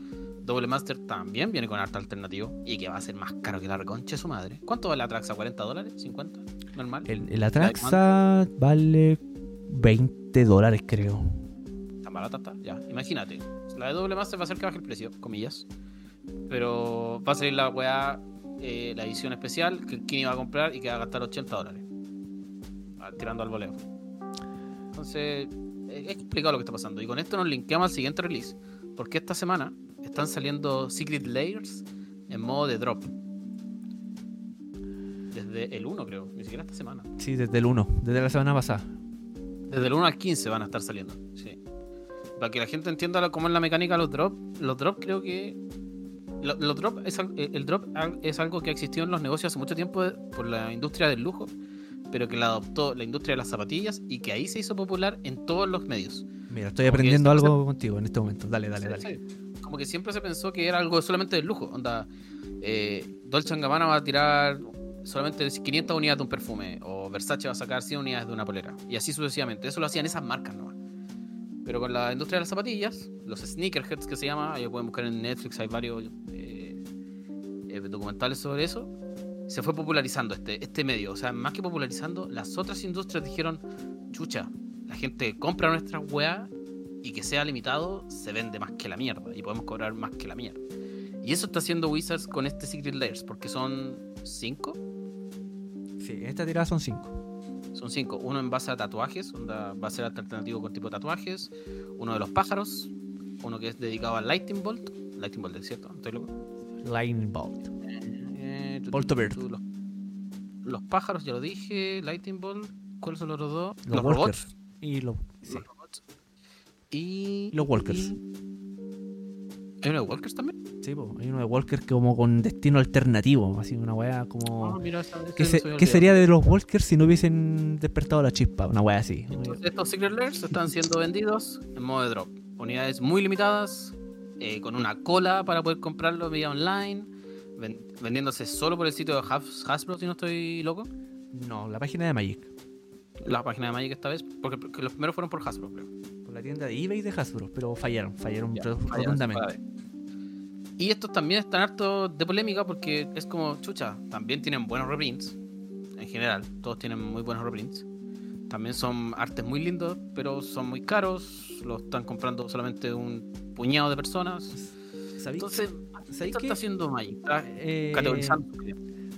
Double Master también viene con arte alternativo y que va a ser más caro que la reconcha de su madre. ¿Cuánto vale la Traxa? ¿40 dólares? ¿50? ¿Normal?
El, el Atraxa vale 20 dólares, creo.
Tan barata está, ya. Imagínate. La de Double Master va a ser que baje el precio, comillas. Pero va a salir la weá, eh, la edición especial que quien iba a comprar y que va a gastar 80 dólares. Ah, Tirando al voleo. Entonces, eh, es complicado lo que está pasando. Y con esto nos linkeamos al siguiente release. Porque esta semana están saliendo Secret Layers en modo de drop. Desde el 1, creo. Ni siquiera esta semana.
Sí, desde el 1, desde la semana pasada.
Desde el 1 al 15 van a estar saliendo. Sí. Para que la gente entienda lo- cómo es la mecánica de los drops. Los drops creo que. lo- Los drop es, eh, el drop es algo que ha existido en los negocios hace mucho tiempo de- por la industria del lujo, pero que la adoptó la industria de las zapatillas y que ahí se hizo popular en todos los medios.
Mira, estoy
Como
aprendiendo algo contigo en este momento. Dale, dale,
Sí,
dale.
sí. Como que siempre se pensó que era algo solamente del lujo. Onda, eh, Dolce Gabbana va a tirar solamente 500 unidades de un perfume. O Versace va a sacar 100 unidades de una polera. Y así sucesivamente. Eso lo hacían esas marcas nomás. Pero con la industria de las zapatillas, los sneakerheads que se llama, ahí pueden buscar en Netflix, hay varios eh, eh, documentales sobre eso. Se fue popularizando este, este medio. O sea, más que popularizando, las otras industrias dijeron, chucha, la gente compra nuestra weá y que sea limitado se vende más que la mierda y podemos cobrar más que la mierda. Y eso está haciendo Wizards con este Secret Layers, porque son cinco.
Sí, en esta tirada son 5.
Son cinco. Uno en base a tatuajes, onda, va a ser alternativo con tipo de tatuajes. Uno de los pájaros. Uno que es dedicado al Lightning Bolt. Lightning Bolt, ¿cierto? ¿Estoy loco?
Lightning Bolt.
Eh, Los, los pájaros, ya lo dije. Lightning Bolt. ¿Cuáles son los otros dos?
Los,
robots.
Y los. sí.
Los robots. Y.
Los Walkers.
y- ¿Hay uno de Walkers también?
Sí, po, hay uno de Walkers como con destino alternativo. Así, una weá como.
Ah, mira,
¿Qué, se- qué sería de los Walkers si no hubiesen despertado la chispa? Una weá así.
Entonces, estos Secret Layers están siendo vendidos en modo de drop. Unidades muy limitadas, eh, con una cola para poder comprarlo vía online, ven- vendiéndose solo por el sitio de Has- Hasbro, si no estoy loco.
No, la página de Magic.
La página de Magic esta vez, porque, porque los primeros fueron por Hasbro, creo.
La tienda de eBay y de Hasbro. Pero fallaron, fallaron
Ya,
ro-
fallaron
rotundamente.
esa Y estos también están harto de polémica porque es como, chucha, también tienen buenos reprints. En general, todos tienen muy buenos reprints. También son artes muy lindos, pero son muy caros. Los están comprando solamente un puñado de personas.
¿Sabéis
Entonces,
¿sabéis
esto
qué?
está haciendo Magic. Está
Eh,
categorizando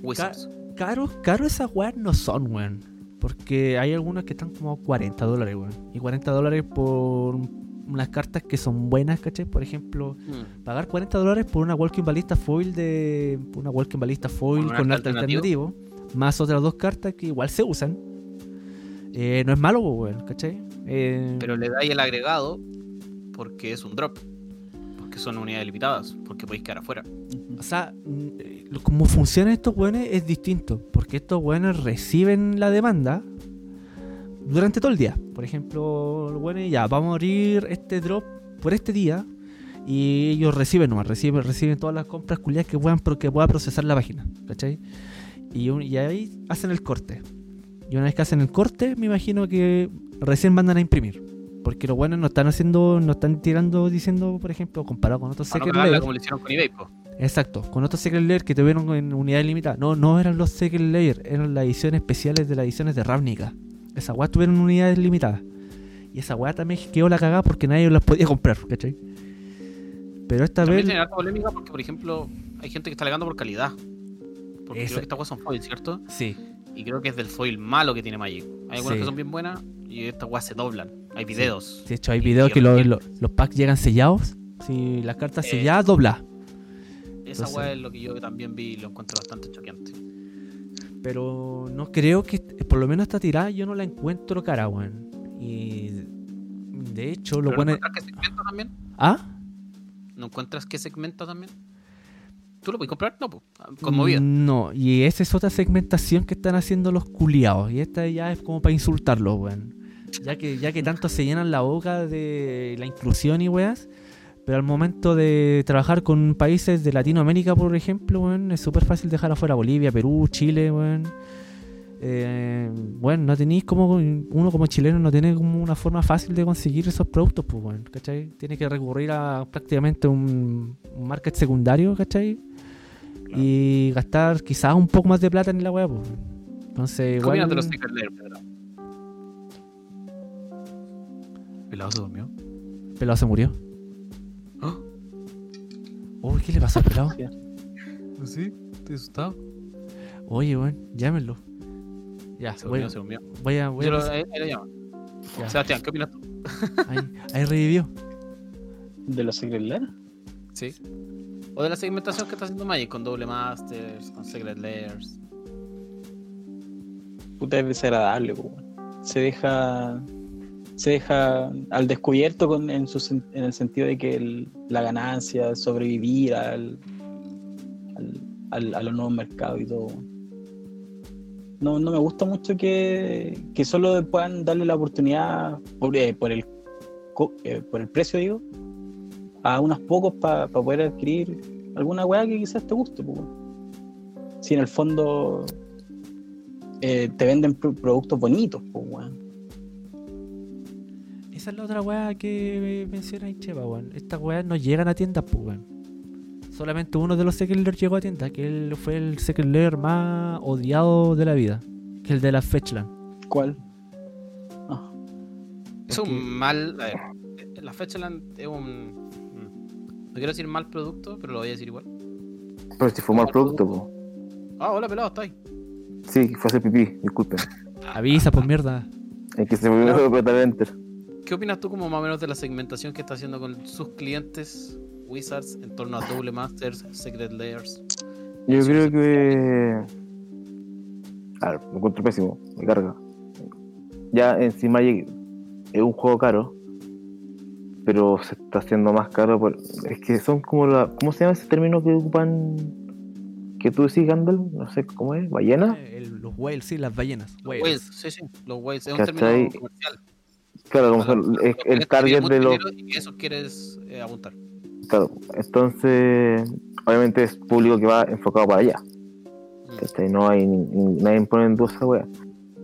Wizards.
Caros, caros esas weas no son, weón. Porque hay algunas que están como 40 dólares, weón. Y 40 dólares por un unas cartas que son buenas, ¿cachai? Por ejemplo,
Mm.
pagar 40 dólares por una Walking Ballista foil de. Una Walking Ballista foil
Con
con, alternativo, más otras dos cartas que igual se usan. Eh, no es malo, weón, ¿cachai? Eh,
Pero le dais el agregado porque es un drop. Porque son unidades limitadas. Porque podéis quedar afuera.
O sea, eh, como funcionan estos weones es distinto. Porque estos weones reciben la demanda durante todo el día. Por ejemplo, los weones ya, vamos a abrir este drop por este día. Y ellos reciben nomás, reciben, reciben todas las compras culiadas que puedan que pueda procesar la página. ¿Cachai? Y, un- y ahí hacen el corte. Y una vez que hacen el corte, me imagino que recién mandan a imprimir. Porque los buenos no están haciendo, no están tirando diciendo, por ejemplo, comparado con otros
no
Lair.
como lo hicieron con eBay, po.
Exacto, con otros Secret Lair que tuvieron en unidades limitadas. No, no eran los Secret Lair, eran las ediciones especiales de las ediciones de Ravnica. Esa weá tuvieron unidades limitadas. Y esa weá también quedó la cagada porque nadie las podía comprar, ¿cachai? Pero esta
También
vez.
tiene harta polémica porque, por ejemplo, hay gente que está alegando por calidad. Porque
Esa-
creo que estas weas son foil, ¿cierto?
Sí,
Y creo que es del foil malo que tiene Magic. Hay algunas
Sí.
que son bien buenas y estas weas se doblan. Hay videos.
de hecho hay videos que los, los- los packs llegan sellados. Si las cartas
Eh,
selladas,
Esa wea es lo que yo también vi y lo encuentro bastante choqueante.
Pero no creo que, por lo menos esta tirada, yo no la encuentro cara, weón. Y de hecho, lo
¿Pero
bueno.
¿No encuentras que segmenta también?
¿Ah?
¿No encuentras que segmenta también? ¿Tú lo puedes comprar? No, po. Con movida.
No, y esa es otra segmentación que están haciendo los culiados. Y esta ya es como para insultarlos, weón. Ya que, ya que tanto se llenan la boca de la inclusión y weas. Pero al momento de trabajar con países de Latinoamérica, por ejemplo, es súper fácil dejar afuera Bolivia, Perú, Chile, weón. Eh, bueno, no tenéis como. Uno como chileno no tiene como una forma fácil de conseguir esos productos, pues, ¿cachai? Tiene que recurrir a prácticamente un, un market secundario, ¿cachai? y gastar quizás un poco más de plata en la weá. pues. Entonces,
¿Qué
igual.
los Pedro? ¿Pelado se durmió?
Pelado se murió. Uy, ¿qué le pasó al pelado?
¿Sí? ¿Estoy asustado?
Oye, weón, llámenlo. Ya,
Se
voy,
durmió, se durmió.
voy a. Voy
Yo
a
lo, ahí, ahí lo llamo.
ya.
Sebastián, ¿qué opinas tú?
ahí, ahí revivió.
¿De los Secret Lair?
Sí. O de la segmentación que está haciendo Magic con doble masters, con secret layers.
Puta, es desagradable, weón. Se deja. Se deja al descubierto con, en, en el sentido de que la ganancia, sobrevivir al, al- a los nuevos mercados y todo. No, no me gusta mucho que, que solo puedan darle la oportunidad por, eh, por, el, eh, por el precio, digo, a unos pocos para poder adquirir alguna weá que quizás te guste. weón. Si en el fondo eh, te venden pro- productos bonitos, pues, weón.
Esa es la otra weá que menciona Cheva, weón. Estas weas no llegan a tiendas, pues, weón. Solamente uno de los Secret llegó a tiendas, que él fue el Secret más odiado de la vida, que el de la Fetchland.
¿Cuál? Ah,
Es
Porque-
un mal. A ver, la Fetchland es un. mm, No quiero decir mal producto, pero lo voy a decir igual.
Pero si fue mal producto, po.
Ah, hola, pelado, está ahí.
Sí, fue a hacer pipí, disculpen.
Avisa, por mierda.
Es que se me olvidó enter.
¿Qué opinas tú, como más o menos, de la segmentación que está haciendo con sus clientes Wizards en torno a [LAUGHS] Double Masters, Secret Layers?
Yo creo que. A ver, me encuentro pésimo, me carga. Ya en sí Magic es un juego caro, pero se está haciendo más caro por. Es que son como la. ¿Cómo se llama ese término que ocupan? Que tú decís, Gandalf? No sé cómo es, ¿ballena?
Eh, el- los whales, sí, las ballenas. Whales.
Whales, sí, sí, los whales. Es un término comercial.
Claro, como son- es el target de los.
Y eso quieres eh, apuntar.
Claro, entonces, obviamente es público que va enfocado para allá.
Mm.
No hay ni- ni- nadie pone en duda esa wea.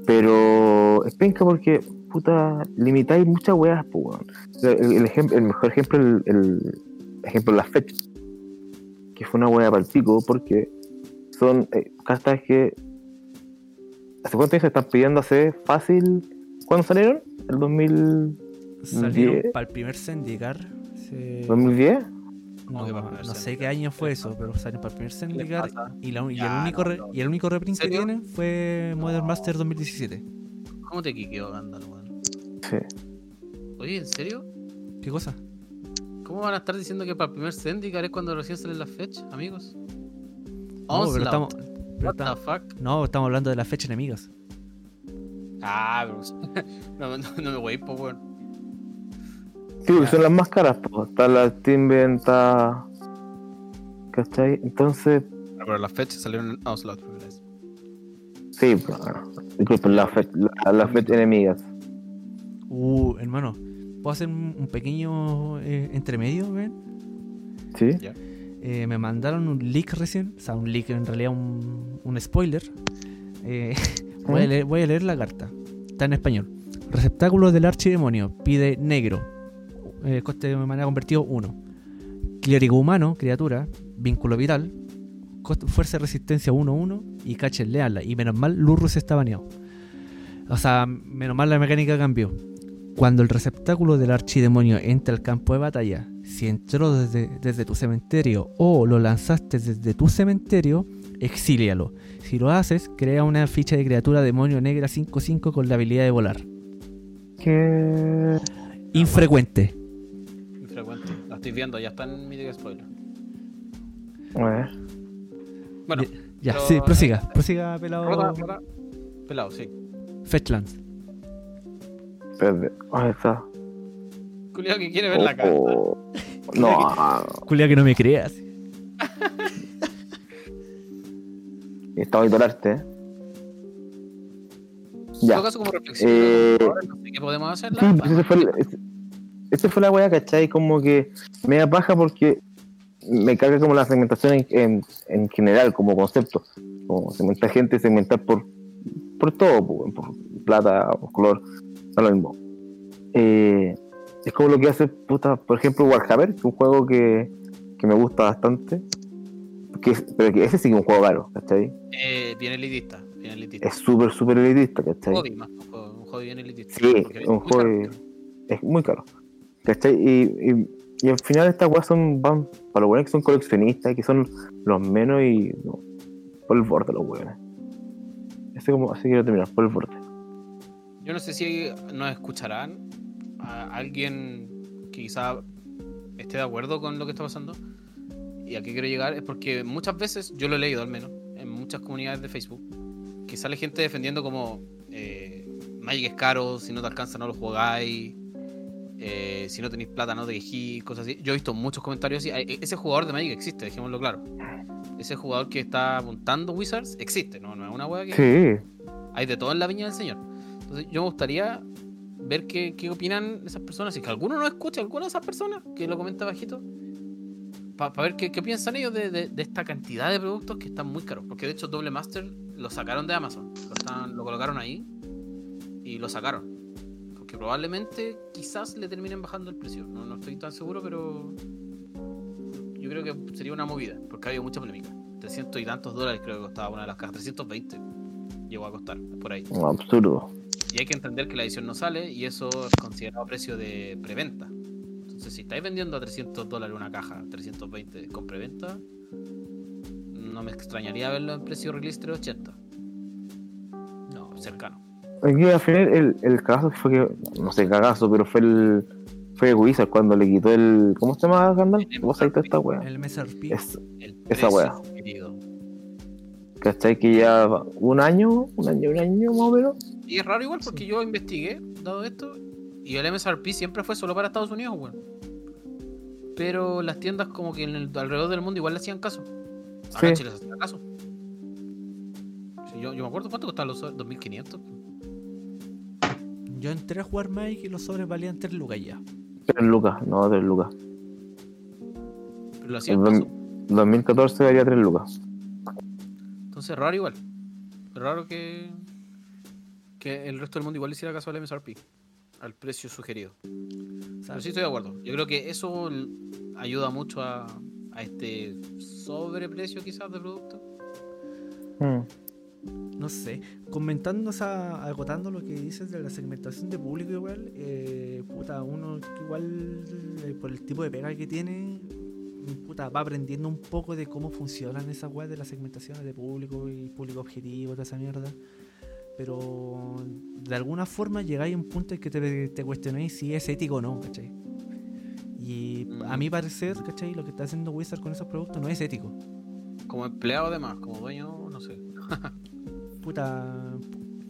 Pero es penca porque, puta, limitáis muchas weas, pues. El, el ejem- el mejor ejemplo, el, el ejemplo de las fechas. Que fue una wea para el pico porque son eh, cartas que. ¿Hace cuánto tiempo se están pidiendo hace fácil? ¿Cuándo salieron? ¿El 2000,
Salieron para el primer Zendikar. se-
2010?
No, no sé qué año fue eso, pero salieron para el primer
pasa?
Y, la- y
Ya,
el único
no,
re- y el único reprint que tienen fue Modern Master 2017.
¿Cómo te quiqueó, Gandalf, weón?
Sí.
Oye, ¿en serio?
¿Qué cosa?
¿Cómo van a estar diciendo que para el primer Zendikar es cuando recién salen las fechas, amigos?
No, pero estamos, pero
What the fuck?
no, estamos hablando de las fechas enemigas.
Ah, pero... [LAUGHS] no, no, no me voy, pues, weón.
Sí, porque son las más caras, pues. Está la Steam está. ¿Cachai? Entonces,
Ah, Pero las fechas salieron en Onslaught primera vez.
sí, pues. Disculpen, las fechas la, las fechas enemigas.
Uh, hermano, ¿puedo hacer un, un pequeño eh, entremedio, ven?
Sí.
Ya.
Eh, me mandaron un leak recién, o sea, un leak en realidad un, un spoiler. Eh, [LAUGHS] voy, a leer, voy a leer la carta. Está en español. Receptáculo del archidemonio. Pide negro. Eh, coste de manera convertido 1. Clérigo humano, criatura. Vínculo vital. coste- fuerza y resistencia 1-1. Y cache leala. Y menos mal, Lurrus está baneado. O sea, menos mal la mecánica cambió. Cuando el receptáculo del archidemonio entra al campo de batalla, si entró desde, desde tu cementerio o lo lanzaste desde tu cementerio, exílialo. Si lo haces, crea una ficha de criatura demonio negra 5-5 con la habilidad de volar.
Que.
Infrecuente.
Infrecuente. La estoy viendo, ya está en mi spoiler.
Ver.
Bueno,
Ya,
Pero-
sí, prosiga. Prosiga, pelado.
rota, rota. Pelado, sí.
Fetchlands.
Espérate. ¿Dónde está?
Culiao que quiere ver la carta.
Oh, No, [LAUGHS]
Culia que no me creas. [LAUGHS]
está bonito el arte, ¿eh?
En
Ya.
todo caso, como reflexión,
Eh,
no sé qué podemos hacer.
Sí, pues ese fue, el- ese- ese fue la wea, ¿cachai? Como que me da paja porque me carga como la segmentación en, en, en general, como concepto. Como segmentar gente, segmentar por, por todo, por, por plata, por color, da lo mismo. Eh, es como lo que hace, puta, por ejemplo, Warhammer, que es un juego que, que me gusta bastante. Que es- pero que ese sí que es un juego caro, ¿cachai?
Eh, bien elitista. Bien elitista.
Es súper, súper elitista, ¿cachai?
hobby más, un juego, un bien elitista.
Sí, un juego es muy caro. ¿Cachai? Y, y, y al final estas weas son van para los buenos que son coleccionistas, que son los menos y no, por el borde los weones. Así como, así quiero terminar, por el borde.
Yo no sé si nos escucharán a alguien que quizá esté de acuerdo con lo que está pasando. Y a qué quiero llegar es porque muchas veces, yo lo he leído al menos, en muchas comunidades de Facebook, que sale gente defendiendo como eh, Magic es caro, si no te alcanza no lo jugáis, eh, si no tenéis plata no te quejís, cosas así. Yo he visto muchos comentarios así. Hay- Ese jugador de Magic existe, dejémoslo claro. Ese jugador que está apuntando Wizards existe, no, no es una wea que
Sí,
hay de todo en la viña del Señor. Entonces, yo me gustaría ver qué, qué opinan esas personas. Si es que alguno no escucha, alguna de esas personas que lo comenta bajito, para ver qué, qué piensan ellos de, de- de esta cantidad de productos que están muy caros. Porque de hecho, Doble Master lo sacaron de Amazon, lo, están- lo colocaron ahí y lo sacaron. Porque probablemente, quizás le terminen bajando el precio. No, no estoy tan seguro, pero yo creo que sería una movida, porque ha habido mucha polémica. 300 y tantos dólares creo que costaba una de las cajas, 320 llegó a costar, por ahí.
un absurdo.
Y hay que entender que la edición no sale y eso es considerado precio de preventa. Entonces, si estáis vendiendo a 300 dólares una caja, 320 con preventa, no me extrañaría verlo en precio release 380. No, cercano.
Aquí al final el, el cagazo fue que, no sé, cagazo, pero fue el. Fue Wizard cuando le quitó el. ¿Cómo se llama Gandalf? ¿Cómo se llama esta wea?
El MSRP.
Es,
El
Esa wea.
querido.
¿Cachai? Que ya un año, un año, un año más o menos.
Y es raro igual porque yo investigué, dado esto, y el MSRP siempre fue solo para Estados Unidos, weón. Pero las tiendas como que en el- alrededor del mundo igual le hacían caso. En
Sí.
Chile se hacía caso. Sí, yo, yo me acuerdo cuánto costaban los sobres, 2500.
Yo entré a jugar Magic y los sobres valían 3 lucas ya.
3 lucas, no, 3 lucas.
Pero lo hacían
En
caso.
dos- 2014 valía 3 lucas.
Entonces raro igual. Raro que, que el resto del mundo igual le hiciera caso al MSRP. Al precio sugerido. Pero sí estoy de acuerdo. Yo creo que eso ayuda mucho a, a este sobreprecio quizás de producto.
Mm.
No sé, comentando, o sea, agotando lo que dices de la segmentación de público igual, eh, puta, uno igual eh, por el tipo de pega que tiene, puta, va aprendiendo un poco de cómo funcionan esas weas de las segmentaciones de público y público objetivo, toda esa mierda. Pero de alguna forma llegáis a un punto en que te, te cuestionáis si es ético o no, ¿cachai? Y a
Mm.
mi parecer, ¿cachai? Lo que está haciendo Wizard con esos productos no es ético.
Como empleado además, como dueño, no sé. [LAUGHS]
Puta.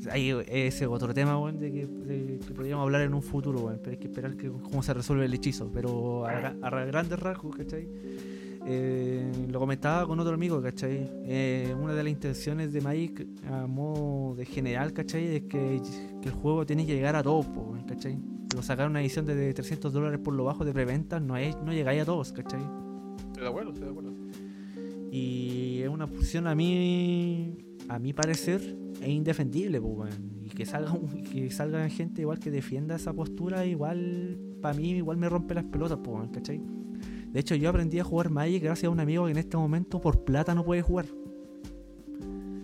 Ahí ese es otro tema, weón, de que, de que podríamos hablar en un futuro, weón. Pero hay que esperar que cómo se resuelve el hechizo. Pero a, a grandes rasgos, ¿cachai? Eh, lo comentaba con otro amigo, ¿cachai? Eh, una de las intenciones de Mike, a modo de general, ¿cachai? Es que, que el juego tiene que llegar a todos, ¿cachai? Pero sacar una edición de 300 dólares por lo bajo de preventa no, es, no llegáis a todos, ¿cachai?
Estoy de acuerdo, estoy de acuerdo.
Y es una posición a mí, a mi parecer, es indefendible, pues. Y que salga, que salga gente igual que defienda esa postura, igual, para mí, igual me rompe las pelotas, pues, ¿cachai? De hecho, yo aprendí a jugar Magic gracias a un amigo que en este momento por plata no puede jugar.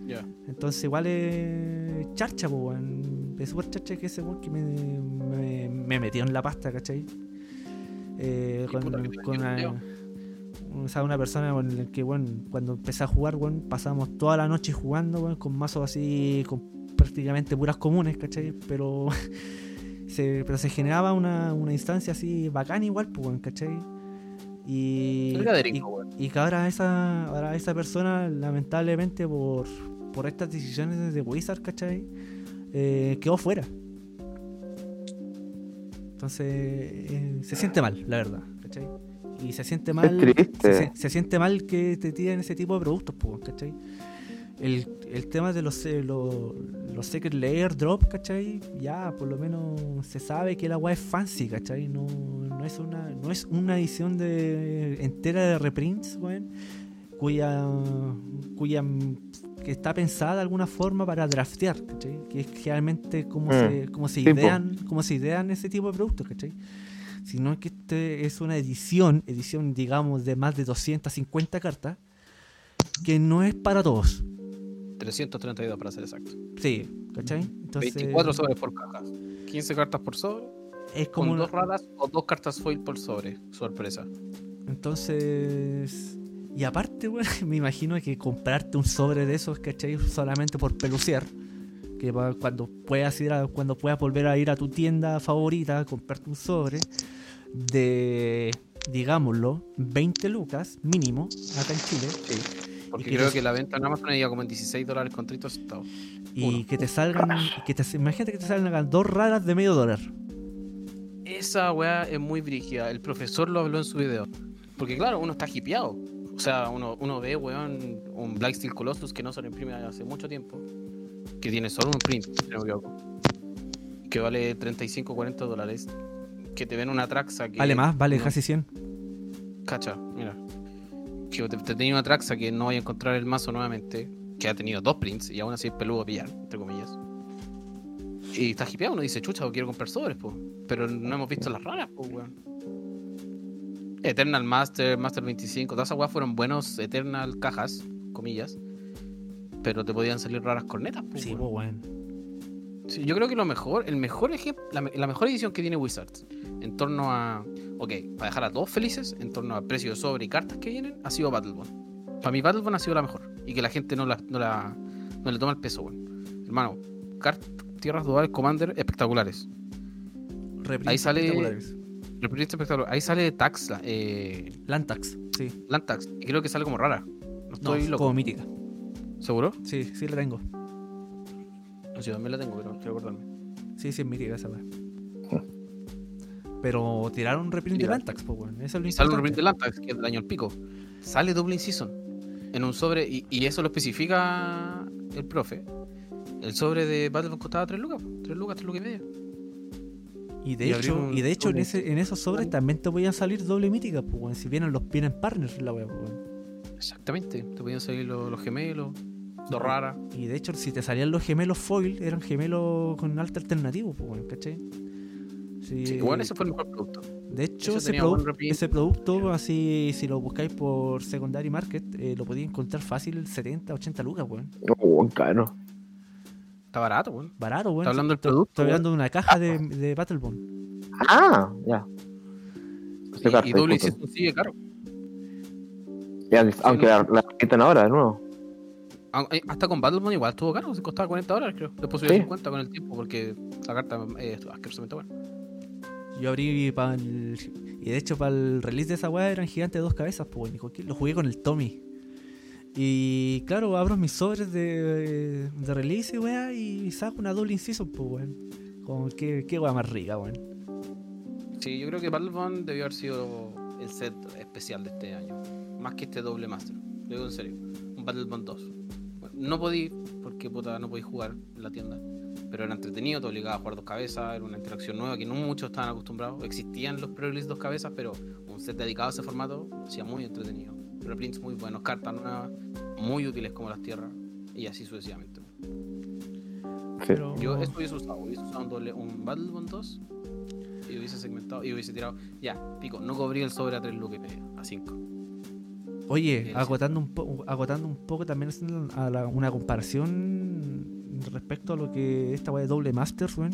Ya.
Entonces, igual es charcha, pues. Es súper charcha que ese que me, me, me metió en la pasta, ¿cachai? Eh, con, una, o sea, una persona con la que, bueno, cuando empecé a jugar, bueno, pasamos toda la noche jugando, bueno, con mazos así, con prácticamente puras comunes, ¿cachai? Pero [LAUGHS] se, pero se generaba una, una instancia así bacana igual, pues, ¿cachai? Y, y, que ahora esa, ahora esa persona, lamentablemente, por, por estas decisiones de Wizard, ¿cachai? Eh, quedó fuera. Entonces, eh, se siente mal, la verdad, ¿cachai? Y se siente mal. Se, siente mal que te tiren ese tipo de productos, ¿cachai? El, el tema de los, eh, los, los Secret Layer Drop, ¿cachai? Ya, por lo menos se sabe que la weá es fancy, ¿cachai? No, no, es una, no es una edición de, entera de reprints, weón, cuya, cuya que está pensada de alguna forma para draftear, ¿cachai? Que es realmente como,
Mm,
se, como se idean, como se idean ese tipo de productos, ¿cachai? Sino que este es una edición, edición digamos de más de 250 cartas, que no es para todos.
332 para ser exacto.
Sí, ¿cachai? Entonces,
24 sobres por caja. 15 cartas por sobre.
es como
Con
una-
dos raras o dos cartas foil por sobre. Sorpresa.
Entonces. Y aparte, weón, [LAUGHS] me imagino que comprarte un sobre de esos, ¿cachai? Solamente por pelucear. Que cuando puedas ir a- cuando puedas volver a ir a tu tienda favorita, comprarte un sobre de, digámoslo, 20 lucas mínimo, acá en Chile.
Porque creo que la venta en Amazon iba como en 16 dólares con 30 centavos.
Y
Uno.
que te salgan. Que te, imagínate que te salgan dos raras de medio dólar.
Esa weá es muy brígida. El profesor lo habló en su video. Porque claro, uno está hipeado. O sea, uno, uno ve, weón, un Black Steel Colossus que no se lo imprime hace mucho tiempo. Que tiene solo un print, si no me equivoco. Que vale 35, 40 dólares. Que te ven una Traxa que...
Vale más, vale
no-
casi 100.
Cacha, mira. Que te, te tenía una Traxa que no voy a encontrar el mazo nuevamente. Que ha tenido dos prints y aún así es peludo a pillar, entre comillas. Y está hipeado, uno dice, chucha, quiero comprar sobres, po. Pero no hemos visto las raras, pues, weón. Eternal Master, Master 25, todas esas weas fueron buenos Eternal cajas, comillas. Pero te podían salir raras cornetas, pues,
Sí, pues, weón.
Sí, yo creo que lo mejor, el mejor ejemplo, la, me- la mejor edición que tiene Wizards en torno a, ok, para dejar a todos felices, en torno a precio de sobre y cartas que vienen, ha sido Battleborn. Para mí Battleborn ha sido la mejor y que la gente no la, no la, no le toma el peso, weón. Hermano, cart- tierras duales Commander espectaculares.
Reprints
Ahí sale-
espectaculares.
Espectacular. Ahí sale Tax, eh,
Lantax, sí.
Lantax, y creo que sale como rara. No
No,
estoy loco.
como mítica.
¿Seguro?
Sí, sí la tengo.
No sé, también la tengo, pero quiero acordarme.
Sí, sí es mítica esa. Pero tiraron un reprint de. Lantax, pues, weón. Eso es lo
sale un reprint de Lantax, que es del año al pico. Sale Dublin Season en un sobre, y, y eso lo especifica el profe. El sobre de Battlefield costaba 3 lucas, 3 lucas, 3 lucas y media.
Y de
y
hecho, y de hecho en, ese, en esos sobres también te podían salir doble mítica, pues, weón. Si vienen los vienen partners la pues, weón.
Exactamente, te podían salir los, los gemelos, dos raras.
Y de hecho, si te salían los gemelos foil, eran gemelos con arte alternativo, pues, weón, ¿cachai? Sí,
Sí, bueno, ese fue el mejor producto.
De hecho, ese, produ- producto, así, si lo buscáis por Secondary Market, eh, lo podéis encontrar fácil 70, 80 lucas, weón.
Oh, caro.
Está barato, weón.
Barato, weón.
Está hablando del
Estoy-
producto,
Estoy hablando de una caja de, de Battlebone.
Ah, ya.
Y, y. Season sigue caro.
Ya, aunque la, la quitan ahora de nuevo.
Ah, eh, Hasta con Battleborn igual estuvo caro, se costaba 40 dólares, creo. Después subió a
Sí.
50 con el tiempo, porque la carta eh, es asquerosamente buena.
Yo abrí para el... Y de hecho, para el release de esa weá eran gigantes de dos cabezas, pues, Lo jugué con el Tommy. Y claro, abro mis sobres de, de release, weá, y saco una doble inciso, pues, weón. Como, qué, qué weá más rica, weón.
Sí, yo creo que Battlebond debió haber sido el set especial de este año. Más que este doble master. Lo digo en serio. Un Battlebond 2. No podí, porque puta, no podí jugar en la tienda. Pero era entretenido, te obligaba a jugar dos cabezas, era una interacción nueva que no muchos estaban acostumbrados. Existían los pre-release dos cabezas, pero un set dedicado a ese formato lo hacía muy entretenido. Reprints muy buenos, cartas nuevas, muy útiles como las tierras, y así sucesivamente.
Pero-
Yo esto hubiese usado, hubiese usado un, doble, un Battlebond 2 y hubiese segmentado y hubiese tirado, ya, pico, no cobrí el sobre a 3 lucas y medio, a 5.
Oye, agotando un, po- agotando un poco también haciendo a la- una comparación respecto a lo que esta weá de doble masters, weón.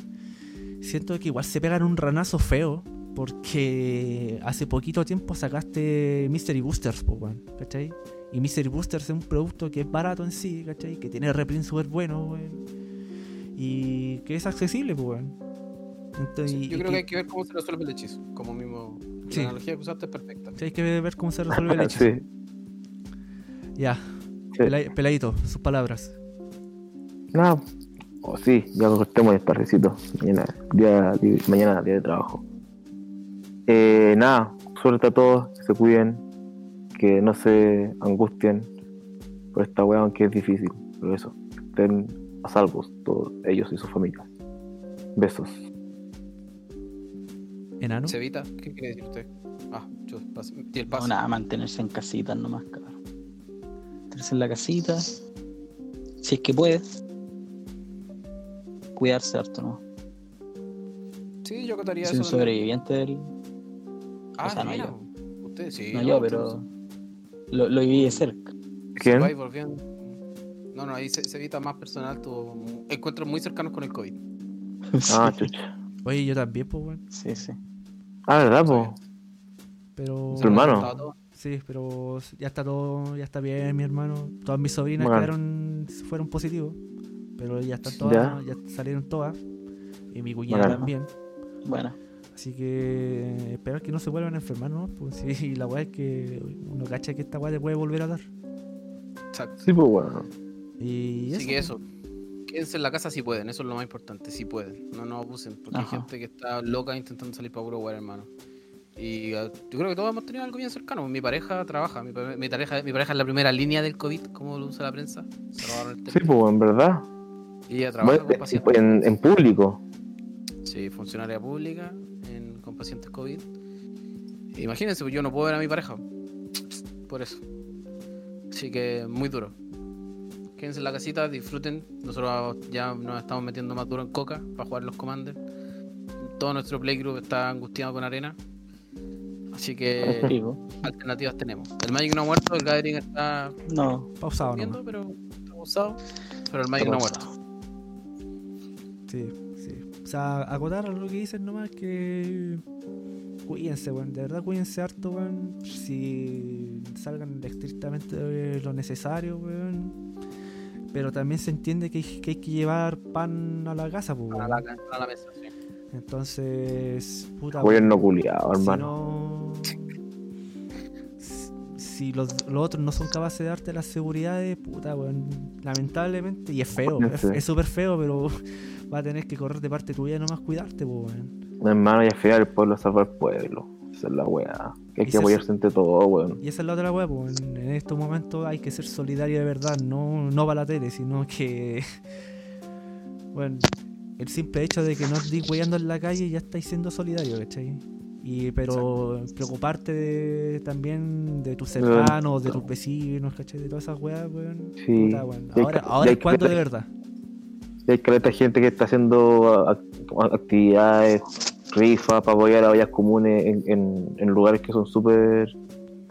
Siento que igual se pegan un ranazo feo porque hace poquito tiempo sacaste Mystery Boosters, po, weón, ¿cachai? Y Mystery Boosters es un producto que es barato en sí, ¿cachai? Que tiene reprints súper buenos, weón. Y que es accesible, pues, weón. Entonces,
yo creo que hay que ver cómo se resuelve el hechizo. Como mismo,
Sí.
la analogía que usaste es perfecta.
sí, hay que ver cómo se resuelve el [LAUGHS] hechizo.
sí,
Ya,
sí.
Peladito, sus palabras.
Nada. Oh, sí, ya cortemos despacito. Mañana, día, día- mañana día de trabajo. Eh, nada, suerte a todos, que se cuiden, que no se angustien por esta weá, aunque es difícil. Pero eso, que estén a salvos todos ellos y sus familias. Besos.
Enano.
Cevita, ¿qué quiere decir usted? Ah, yo pas- di el paso.
No, nada, mantenerse en casitas nomás, cabrón. Mantenerse en la casita. Si es que puede. Cuidarse harto, ¿no?
Sí, yo acotaría
Soy un
eso.
sobreviviente del.
Ah,
o sea, no
mira,
yo.
Usted sí.
no yo, pero. Lo, lo viví de cerca.
¿Quién?
No, no, ahí se, Cevita más personal tuvo encuentros muy cercanos con el COVID.
Ah, [LAUGHS]
sí,
chucha.
Oye, yo también, pues, weón.
sí, sí.
Ah, ¿verdad, po?
Pero.
Su hermano.
Sí, pero ya está todo, ya está bien, mi hermano. Todas mis sobrinas
Bueno.
quedaron, fueron positivos. Pero ya están todas,
Ya.
ya, salieron todas. Y mi cuñada también.
Bueno,
Así que esperar que no se vuelvan a enfermar, ¿no? Pues sí, [LAUGHS] la weá es que uno cacha que esta weá te puede volver a dar.
Exacto.
Sí, pues bueno.
Y
Así que
pues.
eso. Quédense en la casa si pueden, eso es lo más importante, si pueden. No nos abusen, porque
Ajá.
hay gente que está loca intentando salir para puro wear, hermano. Y uh, yo creo que todos hemos tenido algo bien cercano. Mi pareja trabaja, mi, pa- mi pareja, mi pareja es la primera línea del COVID, como lo usa la prensa. El
Sí, pues en verdad.
Y ella trabaja
Bueno,
con pacientes.
en, en público.
Sí, funcionaria pública en- con pacientes COVID. Imagínense, pues yo no puedo ver a mi pareja. Por eso. Así que muy duro. Quédense en la casita, disfruten. Nosotros ya nos estamos metiendo más duro en coca para jugar los commanders. Todo nuestro playgroup está angustiado con arena. Así que alternativas tenemos. El Magic no ha muerto, el Gathering está
No,
Pausado nomás.
pero está abusado. Pero el Magic no ha muerto.
Sí, sí. O sea, acotar a lo que dicen nomás que. Cuídense, weón. De verdad, cuídense harto, weón. Si salgan estrictamente de lo necesario, weón. Pero también se entiende que hay que, hay que llevar pan a la casa, pues,
A
weón.
la, a la mesa, sí.
Entonces, puta.
Gobierno culiado,
si
hermano.
no. Si los, los otros no son capaces de darte las seguridades, puta, weón. Lamentablemente, y es feo, es es súper feo, pero [LAUGHS] va a tener que correr de parte tuya y nomás cuidarte, weón.
Hermano, y al final el pueblo salva al pueblo. Esa es la weá. Que hay que
se-
apoyarse entre todos, weón.
Y esa es la otra weá, en, en estos momentos hay que ser solidario de verdad, no, no para la tele, sino que. [LAUGHS] Bueno, el simple hecho de que no estés weyando en la calle ya estáis siendo solidario, ¿cachai? Y, pero preocuparte de- también de tus cercanos, de tus vecinos, ¿cachai? De todas esas weas, weón.
Sí.
Puta, weón. Ahora, ahora es cuando de
ver-
verdad.
Hay caleta gente que está haciendo act- actividades, rifas para apoyar a vallas comunes en, en- en lugares que son súper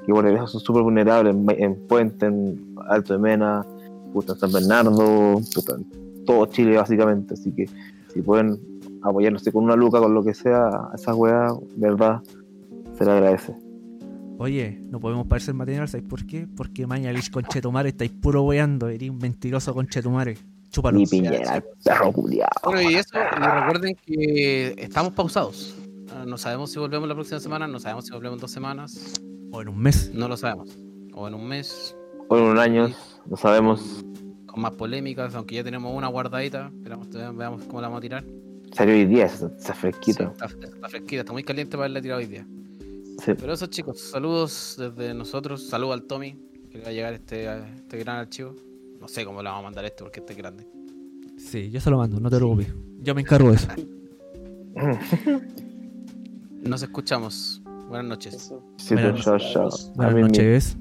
que bueno, son súper vulnerables, en, en Puente, en Alto de Mena, puta, en San Bernardo, puta, en todo Chile básicamente, así que si pueden apoyarnos con una luca, con lo que sea, a esa weá, de verdad, se le agradece.
Oye, no podemos parecer material, ¿sabes por qué? Porque Mañalich con Chetumare estáis puro weando, eres un mentiroso con Chetumare. Chúpalo.
Ni Piñera, el perro culiao.
Bueno, y eso, y recuerden que estamos pausados. No, no sabemos si volvemos la próxima semana, no sabemos si volvemos en dos semanas,
O en un mes.
no lo sabemos. O en un mes,
O en un año, no sabemos.
Con más polémicas, aunque ya tenemos una guardadita. Esperamos, veamos cómo la vamos a tirar.
Salió hoy día,
Sí,
fresquita.
está, está fresquita, está muy caliente para haberla tirado hoy día.
Sí.
Pero eso chicos, saludos desde nosotros, saludos al Tommy, que le va a llegar este, este gran archivo. No sé cómo le vamos a mandar esto porque este es grande.
Sí, yo se lo mando, no te preocupes. Yo me encargo de eso.
Nos escuchamos. Buenas noches.
Sí,
Buenas noches.